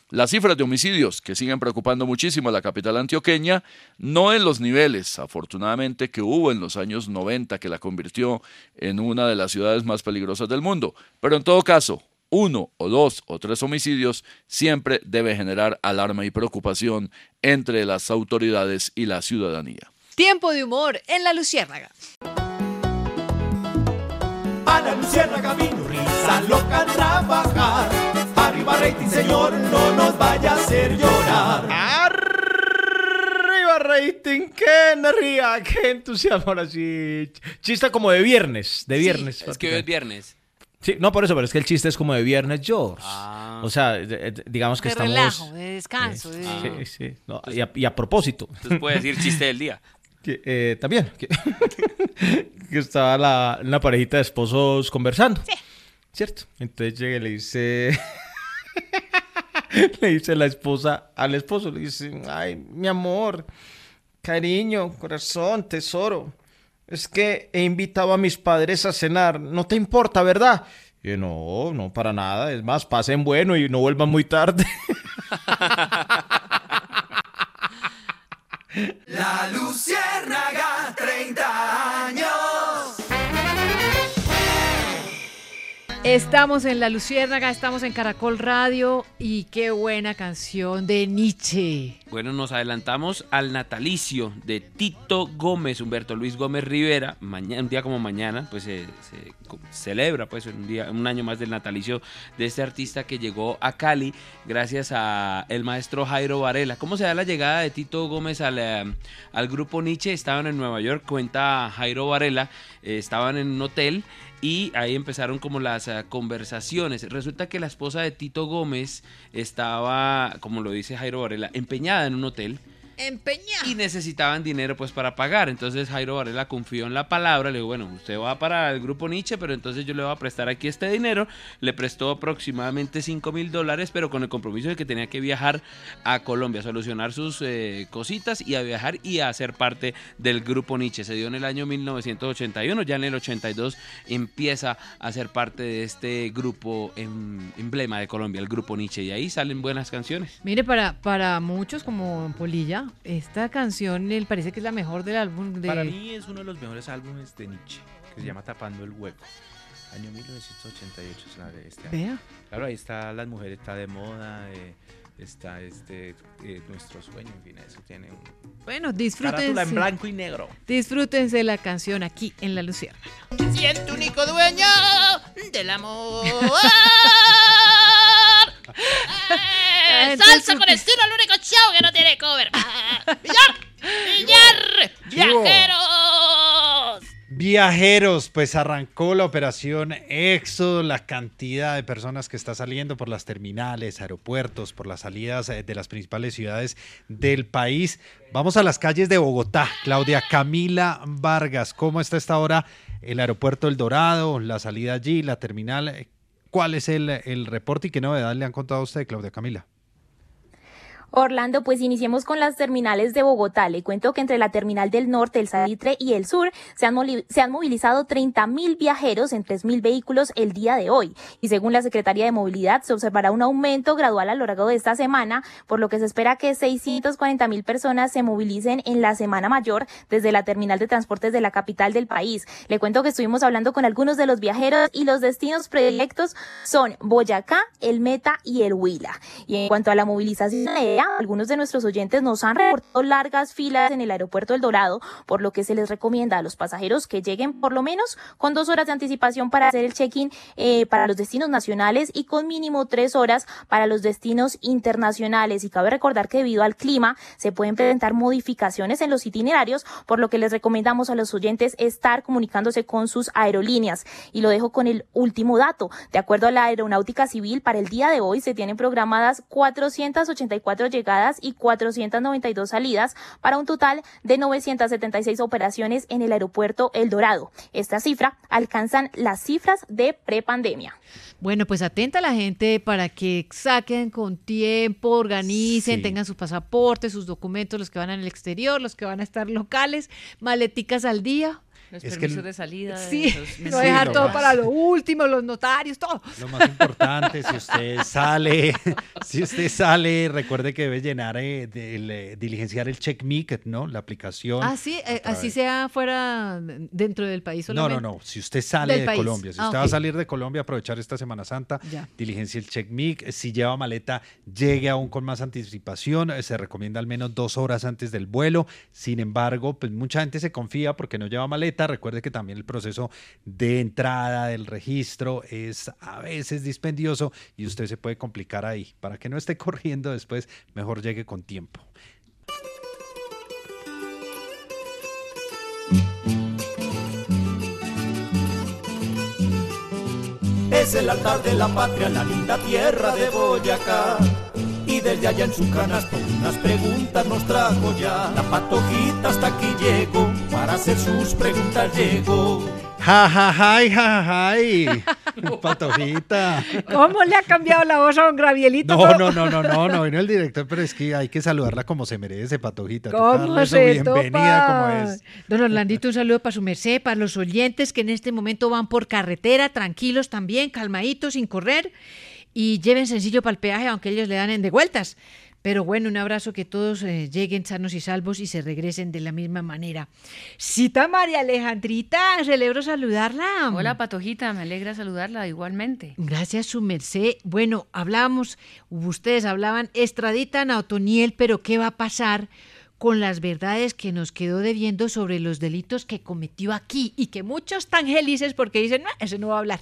Speaker 7: Las cifras de homicidios que siguen preocupando muchísimo a la capital antioqueña, no en los niveles, afortunadamente, que hubo en los años 90, que la convirtió en una de las ciudades más peligrosas del mundo, pero en todo caso, uno o dos o tres homicidios siempre debe generar alarma y preocupación entre las autoridades y la ciudadanía.
Speaker 3: Tiempo de humor en la Luciérnaga.
Speaker 42: A la luciérnaga vino risa loca a trabajar. Arriba rating, señor, no nos vaya a hacer llorar.
Speaker 9: Arriba rating, qué energía, qué entusiasmo ahora sí. Chiste como de viernes, de viernes.
Speaker 4: es que hoy es viernes.
Speaker 9: Sí, no por eso, pero es que el chiste es como de viernes, George.
Speaker 4: Ah.
Speaker 9: O sea, de- de- digamos que
Speaker 3: De
Speaker 9: estamos...
Speaker 3: relajo, de descanso. de-
Speaker 9: Sí, sí. No, y, a, y a propósito.
Speaker 4: Entonces puede decir chiste del día.
Speaker 9: Que, eh, también. Que, que estaba la, una parejita de esposos conversando. ¿Cierto? Entonces llega y le dice. le dice la esposa al esposo: Le dice, ay, mi amor, cariño, corazón, tesoro. Es que he invitado a mis padres a cenar. No te importa, ¿verdad? Y yo, no, no, para nada. Es más, pasen bueno y no vuelvan muy tarde.
Speaker 42: La luciérnaga, 30 años.
Speaker 3: Estamos en La Luciérnaga, estamos en Caracol Radio y qué buena canción de Nietzsche.
Speaker 4: Bueno, nos adelantamos al natalicio de Tito Gómez, Humberto Luis Gómez Rivera. Mañana, un día como mañana, pues se, celebra pues un día, un año más del natalicio de este artista que llegó a Cali gracias a el maestro Jairo Varela. ¿Cómo se da la llegada de Tito Gómez al, eh, al grupo Nietzsche? Estaban en Nueva York, cuenta Jairo Varela, eh, estaban en un hotel y ahí empezaron como las eh, conversaciones. Resulta que la esposa de Tito Gómez estaba, como lo dice Jairo Varela, empeñada en un hotel Y necesitaban dinero pues para pagar. Entonces Jairo Varela confió en la palabra, le dijo, bueno, usted va para el grupo Nietzsche, pero entonces yo le voy a prestar aquí este dinero. Le prestó aproximadamente 5 mil dólares, pero con el compromiso de que tenía que viajar a Colombia, solucionar sus eh, cositas y a viajar y a ser parte del grupo Nietzsche. Se dio en el año 1981, ya en el 82 empieza a ser parte de este grupo em- emblema de Colombia, el grupo Nietzsche, y ahí salen buenas canciones.
Speaker 3: Mire, para, para muchos como Polilla, esta canción él parece que es la mejor del álbum de...
Speaker 39: Para mí es uno de los mejores álbumes de Nietzsche, que se llama Tapando el Hueco. Año 1988 es la de este año.
Speaker 3: Vea.
Speaker 39: Claro, ahí está Las Mujeres, está de moda, eh, está este eh, Nuestro Sueño, en fin, eso tiene un...
Speaker 3: Bueno, disfrútense.
Speaker 39: En blanco y negro.
Speaker 3: Disfrútense la canción aquí en La Luciérnaga.
Speaker 43: Siento único dueño del amor. Eh, salsa con estilo, el único show que no tiene cover. ¡Billar! ¡Billar! ¡Viajeros!
Speaker 5: Viajeros, pues arrancó la operación Éxodo, la cantidad de personas que está saliendo por las terminales, aeropuertos, por las salidas eh, de las principales ciudades del país. Vamos a las calles de Bogotá. Claudia Camila Vargas, ¿cómo está esta hora el aeropuerto El Dorado, la salida allí, la terminal? ¿Cuál es el, el reporte y qué novedad le han contado a usted, Claudia Camila?
Speaker 44: Orlando, pues iniciemos con las terminales de Bogotá. Le cuento que entre la terminal del norte, el Salitre y el sur se han, movilizado 30 mil viajeros en 3 mil vehículos el día de hoy. Y según la Secretaría de Movilidad, se observará un aumento gradual a lo largo de esta semana, por lo que se espera que 640 mil personas se movilicen en la semana mayor desde la terminal de transportes de la capital del país. Le cuento que estuvimos hablando con algunos de los viajeros y los destinos predilectos son Boyacá, el Meta y el Huila. Y en cuanto a la movilización algunos de nuestros oyentes nos han reportado largas filas en el aeropuerto El Dorado, por lo que se les recomienda a los pasajeros que lleguen por lo menos con dos horas de anticipación para hacer el check-in eh, para los destinos nacionales y con mínimo tres horas para los destinos internacionales. Y cabe recordar que debido al clima se pueden presentar modificaciones en los itinerarios, por lo que les recomendamos a los oyentes estar comunicándose con sus aerolíneas. Y lo dejo con el último dato. De acuerdo a la Aeronáutica Civil, para el día de hoy se tienen programadas 484 llegadas y 492 salidas para un total de 976 operaciones en el aeropuerto El Dorado. Esta cifra alcanzan las cifras de prepandemia.
Speaker 3: Bueno, pues atenta a la gente para que saquen con tiempo, organicen,
Speaker 5: Sí.
Speaker 3: tengan sus pasaportes, sus documentos, los que van al exterior, los que van a estar locales, maleticas al día.
Speaker 6: Los
Speaker 5: Es que
Speaker 6: permisos
Speaker 5: el-
Speaker 6: de salida. de
Speaker 3: Sí,
Speaker 6: los
Speaker 3: no dejar todo
Speaker 5: más-
Speaker 3: para lo último, los notarios, todo.
Speaker 5: Lo más importante, si usted sale, si usted sale, recuerde que debe llenar, eh, eh, diligenciar el check Mic, ¿no? La aplicación.
Speaker 3: Ah, sí, eh, así sea fuera dentro del país
Speaker 5: No,
Speaker 3: solamente.
Speaker 5: no, no. Si usted sale
Speaker 3: Del
Speaker 5: de
Speaker 3: país.
Speaker 5: Colombia, si
Speaker 3: Ah,
Speaker 5: usted va a salir de Colombia, aprovechar esta Semana Santa,
Speaker 3: Ya.
Speaker 5: diligencia el check mic. Si lleva maleta, llegue aún con más anticipación. Eh, Se recomienda al menos dos horas antes del vuelo. Sin embargo, pues mucha gente se confía porque no lleva maleta. Recuerde que también el proceso de entrada del registro es a veces dispendioso y usted se puede complicar ahí. Para que no esté corriendo después, mejor llegue con tiempo.
Speaker 22: Es el altar de la patria, la linda tierra de Boyacá. Y desde allá en su canasto unas preguntas nos trajo ya. La patojita hasta aquí llegó, para hacer sus preguntas llegó.
Speaker 5: Ja, ja, ja, ja, ja, Patojita.
Speaker 3: ¿Cómo le ha cambiado la voz a don Gravielito?
Speaker 5: No, no, no, no, no, no vino el director, pero es que hay que saludarla como se merece, Patojita.
Speaker 3: ¿Cómo se
Speaker 5: bienvenida
Speaker 3: topa?
Speaker 5: como es.
Speaker 3: Don Orlandito, un saludo para su merced, para los oyentes que en este momento van por carretera, tranquilos también, calmaditos, sin correr, y lleven sencillo para el peaje, aunque ellos le dan en de vueltas. Pero bueno, un abrazo, que todos eh, lleguen sanos y salvos y se regresen de la misma manera. Cita María Alejandrita, celebro saludarla.
Speaker 6: Hola, Patojita, me alegra saludarla igualmente.
Speaker 3: Gracias, su merced. Bueno, hablamos, ustedes hablaban, extraditan a Otoniel, pero ¿qué va a pasar con las verdades que nos quedó debiendo sobre los delitos que cometió aquí? Y que muchos están felices porque dicen, no, ese no va a hablar.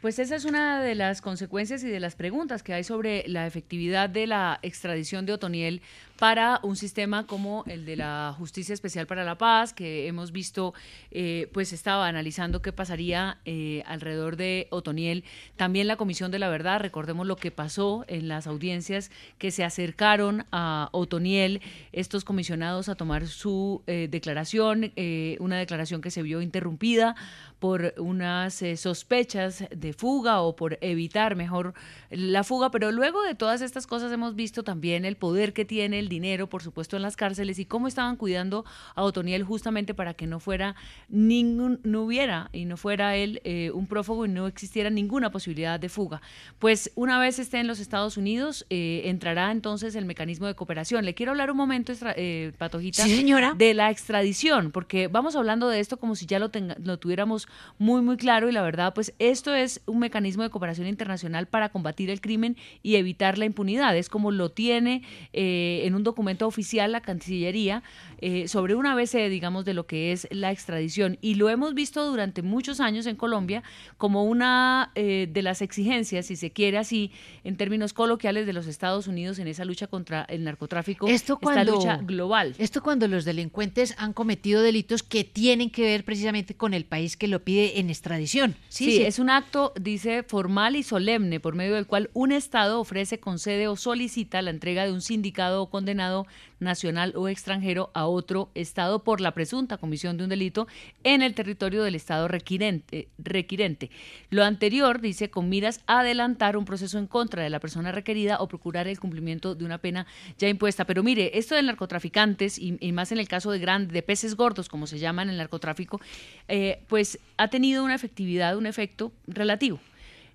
Speaker 6: Pues esa es una de las consecuencias y de las preguntas que hay sobre la efectividad de la extradición de Otoniel para un sistema como el de la Justicia Especial para la Paz, que hemos visto, eh, pues estaba analizando qué pasaría eh, alrededor de Otoniel. También la Comisión de la Verdad, recordemos lo que pasó en las audiencias que se acercaron a Otoniel, estos comisionados a tomar su eh, declaración, eh, una declaración que se vio interrumpida por unas sospechas de fuga o por evitar mejor la fuga, pero luego de todas estas cosas hemos visto también el poder que tiene el dinero, por supuesto, en las cárceles y cómo estaban cuidando a Otoniel justamente para que no fuera ningún, no hubiera y no fuera él eh, un prófugo y no existiera ninguna posibilidad de fuga. Pues una vez esté en los Estados Unidos, eh, entrará entonces el mecanismo de cooperación. Le quiero hablar un momento, extra- eh, Patojita,
Speaker 3: Sí, señora.
Speaker 6: de la extradición, porque vamos hablando de esto como si ya lo, tenga- lo tuviéramos muy, muy claro y la verdad, pues esto es un mecanismo de cooperación internacional para combatir el crimen y evitar la impunidad. Es como lo tiene eh, en un documento oficial la Cancillería eh, sobre una vez, digamos, de lo que es la extradición. Y lo hemos visto durante muchos años en Colombia como una eh, de las exigencias, si se quiere así, en términos coloquiales de los Estados Unidos en esa lucha contra el narcotráfico,
Speaker 3: Esto
Speaker 6: esta
Speaker 3: cuando,
Speaker 6: lucha global.
Speaker 3: Esto cuando los delincuentes han cometido delitos que tienen que ver precisamente con el país que lo pide en extradición.
Speaker 6: Sí, es un acto, dice, formal y solemne, por medio del cual un Estado ofrece, concede o solicita la entrega de un sindicado o condenado nacional o extranjero a otro Estado por la presunta comisión de un delito en el territorio del Estado requirente. requirente. Lo anterior, dice, con miras a adelantar un proceso en contra de la persona requerida o procurar el cumplimiento de una pena ya impuesta. Pero mire, esto de narcotraficantes, y, más en el caso de grandes, de peces gordos, como se llaman en el narcotráfico, eh, pues ha tenido una efectividad, un efecto relativo.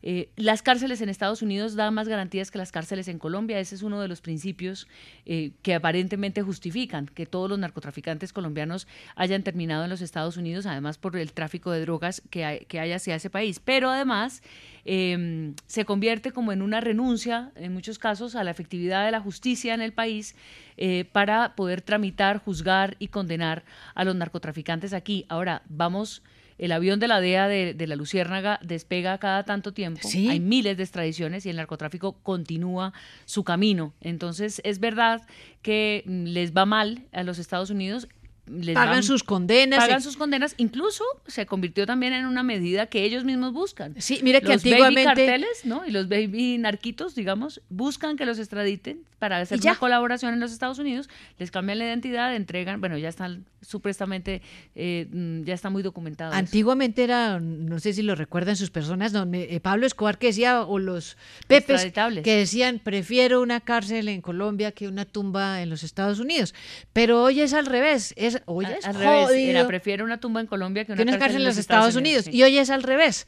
Speaker 6: Eh, las cárceles en Estados Unidos dan más garantías que las cárceles en Colombia. Ese es uno de los principios eh, que aparentemente justifican que todos los narcotraficantes colombianos hayan terminado en los Estados Unidos, además por el tráfico de drogas que hay, que hacia ese país. Pero además eh, se convierte como en una renuncia, en muchos casos, a la efectividad de la justicia en el país eh, para poder tramitar, juzgar y condenar a los narcotraficantes aquí. Ahora, vamos el avión de la DEA de, de la Luciérnaga despega cada tanto tiempo.
Speaker 3: Sí.
Speaker 6: Hay miles de extradiciones y el narcotráfico continúa su camino. Entonces, es verdad que mm, les va mal a los Estados Unidos. Les
Speaker 3: Pagan sus condenas.
Speaker 6: Pagan
Speaker 3: eh,
Speaker 6: sus condenas. Incluso se convirtió también en una medida que ellos mismos buscan.
Speaker 3: Sí, mira que
Speaker 6: los
Speaker 3: antiguamente-
Speaker 6: baby carteles, ¿no? Y los baby narquitos, digamos, buscan que los extraditen para hacer una colaboración en los Estados Unidos, les cambian la identidad, entregan, bueno, ya están supuestamente, eh, mm, ya está muy documentado. eso.
Speaker 3: Antiguamente era, no sé si lo recuerdan sus personas, don eh, Pablo Escobar que decía, o los Pepes, que decían, prefiero una cárcel en Colombia que una tumba en los Estados Unidos. Pero hoy es al revés, es, hoy
Speaker 6: A-
Speaker 3: es
Speaker 6: al revés, era prefiero una tumba en Colombia que una,
Speaker 3: que una cárcel en los Estados Unidos.
Speaker 6: sí.
Speaker 3: Y hoy es al revés.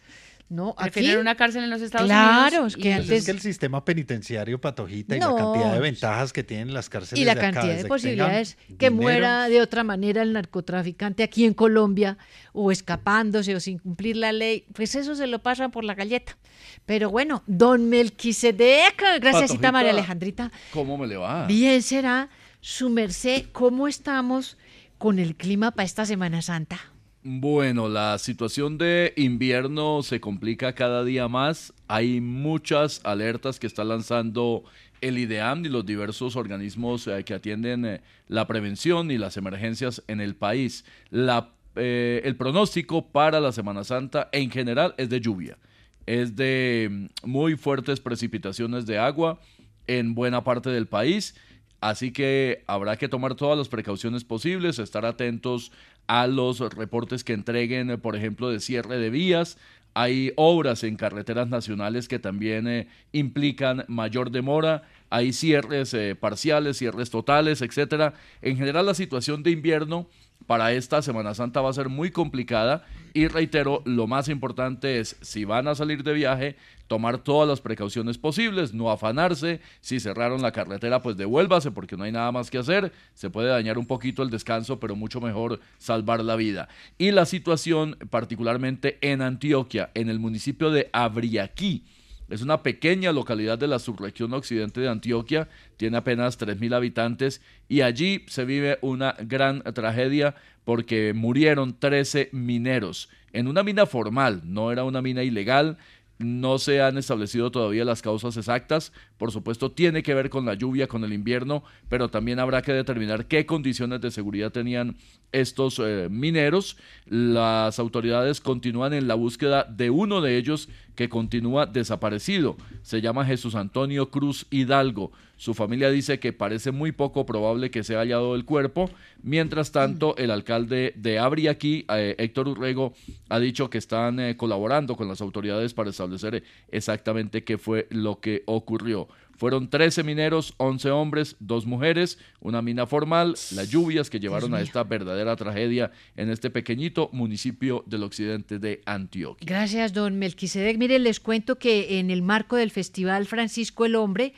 Speaker 3: No, aquí,
Speaker 6: una cárcel en los Estados
Speaker 3: Claro,
Speaker 6: Unidos.
Speaker 3: que antes-
Speaker 5: es que el sistema penitenciario patojita y la cantidad de ventajas que tienen las cárceles
Speaker 3: y la
Speaker 5: de acá,
Speaker 3: cantidad de posibilidades que muera de otra manera el narcotraficante aquí en Colombia o escapándose o sin cumplir la ley, pues eso se lo pasan por la galleta. Pero bueno, don Melquisedec, gracias
Speaker 7: Patojita,
Speaker 3: María Alejandrita.
Speaker 7: ¿Cómo me le va?
Speaker 3: Bien será su merced, ¿cómo estamos con el clima para esta Semana Santa?
Speaker 7: Bueno, la situación de invierno se complica cada día más. Hay muchas alertas que está lanzando el IDEAM y los diversos organismos eh, que atienden eh, la prevención y las emergencias en el país. La, eh, el pronóstico para la Semana Santa en general es de lluvia. Es de mm, muy fuertes precipitaciones de agua en buena parte del país. Así que habrá que tomar todas las precauciones posibles, estar atentos a los reportes que entreguen, por ejemplo, de cierre de vías. Hay obras en carreteras nacionales que también eh, implican mayor demora. Hay cierres eh, parciales, cierres totales, etcétera. En general, la situación de invierno para esta Semana Santa va a ser muy complicada y reitero, lo más importante es si van a salir de viaje, tomar todas las precauciones posibles, no afanarse, si cerraron la carretera pues devuélvase porque no hay nada más que hacer, se puede dañar un poquito el descanso, pero mucho mejor salvar la vida. Y la situación particularmente en Antioquia, en el municipio de Abriaquí, es una pequeña localidad de la subregión occidente de Antioquia, tiene apenas 3.000 habitantes y allí se vive una gran tragedia porque murieron 13 mineros en una mina formal, no era una mina ilegal. No se han establecido todavía las causas exactas. Por supuesto, tiene que ver con la lluvia, con el invierno, pero también habrá que determinar qué condiciones de seguridad tenían estos eh, mineros. Las autoridades continúan en la búsqueda de uno de ellos que continúa desaparecido. Se llama Jesús Antonio Cruz Hidalgo. Su familia dice que parece muy poco probable que se haya hallado el cuerpo. Mientras tanto, el alcalde de Abriaquí, eh, Héctor Urrego, ha dicho que están eh, colaborando con las autoridades para establecer eh, exactamente qué fue lo que ocurrió. Fueron 13 mineros, 11 hombres, dos mujeres, una mina formal, las lluvias que llevaron a esta verdadera tragedia en este pequeñito municipio del occidente de Antioquia.
Speaker 3: Gracias, don Melquisedec. Mire, les cuento que en el marco del Festival Francisco el Hombre,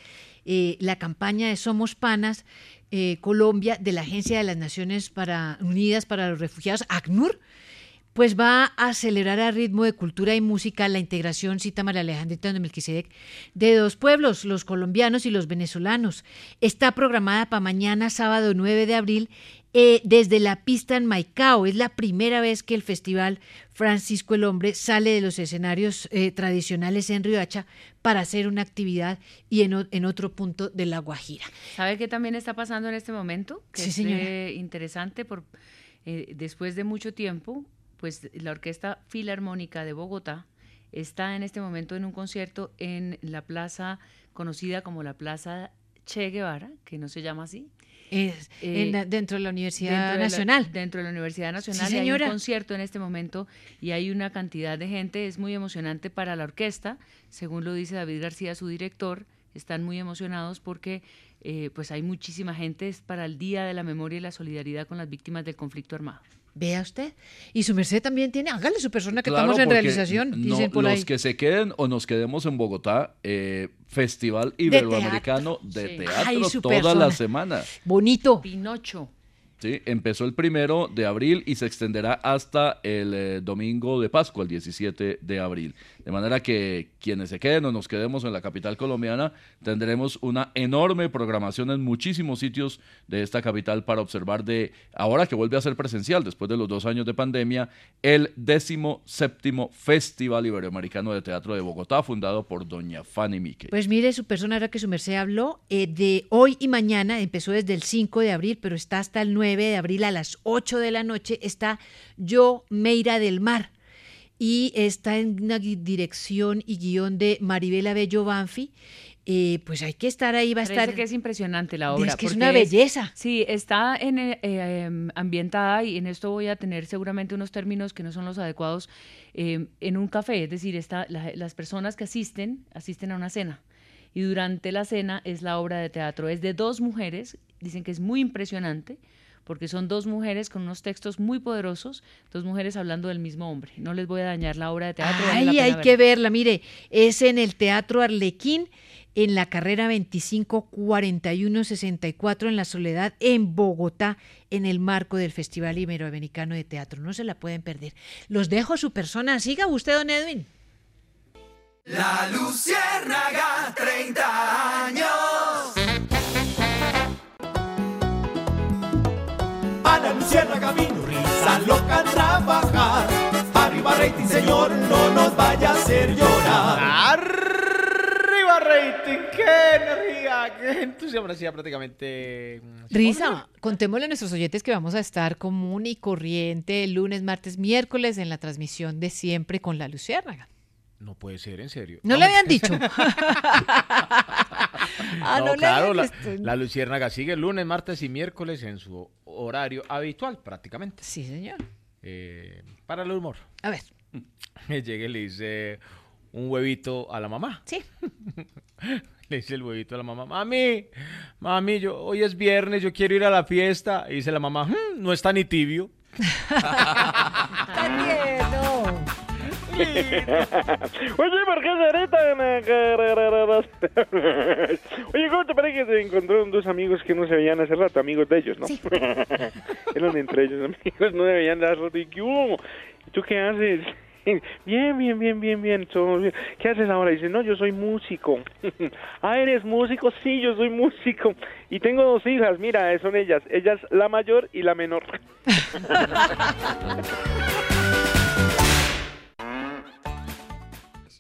Speaker 3: eh, la campaña de Somos Panas eh, Colombia de la Agencia de las Naciones para, Unidas para los Refugiados, ACNUR, pues va a acelerar a ritmo de cultura y música la integración, cita María Alejandrita de Melquisedec, de dos pueblos, los colombianos y los venezolanos. Está programada para mañana, sábado 9 de abril, eh, desde la pista en Maicao. Es la primera vez que el Festival Francisco el Hombre sale de los escenarios eh, tradicionales en Riohacha para hacer una actividad y en, otro punto de La Guajira.
Speaker 6: ¿Sabe qué también está pasando en este momento? Que
Speaker 3: Sí,
Speaker 6: es
Speaker 3: señora.
Speaker 6: eh, interesante por después de mucho tiempo, pues la Orquesta Filarmónica de Bogotá está en este momento en un concierto en la plaza conocida como la Plaza Che Guevara, que no se llama así.
Speaker 3: Es en la- dentro de la Universidad
Speaker 6: dentro de la-
Speaker 3: Nacional.
Speaker 6: dentro de la Universidad Nacional
Speaker 3: Sí,
Speaker 6: hay un concierto en este momento y hay una cantidad de gente, es muy emocionante para la orquesta, según lo dice David García, su director, están muy emocionados porque eh, pues hay muchísima gente, es para el Día de la Memoria y la Solidaridad con las víctimas del conflicto armado.
Speaker 3: Vea usted. Y su merced también tiene, hágale su persona que
Speaker 7: Claro,
Speaker 3: estamos en realización,
Speaker 7: no-
Speaker 3: dicen por
Speaker 7: los
Speaker 3: ahí.
Speaker 7: que se queden o nos quedemos en Bogotá, eh, Festival
Speaker 3: De
Speaker 7: Iberoamericano de
Speaker 6: Sí.
Speaker 7: Teatro,
Speaker 3: Ay, su
Speaker 7: toda
Speaker 3: persona.
Speaker 7: la semana.
Speaker 3: Bonito.
Speaker 6: Pinocho.
Speaker 7: Sí, empezó el primero de abril y se extenderá hasta el eh, domingo de Pascua, el 17 de abril. De manera que quienes se queden o nos quedemos en la capital colombiana, tendremos una enorme programación en muchísimos sitios de esta capital para observar de, ahora que vuelve a ser presencial después de los dos años de pandemia, el décimo séptimo Festival Iberoamericano de Teatro de Bogotá, fundado por doña Fanny Mique.
Speaker 3: Pues mire, su persona, ahora que su merced habló, eh, de hoy y mañana, empezó desde el 5 de abril, pero está hasta el 9 de abril a las 8 de la noche, está Yo Meira del Mar. Y está en una dirección y guion de Maribela Bello Banfi. Eh, pues hay que estar ahí, va a
Speaker 6: Parece
Speaker 3: estar...
Speaker 6: que es impresionante la
Speaker 3: Es
Speaker 6: obra.
Speaker 3: que es una belleza.
Speaker 6: sí, está en, eh, em, ambientada y en esto voy a tener seguramente unos términos que no son los adecuados eh, en un café. Es decir, está, la- las personas que asisten, asisten a una cena. Y durante la cena es la obra de teatro. Es de dos mujeres, dicen que es muy impresionante porque son dos mujeres con unos textos muy poderosos, dos mujeres hablando del mismo hombre. No les voy a dañar la obra de teatro.
Speaker 3: Ay, hay
Speaker 6: verla.
Speaker 3: que verla, mire, es en el Teatro Arlequín, en la carrera 254164 en la Soledad, en Bogotá, en el marco del Festival Iberoamericano de Teatro. No se la pueden perder. Los dejo a su persona. Siga usted, don Edwin.
Speaker 42: La Luciérnaga, 30 años. A la Luciérnaga vino risa loca trabajar. Arriba rating, señor, no nos vaya a hacer llorar.
Speaker 9: ¡Arriba rating! ¡Qué energía! ¡Qué entusiasmo! Decía prácticamente... mm,
Speaker 3: Risa, contémosle a nuestros oyentes que vamos a estar común y corriente el lunes, martes, miércoles en la transmisión de siempre con la Luciérnaga.
Speaker 9: No puede ser, en serio.
Speaker 3: ¿No le habían dicho? Ah,
Speaker 9: no, claro, la, la Luciérnaga sigue lunes, martes y miércoles en su horario habitual, prácticamente.
Speaker 3: Sí, señor.
Speaker 9: Eh, para el humor.
Speaker 3: A ver.
Speaker 9: Me llegué y le hice un huevito a la mamá.
Speaker 3: Sí.
Speaker 9: le hice el huevito a la mamá. Mami, mami, yo, hoy es viernes, yo quiero ir a la fiesta. Y dice la mamá, "Mm, no está ni tibio.
Speaker 20: Oye, ¿por qué seré tan Oye, ¿cómo te parece que se encontraron dos amigos que no se veían hace rato? Amigos de ellos, ¿no? Eran entre ellos amigos, no se veían hace rato. ¿Y qué hubo? ¿Y tú qué haces? Bien, bien, bien, bien, bien, todo bien. ¿Qué haces ahora? Dice, no, yo soy músico. ah, ¿eres músico? Sí, yo soy músico. Y tengo dos hijas, mira, son ellas. Ellas, la mayor y la menor.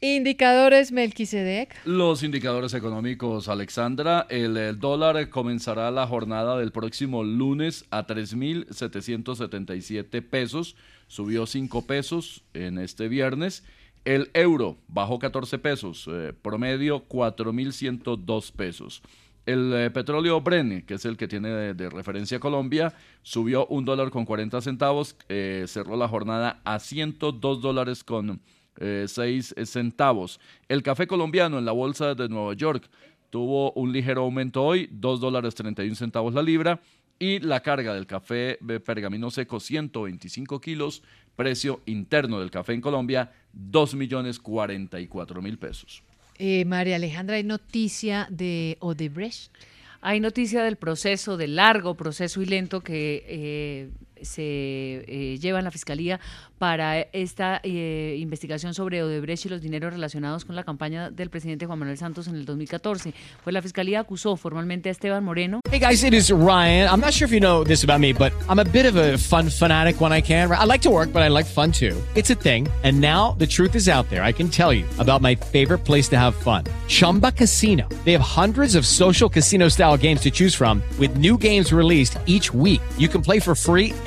Speaker 3: Indicadores Melquisedec.
Speaker 7: Los indicadores económicos, Alexandra, el, dólar comenzará la jornada del próximo lunes a 3.777 pesos, subió 5 pesos en este viernes. El euro bajó 14 pesos, eh, promedio 4.102 pesos. El eh, petróleo Brent, que es el que tiene de, de referencia Colombia, subió un dólar con 40 centavos, eh, cerró la jornada a 102 dólares con eh, 6 centavos. El café colombiano en la bolsa de Nueva York tuvo un ligero aumento hoy, 2 dólares 31 centavos la libra. Y la carga del café de pergamino seco, 125 kilos, precio interno del café en Colombia, 2 millones 44 mil pesos.
Speaker 3: Eh, María Alejandra, ¿hay noticia de Odebrecht?
Speaker 6: Hay noticia del proceso, del largo proceso y lento que eh, se eh, lleva en la Fiscalía para esta eh, investigación sobre Odebrecht y los dineros relacionados con la campaña del presidente Juan Manuel Santos en el 2014. Pues la Fiscalía acusó formalmente a Esteban Moreno.
Speaker 45: Hey guys, it is Ryan. I'm not sure if you know this about me, but I'm a bit of a fun fanatic when I can. I like to work, but I like fun too. It's a thing. And now the truth is out there. I can tell you about my favorite place to have fun Chumba Casino. They have hundreds of social casino style games to choose from, with new games released each week. You can play for free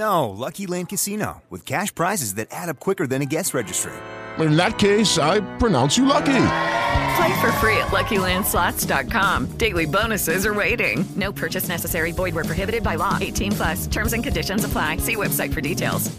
Speaker 46: No, Lucky Land Casino, with cash prizes that add up quicker than a guest registry.
Speaker 47: In that case, I pronounce you lucky.
Speaker 34: Play for free at LuckyLandSlots.com. Daily bonuses are waiting. No purchase necessary. Void where prohibited by law. 18 plus. Terms and conditions apply. See website for details.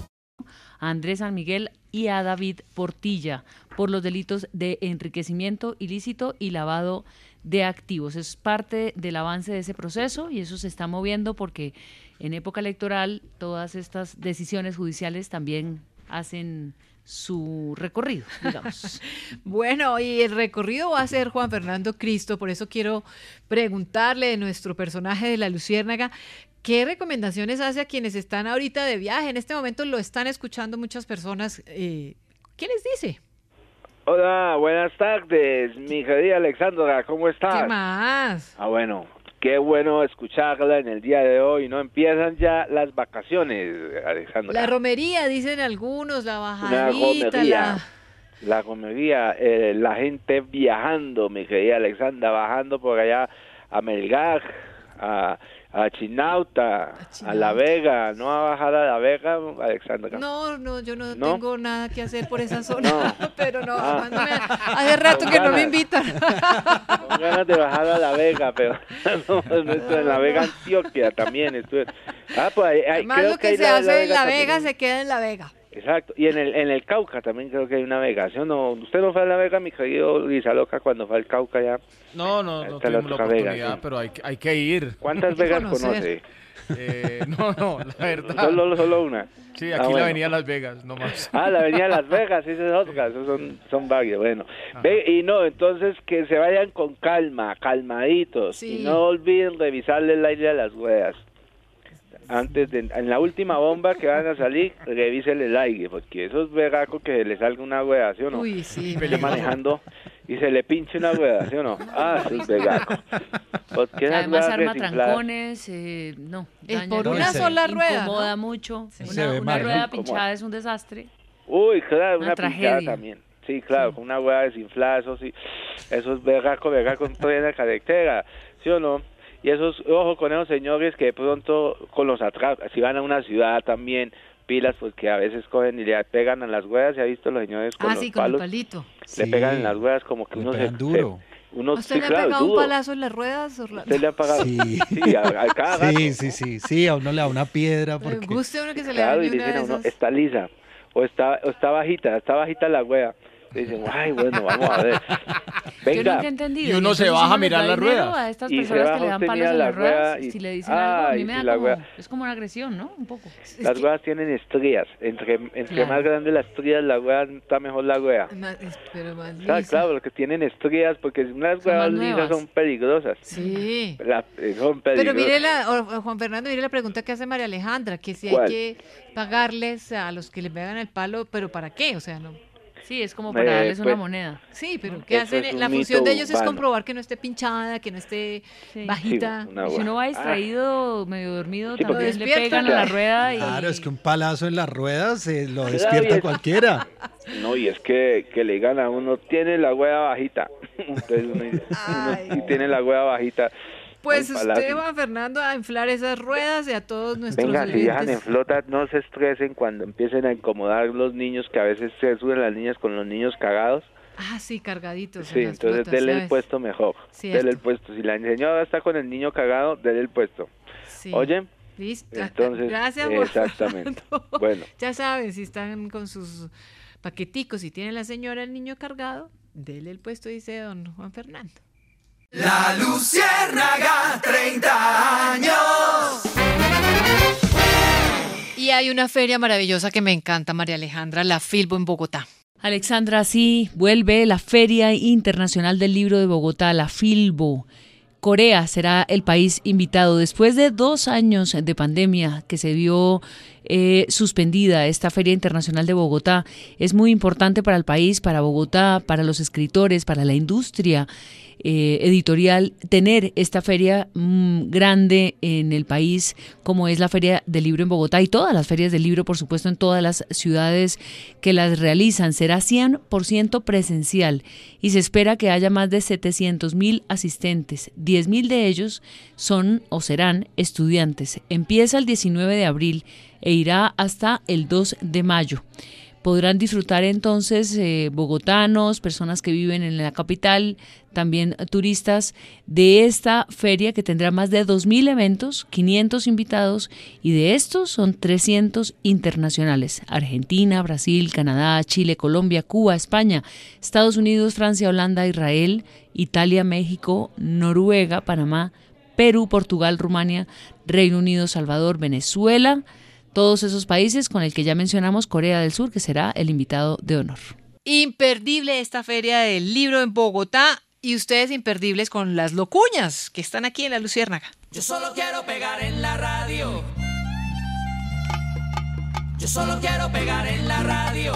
Speaker 6: Andrés San Miguel y a David Portilla por los delitos de enriquecimiento ilícito y lavado de activos. Es parte del avance de ese proceso y eso se está moviendo porque en época electoral todas estas decisiones judiciales también hacen su recorrido, digamos.
Speaker 3: Bueno, y el recorrido va a ser Juan Fernando Cristo, por eso quiero preguntarle de nuestro personaje de la Luciérnaga, ¿qué recomendaciones hace a quienes están ahorita de viaje? En este momento lo están escuchando muchas personas. eh, ¿Qué les dice?
Speaker 20: Hola, buenas tardes, mi querida Alexandra, ¿cómo estás?
Speaker 3: ¿Qué más?
Speaker 20: Ah, bueno, qué bueno escucharla en el día de hoy, ¿no? Empiezan ya las vacaciones, Alexandra.
Speaker 3: La romería, dicen algunos, la bajadita,
Speaker 20: romería.
Speaker 3: la...
Speaker 20: La romería, eh, la gente viajando, mi querida Alexandra, bajando por allá a Melgar, a, a Chinauta, a La Vega, ¿no a bajar a La Vega, Alexandra?
Speaker 3: No, no, yo no,
Speaker 20: ¿No?
Speaker 3: tengo nada que hacer por esa zona, pero no,
Speaker 20: Ah.
Speaker 3: hace rato que no me invitan.
Speaker 20: Con ganas de bajar a La Vega, pero no, no estuve en La Vega, Antioquia también estuve. Ah, pues ahí- ahí
Speaker 3: Más
Speaker 20: creo
Speaker 3: lo que,
Speaker 20: hay
Speaker 3: se
Speaker 20: La-
Speaker 3: hace en La
Speaker 20: también.
Speaker 3: Vega se queda en La Vega.
Speaker 20: Exacto, y en el, en el Cauca también creo que hay una Vega, ¿sí o no? ¿Usted no fue a La Vega, mi querido Lisa Loca, cuando fue al Cauca ya?
Speaker 9: No, no, no
Speaker 20: la
Speaker 9: tuvimos la
Speaker 20: otra Vega,
Speaker 9: oportunidad,
Speaker 20: sí.
Speaker 9: pero hay, que- hay que ir.
Speaker 20: ¿Cuántas Vegas conoce?
Speaker 9: Eh, no, no, la verdad.
Speaker 20: Solo, solo una.
Speaker 9: Sí,
Speaker 20: Ah,
Speaker 9: aquí la
Speaker 20: bueno.
Speaker 9: avenida Las Vegas, no más.
Speaker 20: Ah, la avenida Las Vegas, esa es otra, esos son, son varios, bueno. Ve, y no, entonces que se vayan con calma, calmaditos,
Speaker 3: Sí.
Speaker 20: y no olviden revisarle el aire a las ruedas. Antes de, en la última bomba que van a salir, revisen el aire, porque eso es vergaco que le salga una rueda, ¿sí o no?
Speaker 3: Uy, sí,
Speaker 20: Esté manejando y se le pinche una rueda, ¿sí o no? Ah, eso es. Porque esas
Speaker 6: Además arma
Speaker 20: desinfladas-
Speaker 6: trancones, eh, no.
Speaker 3: Es
Speaker 6: daña
Speaker 3: por una sola rueda,
Speaker 6: Incomoda
Speaker 3: ¿no?
Speaker 6: mucho.
Speaker 3: Sí.
Speaker 6: Una,
Speaker 5: ve
Speaker 6: una
Speaker 5: mal,
Speaker 6: rueda
Speaker 5: ¿no?
Speaker 6: pinchada es un desastre.
Speaker 20: Uy, claro,
Speaker 6: Una
Speaker 20: una, pinchada
Speaker 6: tragedia.
Speaker 20: también. Sí, claro, con una hueá desinflada, eso sí. Eso es vergaco, vergaco en toda la carretera, ¿sí o no? Y esos, ojo con esos señores que de pronto con los atracos, si van a una ciudad también, pilas, pues que a veces cogen y le pegan a las ruedas, ¿se ha visto los señores con
Speaker 3: Ah,
Speaker 20: los
Speaker 3: sí, con el
Speaker 20: palos?
Speaker 3: palito.
Speaker 20: Le
Speaker 5: Sí,
Speaker 20: pegan en las ruedas como que
Speaker 5: le
Speaker 20: uno se...
Speaker 5: duro.
Speaker 20: se- uno,
Speaker 3: ¿A usted
Speaker 20: sí,
Speaker 3: le ha
Speaker 20: claro,
Speaker 3: pegado un palazo en las ruedas? Orlando?
Speaker 20: ¿Usted le ha pagado?
Speaker 5: Sí.
Speaker 20: Sí, a, a cada rato.
Speaker 5: Sí, sí, sí, sí, a uno le da una piedra
Speaker 3: Me
Speaker 5: porque...
Speaker 3: gusta uno que se le
Speaker 20: Claro, y
Speaker 3: una
Speaker 20: dicen a uno,
Speaker 3: esas.
Speaker 20: está lisa, o está, o está bajita, está bajita la wea. Dicen, ay, bueno, vamos a ver.
Speaker 6: Yo
Speaker 20: Venga.
Speaker 6: nunca he entendido.
Speaker 9: Y uno se baja a mirar las ruedas.
Speaker 6: A estas
Speaker 20: Y se
Speaker 6: personas que
Speaker 20: baja
Speaker 6: le dan
Speaker 20: usted,
Speaker 6: palos
Speaker 20: mira
Speaker 6: en
Speaker 20: la
Speaker 6: las ruedas,
Speaker 20: rueda y-
Speaker 6: si le dicen algo, a
Speaker 20: Ay,
Speaker 6: mí me da
Speaker 20: la
Speaker 6: como...
Speaker 20: rueda.
Speaker 6: Es como una agresión, ¿no? Un poco.
Speaker 20: Las ruedas tienen estrías. Entre, entre
Speaker 6: Claro.
Speaker 20: más grandes las estrías, la rueda está mejor la rueda.
Speaker 3: Ma- es- Pero más
Speaker 20: Claro,
Speaker 3: lisa.
Speaker 20: claro, porque tienen estrías, porque unas
Speaker 6: Son más
Speaker 20: ruedas lisas
Speaker 6: nuevas.
Speaker 20: son peligrosas.
Speaker 3: Sí.
Speaker 20: La- eh, son
Speaker 3: Pero
Speaker 20: peligrosas.
Speaker 3: mire, la, o- o Juan Fernando, mire la pregunta que hace María Alejandra, que si
Speaker 20: ¿Cuál?
Speaker 3: hay que pagarles a los que le pegan el palo, pero ¿para qué? O sea, no.
Speaker 6: Sí, es como para
Speaker 20: Eh,
Speaker 6: darles una
Speaker 20: pues,
Speaker 6: moneda.
Speaker 3: Sí, pero ¿qué hacen? La función de ellos es comprobar que no esté pinchada, que no esté
Speaker 6: Sí.
Speaker 3: bajita.
Speaker 20: Sí,
Speaker 6: si uno va
Speaker 20: Ah,
Speaker 6: distraído, medio dormido,
Speaker 20: Sí,
Speaker 6: también le pegan a la rueda y...
Speaker 5: Claro, es que un palazo en las ruedas eh, lo
Speaker 20: Claro,
Speaker 5: despierta
Speaker 20: es-
Speaker 5: cualquiera.
Speaker 20: No, y es que, que le gana uno, tiene la rueda bajita. Entonces uno dice, uno- y tiene la rueda bajita.
Speaker 3: Pues usted. Juan Fernando, a inflar esas ruedas y a todos nuestros
Speaker 20: Venga, si viajan en flota, no se estresen cuando empiecen a incomodar los niños, que a veces se suben las niñas con los niños cagados.
Speaker 3: Ah, sí, cargaditos. en
Speaker 20: Sí,
Speaker 3: las
Speaker 20: entonces
Speaker 3: flotas,
Speaker 20: dele el puesto mejor.
Speaker 3: Cierto.
Speaker 20: Dele el puesto. Si la señora está con el niño cagado, dele el puesto.
Speaker 3: Sí.
Speaker 20: Oye,
Speaker 3: Listo.
Speaker 20: entonces,
Speaker 3: Gracias,
Speaker 20: exactamente.
Speaker 3: Fernando.
Speaker 20: Bueno.
Speaker 3: Ya saben, si están con sus paqueticos y tiene la señora el niño cargado, dele el puesto, dice don Juan Fernando.
Speaker 42: La Luciérnaga, 30 años.
Speaker 3: Y hay una feria maravillosa que me encanta, María Alejandra, la Filbo en Bogotá.
Speaker 6: Alexandra, sí, vuelve la Feria Internacional del Libro de Bogotá, la Filbo. Corea será el país invitado después de dos años de pandemia que se vio eh, suspendida esta Feria Internacional de Bogotá. Es muy importante para el país, para Bogotá, para los escritores, para la industria eh, editorial tener esta feria mm, grande en el país como es la Feria del Libro en Bogotá y todas las ferias del libro, por supuesto, en todas las ciudades que las realizan. Será 100% presencial y se espera que haya más de 700 mil asistentes. 10 mil de ellos son o serán estudiantes. Empieza el 19 de abril e irá hasta el 2 de mayo. Podrán disfrutar entonces eh, bogotanos, personas que viven en la capital, también turistas de esta feria que tendrá más de 2.000 eventos, 500 invitados y de estos son 300 internacionales. Argentina, Brasil, Canadá, Chile, Colombia, Cuba, España, Estados Unidos, Francia, Holanda, Israel, Italia, México, Noruega, Panamá, Perú, Portugal, Rumania, Reino Unido, Salvador, Venezuela, todos esos países con el que ya mencionamos Corea del Sur, que será el invitado de honor.
Speaker 3: Imperdible esta feria del libro en Bogotá y ustedes imperdibles con las locuñas que están aquí en la Luciérnaga.
Speaker 48: Yo solo quiero pegar en la radio. Yo solo quiero pegar en la radio.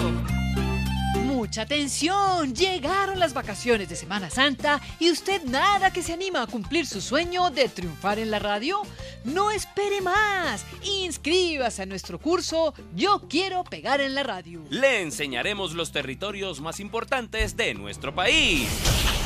Speaker 3: Mucha atención, llegaron las vacaciones de Semana Santa y usted nada que se anima a cumplir su sueño de triunfar en la radio. No espere más, inscríbase a nuestro curso Yo quiero pegar en la radio.
Speaker 4: Le enseñaremos los territorios más importantes de nuestro país.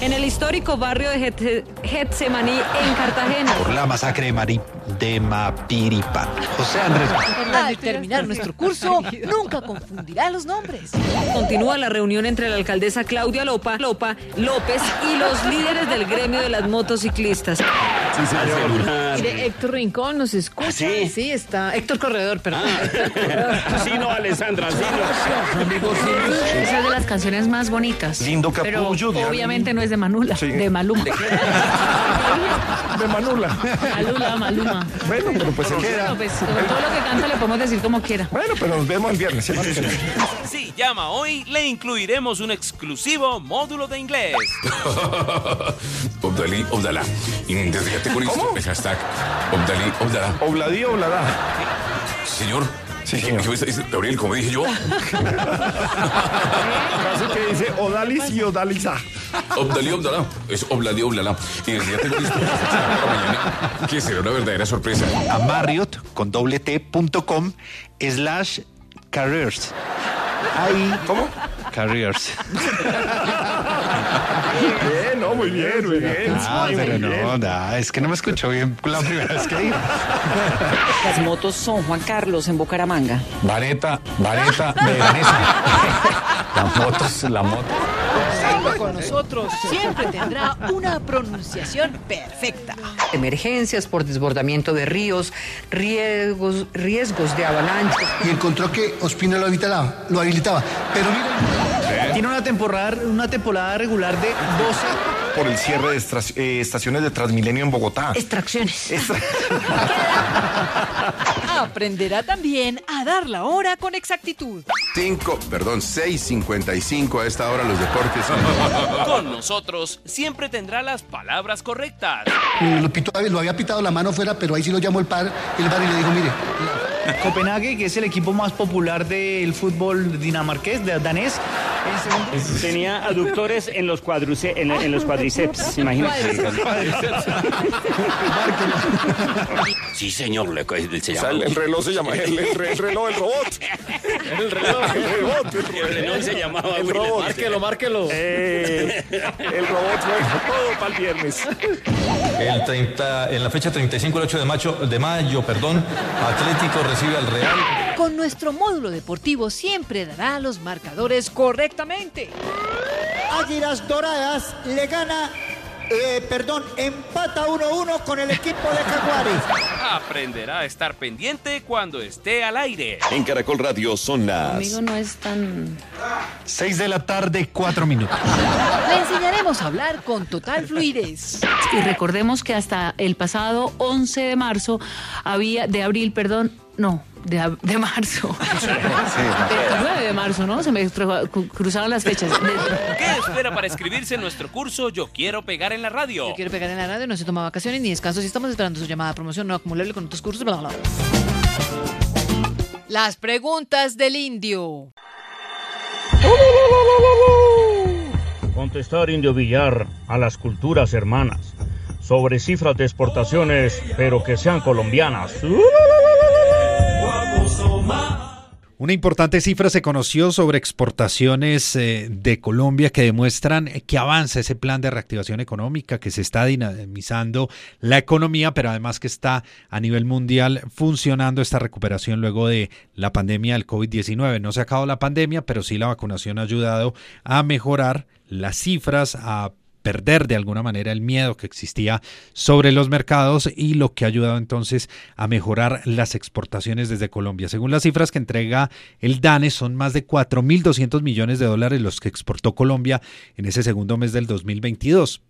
Speaker 11: En el histórico barrio de Get- Getsemaní, en Cartagena.
Speaker 5: Por la masacre de, Mari, de Mapiripa. José Andrés.
Speaker 3: Al terminar nuestro curso, nunca confundirá los nombres.
Speaker 11: Continúa la reunión entre la alcaldesa Claudia Lopa, Lopa López y los líderes del gremio de las motociclistas.
Speaker 35: Sí, señor.
Speaker 3: Mire, Héctor Rincón nos escucha.
Speaker 35: ¿Sí?
Speaker 3: Sí, está. Héctor Corredor, perdón. Corredor.
Speaker 35: Sí, no, Alessandra, sí, no.
Speaker 6: Esa es de las canciones más bonitas.
Speaker 35: Lindo
Speaker 6: Pero
Speaker 35: capullo de
Speaker 6: obviamente no es de Manula, de Maluma.
Speaker 35: De Manula.
Speaker 6: Malula, Maluma.
Speaker 35: Bueno, pero pues se queda.
Speaker 6: Bueno, pues, todo lo que canta le podemos decir como quiera.
Speaker 35: Bueno, pero nos vemos el viernes. ¿sí?
Speaker 4: Llama hoy, le incluiremos un exclusivo módulo de inglés.
Speaker 13: Obdalí, Obdalá. Y desde con esto, el hashtag Obdalí, Obdalá.
Speaker 35: Obladí, Obladá.
Speaker 13: Señor.
Speaker 35: Sí, señor.
Speaker 13: Gabriel, como dije yo.
Speaker 35: Frase que dice Odalis y Odaliza.
Speaker 13: Obdalí, Obdalá. Es Obladí, tengo listo para mañana, que será una verdadera sorpresa.
Speaker 5: A Marriott con doble T punto com slash careers. Ahí.
Speaker 35: ¿Cómo?
Speaker 5: Careers.
Speaker 35: Bien, no, muy bien, muy bien.
Speaker 5: Ah, pero
Speaker 35: muy bien.
Speaker 5: no, da, es que no me escuchó bien la primera vez que dijo.
Speaker 11: Las motos son Juan Carlos en Bucaramanga.
Speaker 13: Vareta, vareta, veranesa.
Speaker 35: La moto, es la moto.
Speaker 3: Con nosotros, siempre tendrá una pronunciación perfecta.
Speaker 11: Emergencias por desbordamiento de ríos, riesgos, riesgos de avalancha.
Speaker 49: y encontró que Ospina lo habilitaba, lo habilitaba. Pero mira,
Speaker 1: Tiene una temporada, una temporada regular de 12
Speaker 35: Por el cierre de estra- eh, estaciones de Transmilenio en Bogotá.
Speaker 11: Extracciones.
Speaker 3: Aprenderá también a dar la hora con exactitud.
Speaker 13: 5, perdón, 6.55 a esta hora los deportes.
Speaker 4: Con nosotros siempre tendrá las palabras correctas.
Speaker 49: eh, lo, pitó- lo había pitado la mano fuera, pero ahí sí lo llamó el par, el bar y le dijo, mire,
Speaker 1: Copenhague, que es el equipo más popular del fútbol dinamarqués, de danés.
Speaker 12: Tenía aductores en los, cuadruce- en, en los cuadriceps, imagínate.
Speaker 13: Sí, señor, le, se
Speaker 35: O sea, el, el reloj se llama el, el el reloj, el robot. El reloj, el robot. El,
Speaker 13: reloj se llamaba
Speaker 35: El robot.
Speaker 13: márquelo,
Speaker 35: márquelo. Eh, el robot, bueno, todo para el viernes.
Speaker 50: El 30, en la fecha 35 el 8 de mayo, de mayo, perdón, Atlético recibe al Real.
Speaker 3: Con nuestro módulo deportivo siempre dará los marcadores correctamente.
Speaker 51: Águilas Doradas le gana, eh, perdón, empata 1-1 con el equipo de Jaguares.
Speaker 4: Aprenderá a estar pendiente cuando esté al aire.
Speaker 13: En Caracol Radio son las...
Speaker 6: Conmigo no es tan...
Speaker 5: 6 de la tarde, 4 minutos.
Speaker 3: Le enseñaremos a hablar con total fluidez.
Speaker 6: Y recordemos que hasta el pasado 11 de marzo había, de abril, perdón, no, de, de marzo. El 9 de marzo, ¿no? Se me cruzaron las fechas.
Speaker 4: ¿Qué espera para inscribirse en nuestro curso Yo Quiero Pegar en la Radio?
Speaker 3: Yo quiero pegar en la radio, no se toma vacaciones ni descanso. Si estamos esperando su llamada de promoción no acumulable con otros cursos, bla, bla, bla. Las preguntas del indio.
Speaker 52: Contestar Indio Villar a las culturas hermanas sobre cifras de exportaciones, pero que sean colombianas.
Speaker 5: Una importante cifra se conoció sobre exportaciones eh, de Colombia que demuestran que avanza ese plan de reactivación económica, que se está dinamizando la economía, pero además que está a nivel mundial funcionando esta recuperación luego de la pandemia del COVID-19. No se ha acabado la pandemia, pero sí la vacunación ha ayudado a mejorar las cifras, a perder de alguna manera el miedo que existía sobre los mercados y lo que ha ayudado entonces a mejorar las exportaciones desde Colombia. Según las cifras que entrega el DANE, son más de 4.200 millones de dólares los que exportó Colombia en ese segundo mes del 2022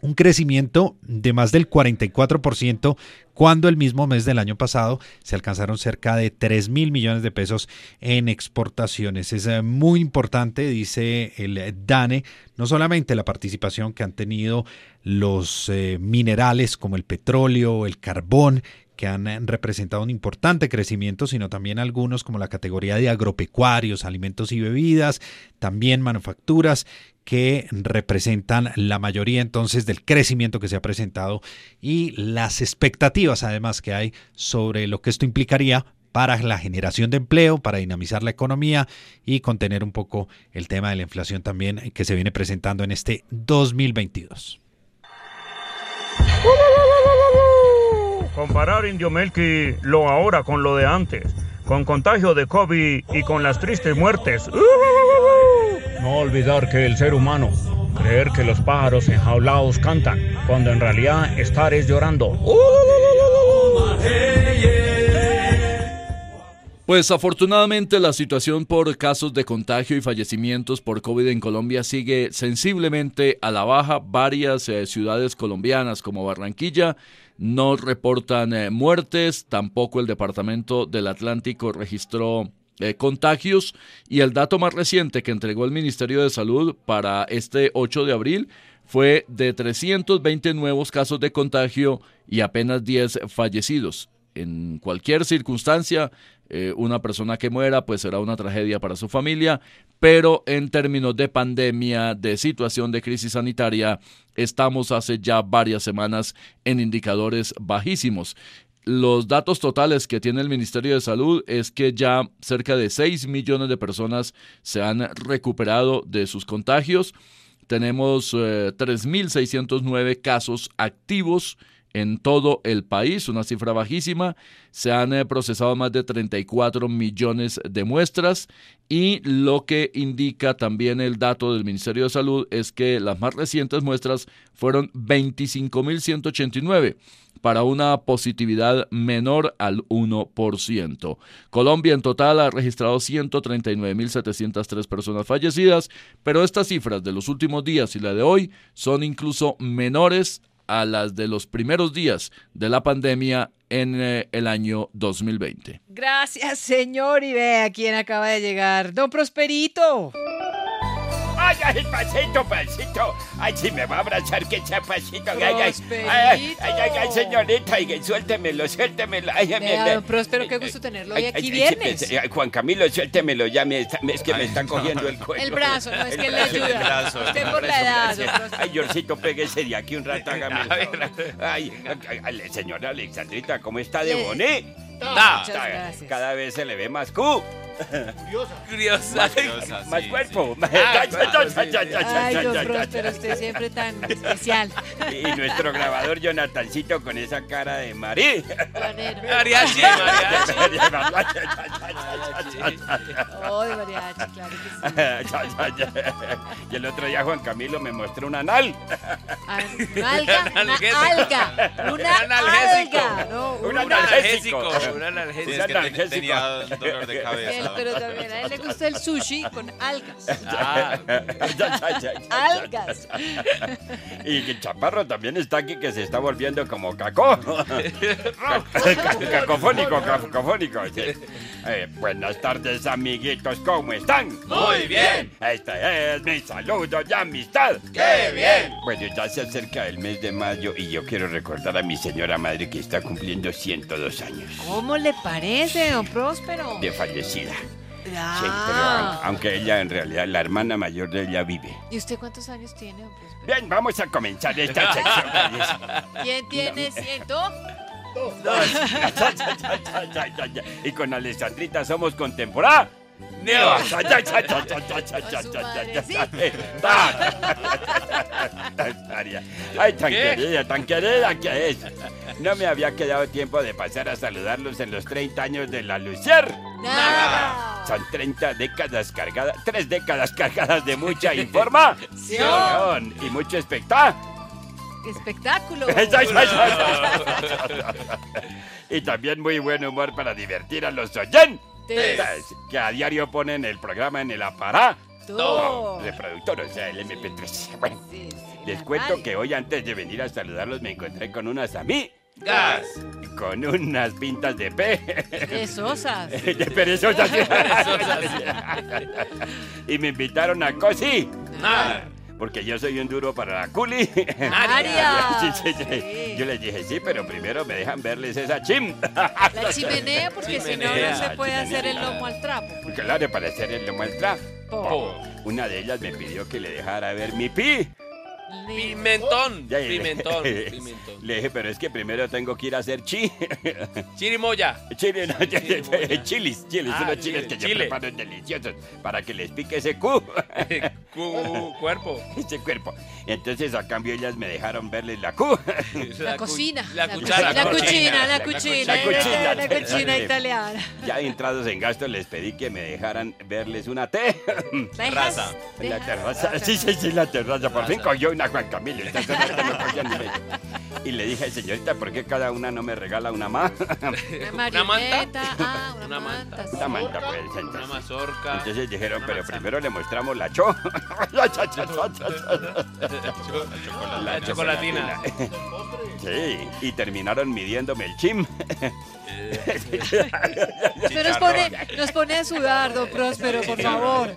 Speaker 5: un crecimiento de más del 44% cuando el mismo mes del año pasado se alcanzaron cerca de 3 mil millones de pesos en exportaciones. Es eh, muy importante, dice el DANE, no solamente la participación que han tenido los eh, minerales como el petróleo, el carbón, que han eh, representado un importante crecimiento, sino también algunos como la categoría de agropecuarios, alimentos y bebidas, también manufacturas que representan la mayoría entonces del crecimiento que se ha presentado y las expectativas además que hay sobre lo que esto implicaría para la generación de empleo, para dinamizar la economía y contener un poco el tema de la inflación también que se viene presentando en este 2022.
Speaker 52: Comparar Indio Melqui lo ahora con lo de antes, con contagio de COVID y con las tristes muertes. No olvidar que el ser humano, creer que los pájaros enjaulados cantan, cuando en realidad estar es llorando.
Speaker 7: Pues afortunadamente la situación por casos de contagio y fallecimientos por COVID en Colombia sigue sensiblemente a la baja. Varias eh, ciudades colombianas como Barranquilla no reportan eh, muertes, tampoco el Departamento del Atlántico registró eh, contagios y el dato más reciente que entregó el Ministerio de Salud para este 8 de abril fue de 320 nuevos casos de contagio y apenas 10 fallecidos. En cualquier circunstancia, eh, una persona que muera pues será una tragedia para su familia, pero en términos de pandemia, de situación de crisis sanitaria, estamos hace ya varias semanas en indicadores bajísimos. Los datos totales que tiene el Ministerio de Salud es que ya cerca de 6 millones de personas se han recuperado de sus contagios. Tenemos 3.609 eh, casos activos en todo el país, una cifra bajísima. Se han eh, procesado más de 34 millones de muestras y lo que indica también el dato del Ministerio de Salud es que las más recientes muestras fueron 25.189 para una positividad menor al 1%. Colombia en total ha registrado 139.703 personas fallecidas, pero estas cifras de los últimos días y la de hoy son incluso menores a las de los primeros días de la pandemia en eh, el año 2020.
Speaker 3: Gracias, señor. Y vea quién acaba de llegar. Don Prosperito.
Speaker 26: Ay, ay, pasito, pasito. Ay, si me va a abrazar, que chapacito. Ay, ay, ay, ay, ay, señorita, ay, suéltemelo, suéltemelo. Ay,
Speaker 3: don Próspero, qué gusto tenerlo hoy aquí viernes.
Speaker 26: Juan Camilo, suéltemelo, ya me está, es que me está cogiendo el cuello.
Speaker 3: El brazo, no es que le ayuda. El brazo. Usted por la edad.
Speaker 26: Ay, Yorcito, pégese de aquí un rato, hágame. Ay, ay, señora Alexandrita, ¿cómo está de boné?
Speaker 3: Gracias.
Speaker 26: Cada vez se le ve más Q.
Speaker 4: Curiosa. Curiosa.
Speaker 26: Más, más cuerpo.
Speaker 3: Ay, don Próspero, usted siempre tan especial.
Speaker 26: Y nuestro grabador Jonathancito con esa cara de marí.
Speaker 4: Mariachi, mariachi.
Speaker 3: Oh, de mariachi, claro que sí.
Speaker 26: Y el otro día Juan Camilo me mostró un anal.
Speaker 3: Una alga, una alga, una
Speaker 4: analgésico.
Speaker 3: alga, no,
Speaker 26: Un analgésico.
Speaker 4: Un analgésico.
Speaker 26: Un analgésico.
Speaker 35: tenía dolor de cabeza.
Speaker 3: Pero también a él le gusta el sushi con algas.
Speaker 4: Ah.
Speaker 3: Algas.
Speaker 26: Y Chaparro también está aquí que se está volviendo como cacó. Cacofónico, cacofónico. sí. Eh. Buenas tardes, amiguitos, ¿cómo están?
Speaker 53: Muy bien.
Speaker 26: Este es mi saludo de amistad.
Speaker 53: ¡Qué bien!
Speaker 26: Bueno, ya se acerca el mes de mayo y yo quiero recordar a mi señora madre que está cumpliendo 102 años
Speaker 3: ¿Cómo le parece, don Próspero?
Speaker 26: de fallecida.
Speaker 3: Ah.
Speaker 26: Sí, pero au- aunque ella en realidad, la hermana mayor de ella vive.
Speaker 3: ¿Y usted cuántos años tiene?
Speaker 26: Bien, vamos a comenzar esta sección.
Speaker 3: ¿Quién tiene ciento?
Speaker 26: y con Alessandrita somos contemporáneos. Ay, tan querida, tan querida que es. No me había quedado tiempo de pasar a saludarlos en los 30 años de la Lucier. Son 30 décadas cargadas, tres décadas cargadas de mucha información y mucho espectáculo.
Speaker 3: Espectáculo.
Speaker 26: y también muy buen humor para divertir a los oyentes que a diario ponen el programa en el aparato reproductor, o sea, el MP3. Bueno, les cuento que hoy antes de venir a saludarlos me encontré con unas amigas.
Speaker 53: Gas.
Speaker 26: Con unas pintas de pe.
Speaker 3: De sosas.
Speaker 26: de perezosas. y me invitaron a cocinar. Porque yo soy un duro para la culi.
Speaker 3: María.
Speaker 26: Sí, sí, sí. Yo les dije, sí, pero primero me dejan verles esa chim.
Speaker 3: La chimenea, porque si no, no se puede
Speaker 26: chimenea.
Speaker 3: hacer el lomo al trapo.
Speaker 26: Claro, para hacer el lomo al trapo.
Speaker 3: Po.
Speaker 26: Una de ellas me pidió que le dejara ver mi pi.
Speaker 53: Pimentón.
Speaker 26: Ya, y le-
Speaker 53: Pimentón. Pimentón.
Speaker 26: Le dije, pero es que primero tengo que ir a hacer chi.
Speaker 53: Chirimoya.
Speaker 26: Chile, no, chilis, chilis,
Speaker 53: Ah,
Speaker 26: unos chiles
Speaker 53: chile,
Speaker 26: que yo
Speaker 53: chile.
Speaker 26: preparo deliciosos para que les pique ese cu.
Speaker 53: Cu- cuerpo.
Speaker 26: Ese cuerpo. Entonces a cambio ellas me dejaron verles la cu.
Speaker 3: La cocina.
Speaker 53: la cuchara.
Speaker 3: La
Speaker 53: La
Speaker 3: cuchina, la
Speaker 53: la
Speaker 3: cuchina.
Speaker 26: La cuchina.
Speaker 3: La cuchina italiana.
Speaker 26: Ya entrados en gasto les pedí que me dejaran verles una T.
Speaker 3: Raza.
Speaker 26: La terraza. Sí, sí, sí, la terraza. Por fin cogió una Juan Camilo. Medio. Y le dije, señorita, ¿por qué cada una no me regala una más?
Speaker 3: Una
Speaker 53: manta?
Speaker 3: Ah, una,
Speaker 53: Una
Speaker 3: manta.
Speaker 53: manta.
Speaker 26: Una manta, pues.
Speaker 53: Una
Speaker 26: Entonces,
Speaker 53: mazorca.
Speaker 26: entonces dijeron,
Speaker 53: Una
Speaker 26: pero
Speaker 53: manzana.
Speaker 26: primero le mostramos la cho. La cha, cha.
Speaker 53: La chocolatina.
Speaker 26: Sí, y terminaron midiéndome el chim.
Speaker 3: Usted nos pone, nos pone a sudar, don Próspero, por favor.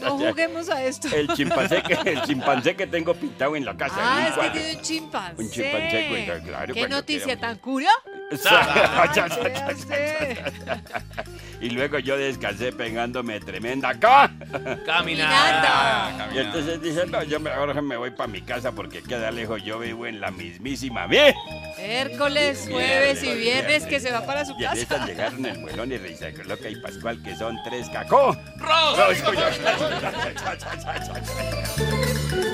Speaker 3: No juguemos a esto.
Speaker 26: El chimpancé que, el chimpancé que tengo pintado en la casa.
Speaker 3: Ah, es que tiene un chimpancé.
Speaker 26: Un chimpancé, güey, claro,
Speaker 3: ¿Qué noticia tan curiosa?
Speaker 26: y luego yo descansé pegándome tremenda acá.
Speaker 53: Caminata.
Speaker 26: Y entonces dije, no, yo me- ahora me voy para mi casa porque queda lejos. Yo vivo en la mismísima B.
Speaker 3: Hércules, jueves y viernes que se va para su
Speaker 26: Y en esas
Speaker 3: casa.
Speaker 26: llegaron el muelón y Risa Loca y Pascual, que son tres cacó.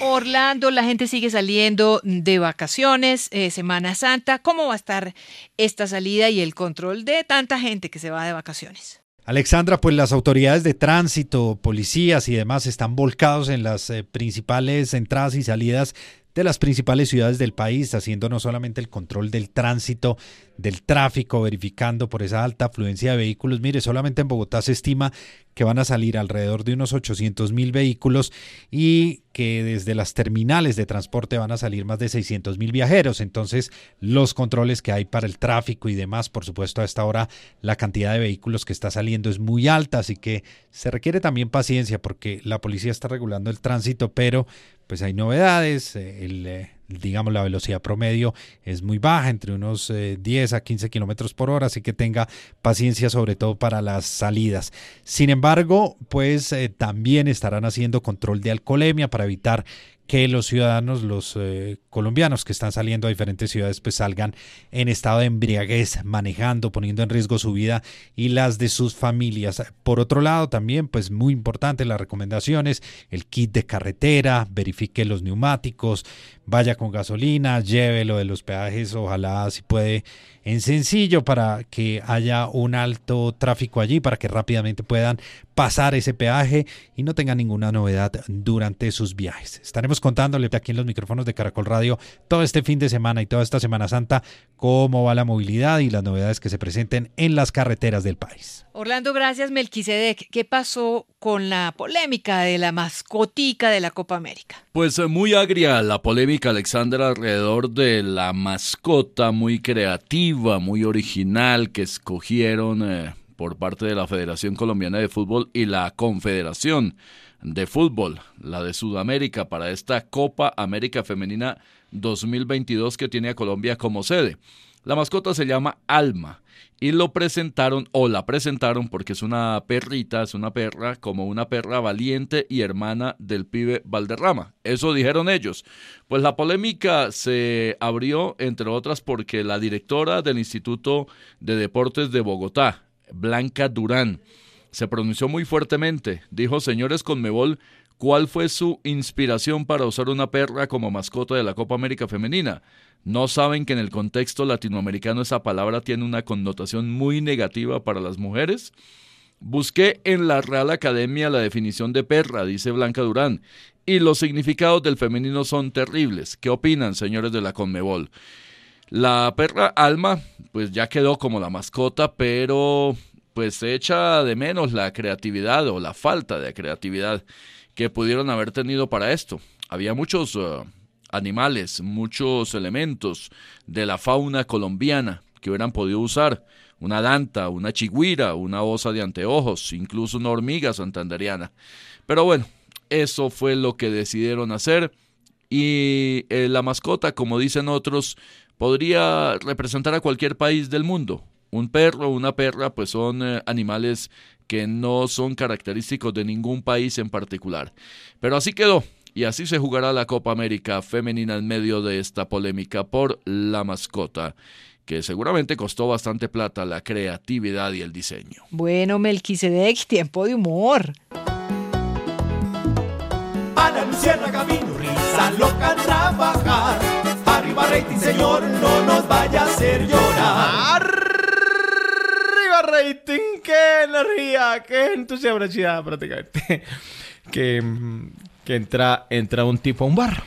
Speaker 3: Orlando, la gente sigue saliendo de vacaciones, eh, Semana Santa. ¿Cómo va a estar esta salida y el control de tanta gente que se va de vacaciones?
Speaker 5: Alexandra, pues las autoridades de tránsito, policías y demás están volcados en las eh, principales entradas y salidas de las principales ciudades del país, haciendo no solamente el control del tránsito, del tráfico, verificando por esa alta afluencia de vehículos. Mire, solamente en Bogotá se estima que van a salir alrededor de unos 800 mil vehículos y que desde las terminales de transporte van a salir más de 600 mil viajeros. Entonces, los controles que hay para el tráfico y demás, por supuesto, a esta hora la cantidad de vehículos que está saliendo es muy alta, así que se requiere también paciencia porque la policía está regulando el tránsito, pero pues hay novedades. eh, El, eh, digamos, la velocidad promedio es muy baja, entre unos eh, 10 a 15 kilómetros por hora, así que tenga paciencia sobre todo para las salidas. Sin embargo, pues eh, también estarán haciendo control de alcoholemia para evitar que los ciudadanos, los eh, colombianos que están saliendo a diferentes ciudades, pues salgan en estado de embriaguez, manejando, poniendo en riesgo su vida y las de sus familias. Por otro lado, también, pues muy importante las recomendaciones, el kit de carretera, verifique los neumáticos, vaya con gasolina, llévelo de los peajes, ojalá si puede en sencillo para que haya un alto tráfico allí, para que rápidamente puedan pasar ese peaje y no tengan ninguna novedad durante sus viajes. Estaremos contándole aquí en los micrófonos de Caracol Radio todo este fin de semana y toda esta Semana Santa cómo va la movilidad y las novedades que se presenten en las carreteras del país.
Speaker 3: Orlando, gracias Melquisedec. ¿Qué pasó con la polémica de la mascotica de la Copa América?
Speaker 7: Pues eh, muy agria la polémica, Alexandra, alrededor de la mascota muy creativa, muy original que escogieron eh, por parte de la Federación Colombiana de Fútbol y la Confederación de Fútbol, la de Sudamérica, para esta Copa América Femenina 2022 que tiene a Colombia como sede. La mascota se llama Alma y lo presentaron o la presentaron porque es una perrita, es una perra como una perra valiente y hermana del pibe Valderrama. Eso dijeron ellos. Pues la polémica se abrió entre otras porque la directora del Instituto de Deportes de Bogotá, Blanca Durán, se pronunció muy fuertemente. Dijo, señores Conmebol, ¿cuál fue su inspiración para usar una perra como mascota de la Copa América Femenina? ¿No saben que en el contexto latinoamericano esa palabra tiene una connotación muy negativa para las mujeres? Busqué en la Real Academia la definición de perra, dice Blanca Durán, y los significados del femenino son terribles. ¿Qué opinan, señores de la Conmebol? La perra Alma, pues ya quedó como la mascota, pero pues se echa de menos la creatividad o la falta de creatividad que pudieron haber tenido para esto. Había muchos uh, animales, muchos elementos de la fauna colombiana que hubieran podido usar. Una danta, una chigüira, una osa de anteojos, incluso una hormiga santanderiana. Pero bueno, eso fue lo que decidieron hacer y eh, la mascota, como dicen otros, podría representar a cualquier país del mundo. Un perro o una perra, pues son eh, animales que no son característicos de ningún país en particular. Pero así quedó. Y así se jugará la Copa América femenina en medio de esta polémica por la mascota, que seguramente costó bastante plata la creatividad y el diseño.
Speaker 3: Bueno, Melquisedec, tiempo de humor.
Speaker 42: Ana Luciana risa loca trabajar. Arriba rating, señor, no nos vaya a hacer llorar.
Speaker 54: Arriba rating, qué energía, qué entusiasmo prácticamente. que que entra, entra un tipo a un bar.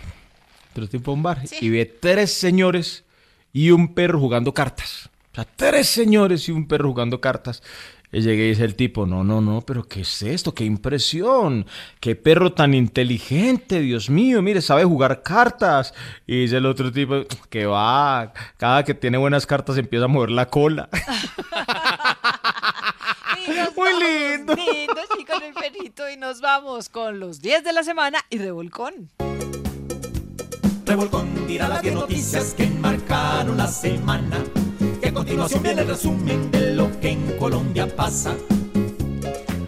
Speaker 54: Entra un tipo a un bar y ve tres señores y un perro jugando cartas. O sea, tres señores y un perro jugando cartas. Y llega y dice el tipo, no, no, no, pero ¿qué es esto? ¡Qué impresión! ¡Qué perro tan inteligente! Dios mío, mire, sabe jugar cartas. Y dice el otro tipo, que va, cada que tiene buenas cartas empieza a mover la cola.
Speaker 3: Muy lindo. Lindo, chicos, el perrito. Y nos vamos con los 10 de la semana y Revolcón.
Speaker 42: Revolcón dirá las 10 noticias que marcaron la semana. Que a continuación viene el resumen de lo que en Colombia pasa.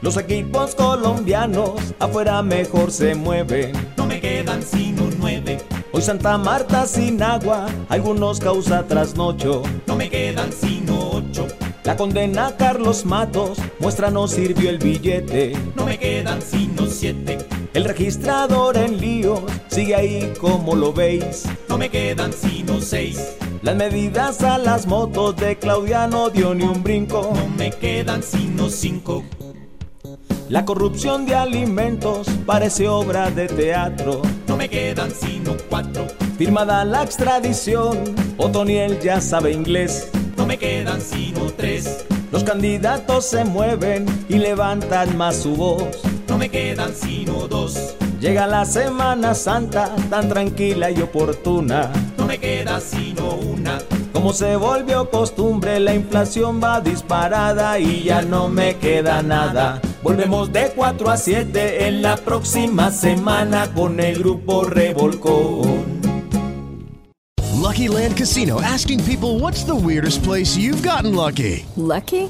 Speaker 9: Los equipos colombianos afuera mejor se mueven.
Speaker 42: No me quedan sino nueve.
Speaker 9: Hoy Santa Marta sin agua, algunos causa trasnocho.
Speaker 42: No me quedan sino ocho.
Speaker 9: La condena Carlos Matos muestra no sirvió el billete.
Speaker 42: No me quedan sino siete.
Speaker 9: El registrador en líos sigue ahí como lo veis.
Speaker 42: No me quedan sino seis.
Speaker 9: Las medidas a las motos de Claudiano dio ni un brinco.
Speaker 42: No me quedan sino cinco.
Speaker 9: La corrupción de alimentos parece obra de teatro.
Speaker 42: Me quedan sino cuatro.
Speaker 9: Firmada la extradición, Otoniel ya sabe inglés
Speaker 42: no me quedan sino tres.
Speaker 9: Los candidatos se mueven y levantan más su voz.
Speaker 42: No me quedan sino dos.
Speaker 9: Llega la Semana Santa tan tranquila y oportuna.
Speaker 42: No me queda sino una.
Speaker 9: Como se volvió costumbre, la inflación va disparada y ya no me queda nada. Volvemos de 4 a 7 en la próxima semana con el grupo Revolcón.
Speaker 2: Lucky Land Casino asking people what's the weirdest place you've gotten lucky?
Speaker 34: Lucky?